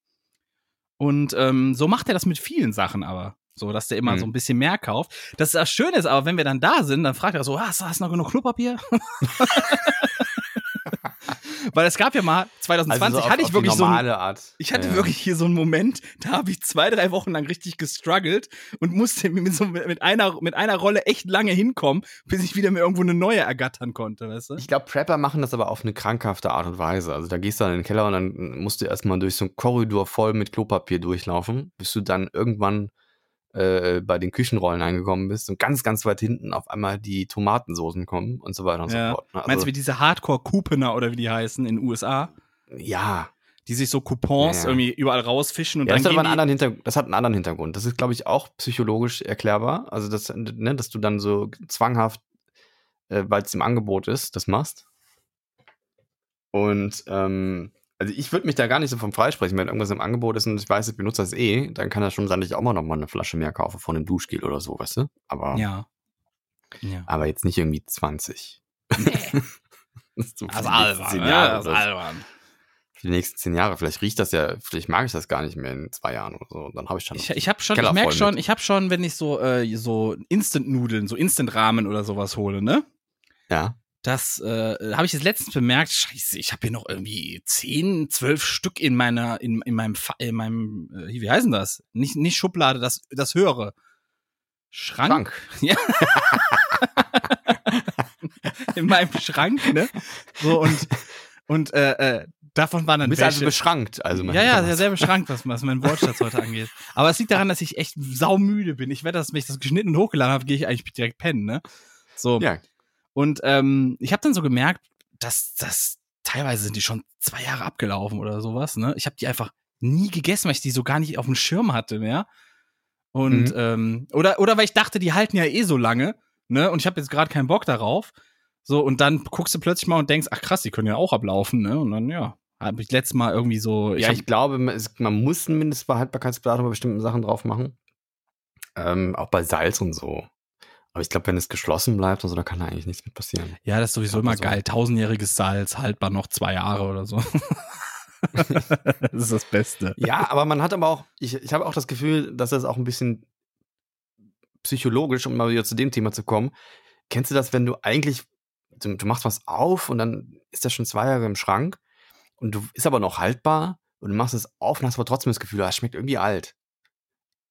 Und ähm, so macht er das mit vielen Sachen aber. So, dass der immer Mhm. so ein bisschen mehr kauft. Das ist das Schöne ist aber, wenn wir dann da sind, dann fragt er so, hast, hast du noch genug Klopapier? Weil es gab ja mal, 2020 Also so auf, hatte ich wirklich so ein, normale Art. ich hatte ja. wirklich hier so einen Moment, da habe ich zwei, drei Wochen lang richtig gestruggelt und musste mit, so, mit, einer, mit einer Rolle echt lange hinkommen, bis ich wieder mir irgendwo eine neue ergattern konnte, weißt du? Ich glaube, Prepper machen das aber auf eine krankhafte Art und Weise. Also da gehst du dann in den Keller und dann musst du erstmal durch so einen Korridor voll mit Klopapier durchlaufen, bis du dann irgendwann äh, bei den Küchenrollen angekommen bist und ganz, ganz weit hinten auf einmal die Tomatensoßen kommen und so weiter und Ja. so fort. ne? Meinst du, wie diese Hardcore-Couponer oder wie die heißen in den USA, ja, die sich so Coupons Ja, irgendwie überall rausfischen und ja das, dann hat aber einen anderen Hintergrund, das hat einen anderen Hintergrund. Das ist, glaube ich, auch psychologisch erklärbar. Also, das, ne, dass du dann so zwanghaft, äh, weil es im Angebot ist, das machst. Und ähm, also ich würde mich da gar nicht so vom freisprechen, wenn irgendwas im Angebot ist und ich weiß, ich benutze das eh, dann kann das schon sein, dass ich auch mal noch mal eine Flasche mehr kaufe von einem Duschgel oder so, weißt du? Aber, Ja. Ja. aber jetzt nicht irgendwie 20. Nee. Das ist so Also für die nächsten albern, zehn ja, Jahre das ist albern. für die nächsten zehn Jahre. Vielleicht riecht das ja, vielleicht mag ich das gar nicht mehr in zwei Jahren oder so. Dann habe ich schon. Ich, ich habe schon, Keller ich merke schon, mit. ich habe schon, wenn ich so äh, so Instant-Nudeln, so Instant-Ramen oder sowas hole, ne? ja. Das äh, habe ich jetzt letztens bemerkt. Scheiße, ich habe hier noch irgendwie zehn, zwölf Stück in meiner, in, in meinem, in meinem, äh, wie heißen das? Nicht, nicht Schublade, das, das höhere. Schrank? Schrank. Ja. in meinem Schrank, ne? So und und äh, äh, davon waren Du dann bist also welche. beschrankt. Also ja, ja, sehr, sehr beschrankt, was, was mein Wortschatz heute angeht. Aber es liegt daran, dass ich echt saumüde bin. Ich werde, dass wenn ich das geschnitten und hochgeladen habe, gehe ich eigentlich direkt pennen, ne? So. Ja, Und ähm, ich habe dann so gemerkt, dass das teilweise sind die schon zwei Jahre abgelaufen oder sowas, ne? Ich habe die einfach nie gegessen, weil ich die so gar nicht auf dem Schirm hatte mehr. Und Mhm. ähm, oder oder weil ich dachte, die halten ja eh so lange, ne? Und ich habe jetzt gerade keinen Bock darauf. So und dann guckst du plötzlich mal und denkst, ach krass, die können ja auch ablaufen, ne? Und dann ja, habe ich letztes Mal irgendwie so, ja, hab- ich glaube, man muss ein Mindestbehaltbarkeitsdatum bei bestimmten Sachen drauf machen. Ähm, auch bei Salz und so. Aber ich glaube, wenn es geschlossen bleibt und so, da kann da eigentlich nichts mit passieren. Ja, das ist sowieso immer also- geil. Tausendjähriges Salz, haltbar noch zwei Jahre oder so. das ist das Beste. Ja, aber man hat aber auch, ich, ich habe auch das Gefühl, dass das auch ein bisschen psychologisch, um mal wieder zu dem Thema zu kommen. Kennst du das, wenn du eigentlich, du, du machst was auf und dann ist das schon zwei Jahre im Schrank und du ist aber noch haltbar und du machst es auf und hast aber trotzdem das Gefühl, ah, es schmeckt irgendwie alt.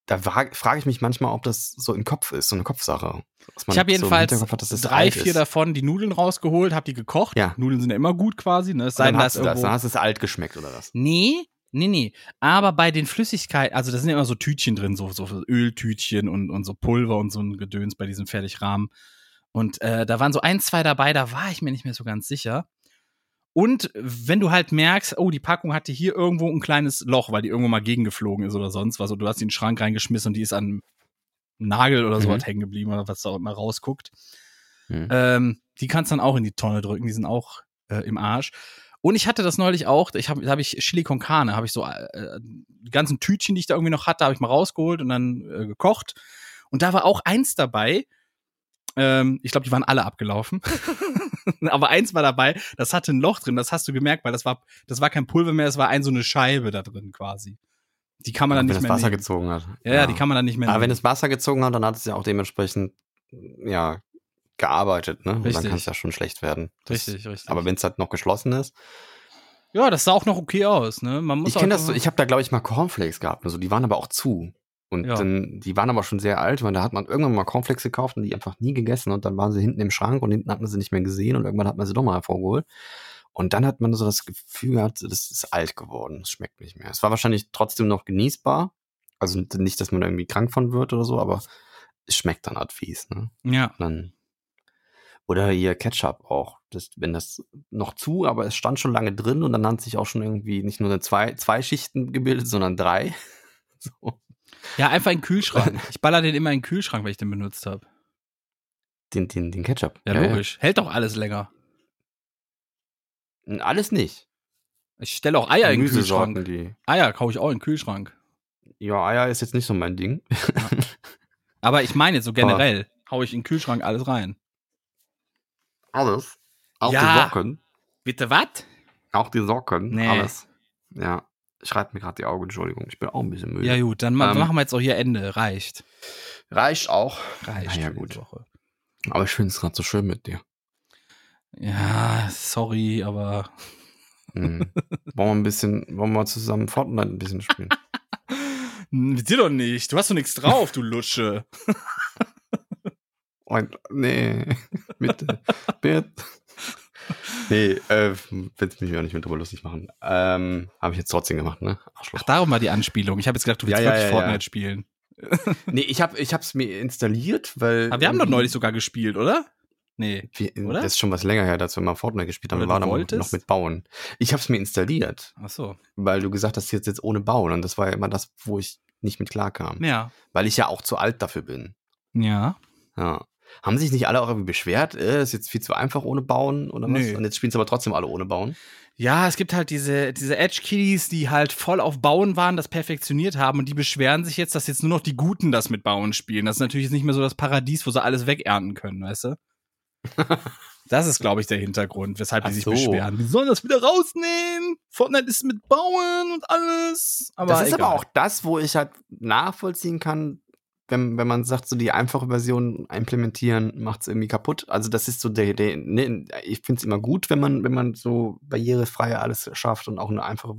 Da frage frag ich mich manchmal, ob das so im Kopf ist, so eine Kopfsache. Ich habe so jedenfalls Hinterkopf hat, drei, vier ist. davon die Nudeln rausgeholt, habe die gekocht. Ja. Nudeln sind ja immer gut quasi, ne? Es sei dann hast das, irgendwo. dann hast du es alt geschmeckt oder was? Nee, nee, nee. Aber bei den Flüssigkeiten, also da sind ja immer so Tütchen drin, so, so Öltütchen und, und so Pulver und so ein Gedöns bei diesem Fertigrahmen. Und äh, da waren so ein, zwei dabei, da war ich mir nicht mehr so ganz sicher. Und wenn du halt merkst, oh, die Packung hatte hier irgendwo ein kleines Loch, weil die irgendwo mal gegengeflogen ist oder sonst was, und du hast die in den Schrank reingeschmissen und die ist an Nagel oder Mhm. sowas hängen geblieben oder was da auch immer rausguckt. Hm. Ähm, die kannst dann auch in die Tonne drücken, die sind auch äh, im Arsch. Und ich hatte das neulich auch, ich habe hab ich Chili con Carne, habe ich so äh, die ganzen Tütchen, die ich da irgendwie noch hatte, habe ich mal rausgeholt und dann äh, gekocht. Und da war auch eins dabei. Ähm, ich glaube, die waren alle abgelaufen. Aber eins war dabei, das hatte ein Loch drin, das hast du gemerkt, weil das war, das war kein Pulver mehr, das war ein so eine Scheibe da drin quasi. Die kann man dann wenn nicht mehr Wasser nehmen. gezogen hat. Ja, ja, die kann man dann nicht mehr Aber wenn nehmen. es Wasser gezogen hat, dann hat es ja auch dementsprechend ja gearbeitet, ne? Und Richtig. dann kann es ja schon schlecht werden. Das- Richtig, richtig. Aber wenn es halt noch geschlossen ist. ja, das sah auch noch okay aus, ne? Man muss Ich kenne das so, ich habe da glaube ich mal Cornflakes gehabt, also die waren aber auch zu. Und Ja. dann, die waren aber schon sehr alt, weil da hat man irgendwann mal Cornflakes gekauft und die einfach nie gegessen und dann waren sie hinten im Schrank und hinten hat man sie nicht mehr gesehen und irgendwann hat man sie doch mal hervorgeholt. Und dann hat man so das Gefühl gehabt, das ist alt geworden, es schmeckt nicht mehr. Es war wahrscheinlich trotzdem noch genießbar. Also nicht, dass man irgendwie krank von wird oder so, aber es schmeckt dann halt fies, ne? Ja, Dann. Oder hier Ketchup auch. Das, wenn das noch zu, aber es stand schon lange drin und dann hat sich auch schon irgendwie nicht nur zwei, zwei Schichten gebildet, sondern drei. So. Ja, einfach in den Kühlschrank. Ich baller den immer in den Kühlschrank, wenn ich den benutzt habe. Den, den, den Ketchup. Ja, logisch. Hält doch alles länger. Ja. Alles nicht. Ich stelle auch Eier in den Kühlschrank. die. Eier kaufe ich auch in den Kühlschrank. Ja, Eier ist jetzt nicht so mein Ding. Aber ich meine jetzt so generell, hau ich in den Kühlschrank alles rein. Alles. Auch Ja. die Socken. Bitte was? Auch die Socken. Nee. Alles. Ja. Schreibt mir gerade die Augen, Entschuldigung. Ich bin auch ein bisschen müde. Ja gut, dann ma Ähm, machen wir jetzt auch hier Ende. Reicht. Reicht auch. Reicht. Na ja, gut. Woche. Aber ich finde es gerade so schön mit dir. Ja, sorry, aber Mhm. wollen wir ein bisschen, wollen wir zusammen Fortnite ein bisschen spielen? mit dir doch nicht. Du hast doch nichts drauf, du Lutsche. Und, nee, bitte, bitte. Nee, äh, willst mich auch nicht mehr drüber lustig machen. Ähm, habe ich jetzt trotzdem gemacht, ne? Arschloch. Ach, darum war die Anspielung. Ich habe jetzt gedacht, du willst Ja, ja, wirklich ja. Fortnite spielen. Nee, ich habe ich hab's mir installiert, weil. Aber wir haben doch neulich sogar gespielt, oder? Nee. Wir, oder? Das ist schon was länger her, dass wir mal Fortnite gespielt haben. Wir waren wolltest? noch mit Bauen. Ich habe es mir installiert, Ach so. weil du gesagt hast, jetzt, jetzt ohne Bauen. Und das war ja immer das, wo ich nicht mit klarkam. Ja. Weil ich ja auch zu alt dafür bin. Ja. Ja. Haben sich nicht alle auch irgendwie beschwert, äh, ist jetzt viel zu einfach ohne Bauen oder was? Nö. Und jetzt spielen sie aber trotzdem alle ohne Bauen. Ja, es gibt halt diese, diese Edge-Kiddies, die halt voll auf Bauen waren, das perfektioniert haben und die beschweren sich jetzt, dass jetzt nur noch die Guten das mit Bauen spielen. Das ist natürlich nicht mehr so das Paradies, wo sie alles wegernten können, weißt du? Das ist, glaube ich, der Hintergrund, weshalb die Ach sich so. beschweren. Die sollen das wieder rausnehmen. Fortnite ist mit Bauen und alles. Aber das ist egal. aber auch das, wo ich halt nachvollziehen kann, wenn, wenn man sagt, so die einfache Version implementieren, macht es irgendwie kaputt. Also das ist so der, der ne, ich finde es immer gut, wenn man, wenn man so barrierefrei alles schafft und auch eine einfache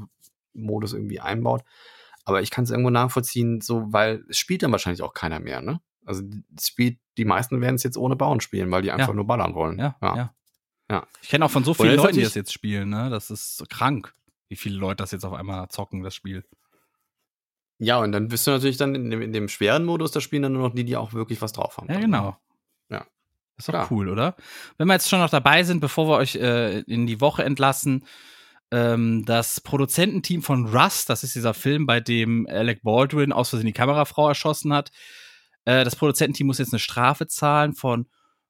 Modus irgendwie einbaut. Aber ich kann es irgendwo nachvollziehen, so, weil es spielt dann wahrscheinlich auch keiner mehr, ne? Also es spielt, die meisten werden es jetzt ohne Bauen spielen, weil die einfach Ja. nur ballern wollen. Ja, ja. Ja. Ich kenne auch von so vielen Leuten, die das jetzt spielen, ne? Das ist so krank, wie viele Leute das jetzt auf einmal zocken, das Spiel. Ja, und dann bist du natürlich dann in dem, in dem schweren Modus, da spielen dann nur noch die, die auch wirklich was drauf haben. Ja, genau. Ja. Ist doch Klar. cool, oder? Wenn wir jetzt schon noch dabei sind, bevor wir euch äh, in die Woche entlassen, ähm, das Produzententeam von Rust, das ist dieser Film, bei dem Alec Baldwin aus Versehen die Kamerafrau erschossen hat, äh, das Produzententeam muss jetzt eine Strafe zahlen von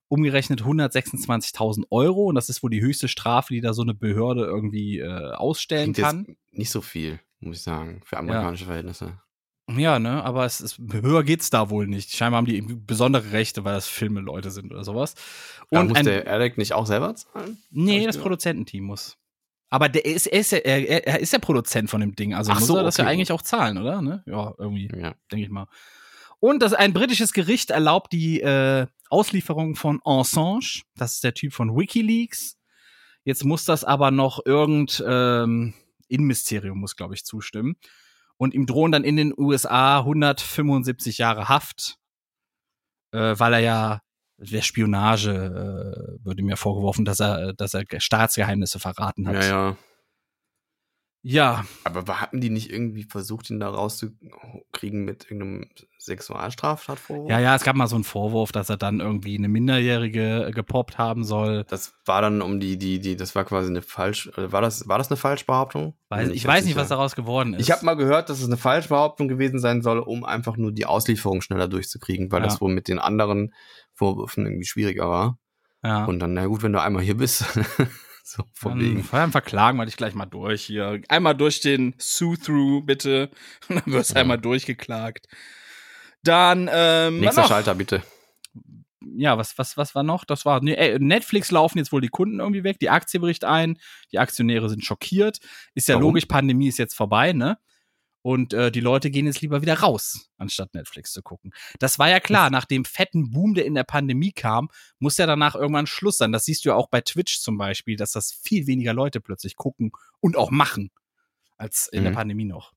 umgerechnet 126.000 Euro und das ist wohl die höchste Strafe, die da so eine Behörde irgendwie äh, ausstellen Klingt kann. nicht so viel, muss ich sagen, für amerikanische Verhältnisse. Ja, ne, aber es ist, höher geht's da wohl nicht. Scheinbar haben die irgendwie besondere Rechte, weil das Filme Leute sind oder sowas. Und Und muss ein, der Alec nicht auch selber zahlen? nee, das gehört. Produzententeam muss. Aber der ist, er ist, ja, er, er ist der Produzent von dem Ding, also Ach muss so, er das ja okay. eigentlich auch zahlen, oder? Ne? Ja, irgendwie, Ja. denke ich mal. Und das, ein britisches Gericht erlaubt die äh, Auslieferung von Assange. Das ist der Typ von WikiLeaks. Jetzt muss das aber noch irgend ähm, Innenministerium muss, glaube ich, zustimmen. Und ihm drohen dann in den USA 175 Jahre Haft, äh, weil er ja der Spionage äh, ihm ja vorgeworfen, dass er, dass er Staatsgeheimnisse verraten hat. ja, ja. ja, Aber hatten die nicht irgendwie versucht, ihn da rauszukriegen mit irgendeinem Sexualstraftatvorwurf? ja, ja, es gab mal so einen Vorwurf, dass er dann irgendwie eine Minderjährige äh, gepoppt haben soll. Das war dann um die, die, die, das war quasi eine falsch, äh, war das, war das eine Falschbehauptung? Weiß, ich hab's weiß nicht, was daraus geworden ist. Ich habe mal gehört, dass es eine Falschbehauptung gewesen sein soll, um einfach nur die Auslieferung schneller durchzukriegen, weil Ja. das wohl mit den anderen Vorwürfen irgendwie schwieriger war. ja. Und dann, na gut, wenn du einmal hier bist, so von Dann, wegen. vor allem verklagen wir dich gleich mal durch hier. Einmal durch den Sue-Through, bitte. Und dann wirst du Ja. einmal durchgeklagt. Dann, ähm, Nächster? Schalter, bitte. ja, was, was, was war noch? Das war, nee, Netflix laufen jetzt wohl die Kunden irgendwie weg, die Aktie bricht ein, die Aktionäre sind schockiert. Ist ja Warum? logisch, Pandemie ist jetzt vorbei, ne? Und äh, die Leute gehen jetzt lieber wieder raus, anstatt Netflix zu gucken. Das war ja klar, nach dem fetten Boom, der in der Pandemie kam, muss ja danach irgendwann Schluss sein. Das siehst du ja auch bei Twitch zum Beispiel, dass das viel weniger Leute plötzlich gucken und auch machen, als in der Mhm. Pandemie noch.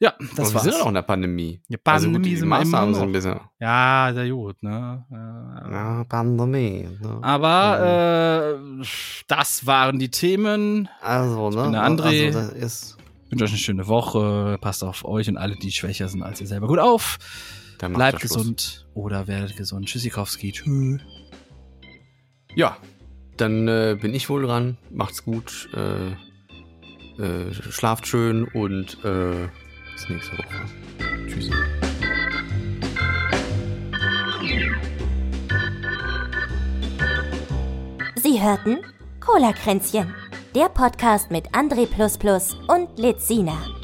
Ja, das Das wir sind ja noch in der Pandemie. Ja, Also Pandemie gut, die sind wir immer Maßnahmen sind noch. ein bisschen. Ja, sehr gut, ne? Ja, Ja, Pandemie. Ne? Aber äh, das waren die Themen. Also, ne? bin der André. Also, ist, Ich wünsche euch eine schöne Woche. Passt auf euch und alle, die schwächer sind als ihr selber. Gut auf. da macht Bleibt gesund oder werdet gesund. Tschüssikowski. Tschüss. Ja, dann äh, bin ich wohl dran. Macht's gut. Äh, äh, schlaft schön und äh, bis nächste Woche. Tschüss. Sie hörten Cola-Kränzchen, der Podcast mit André und Lizina.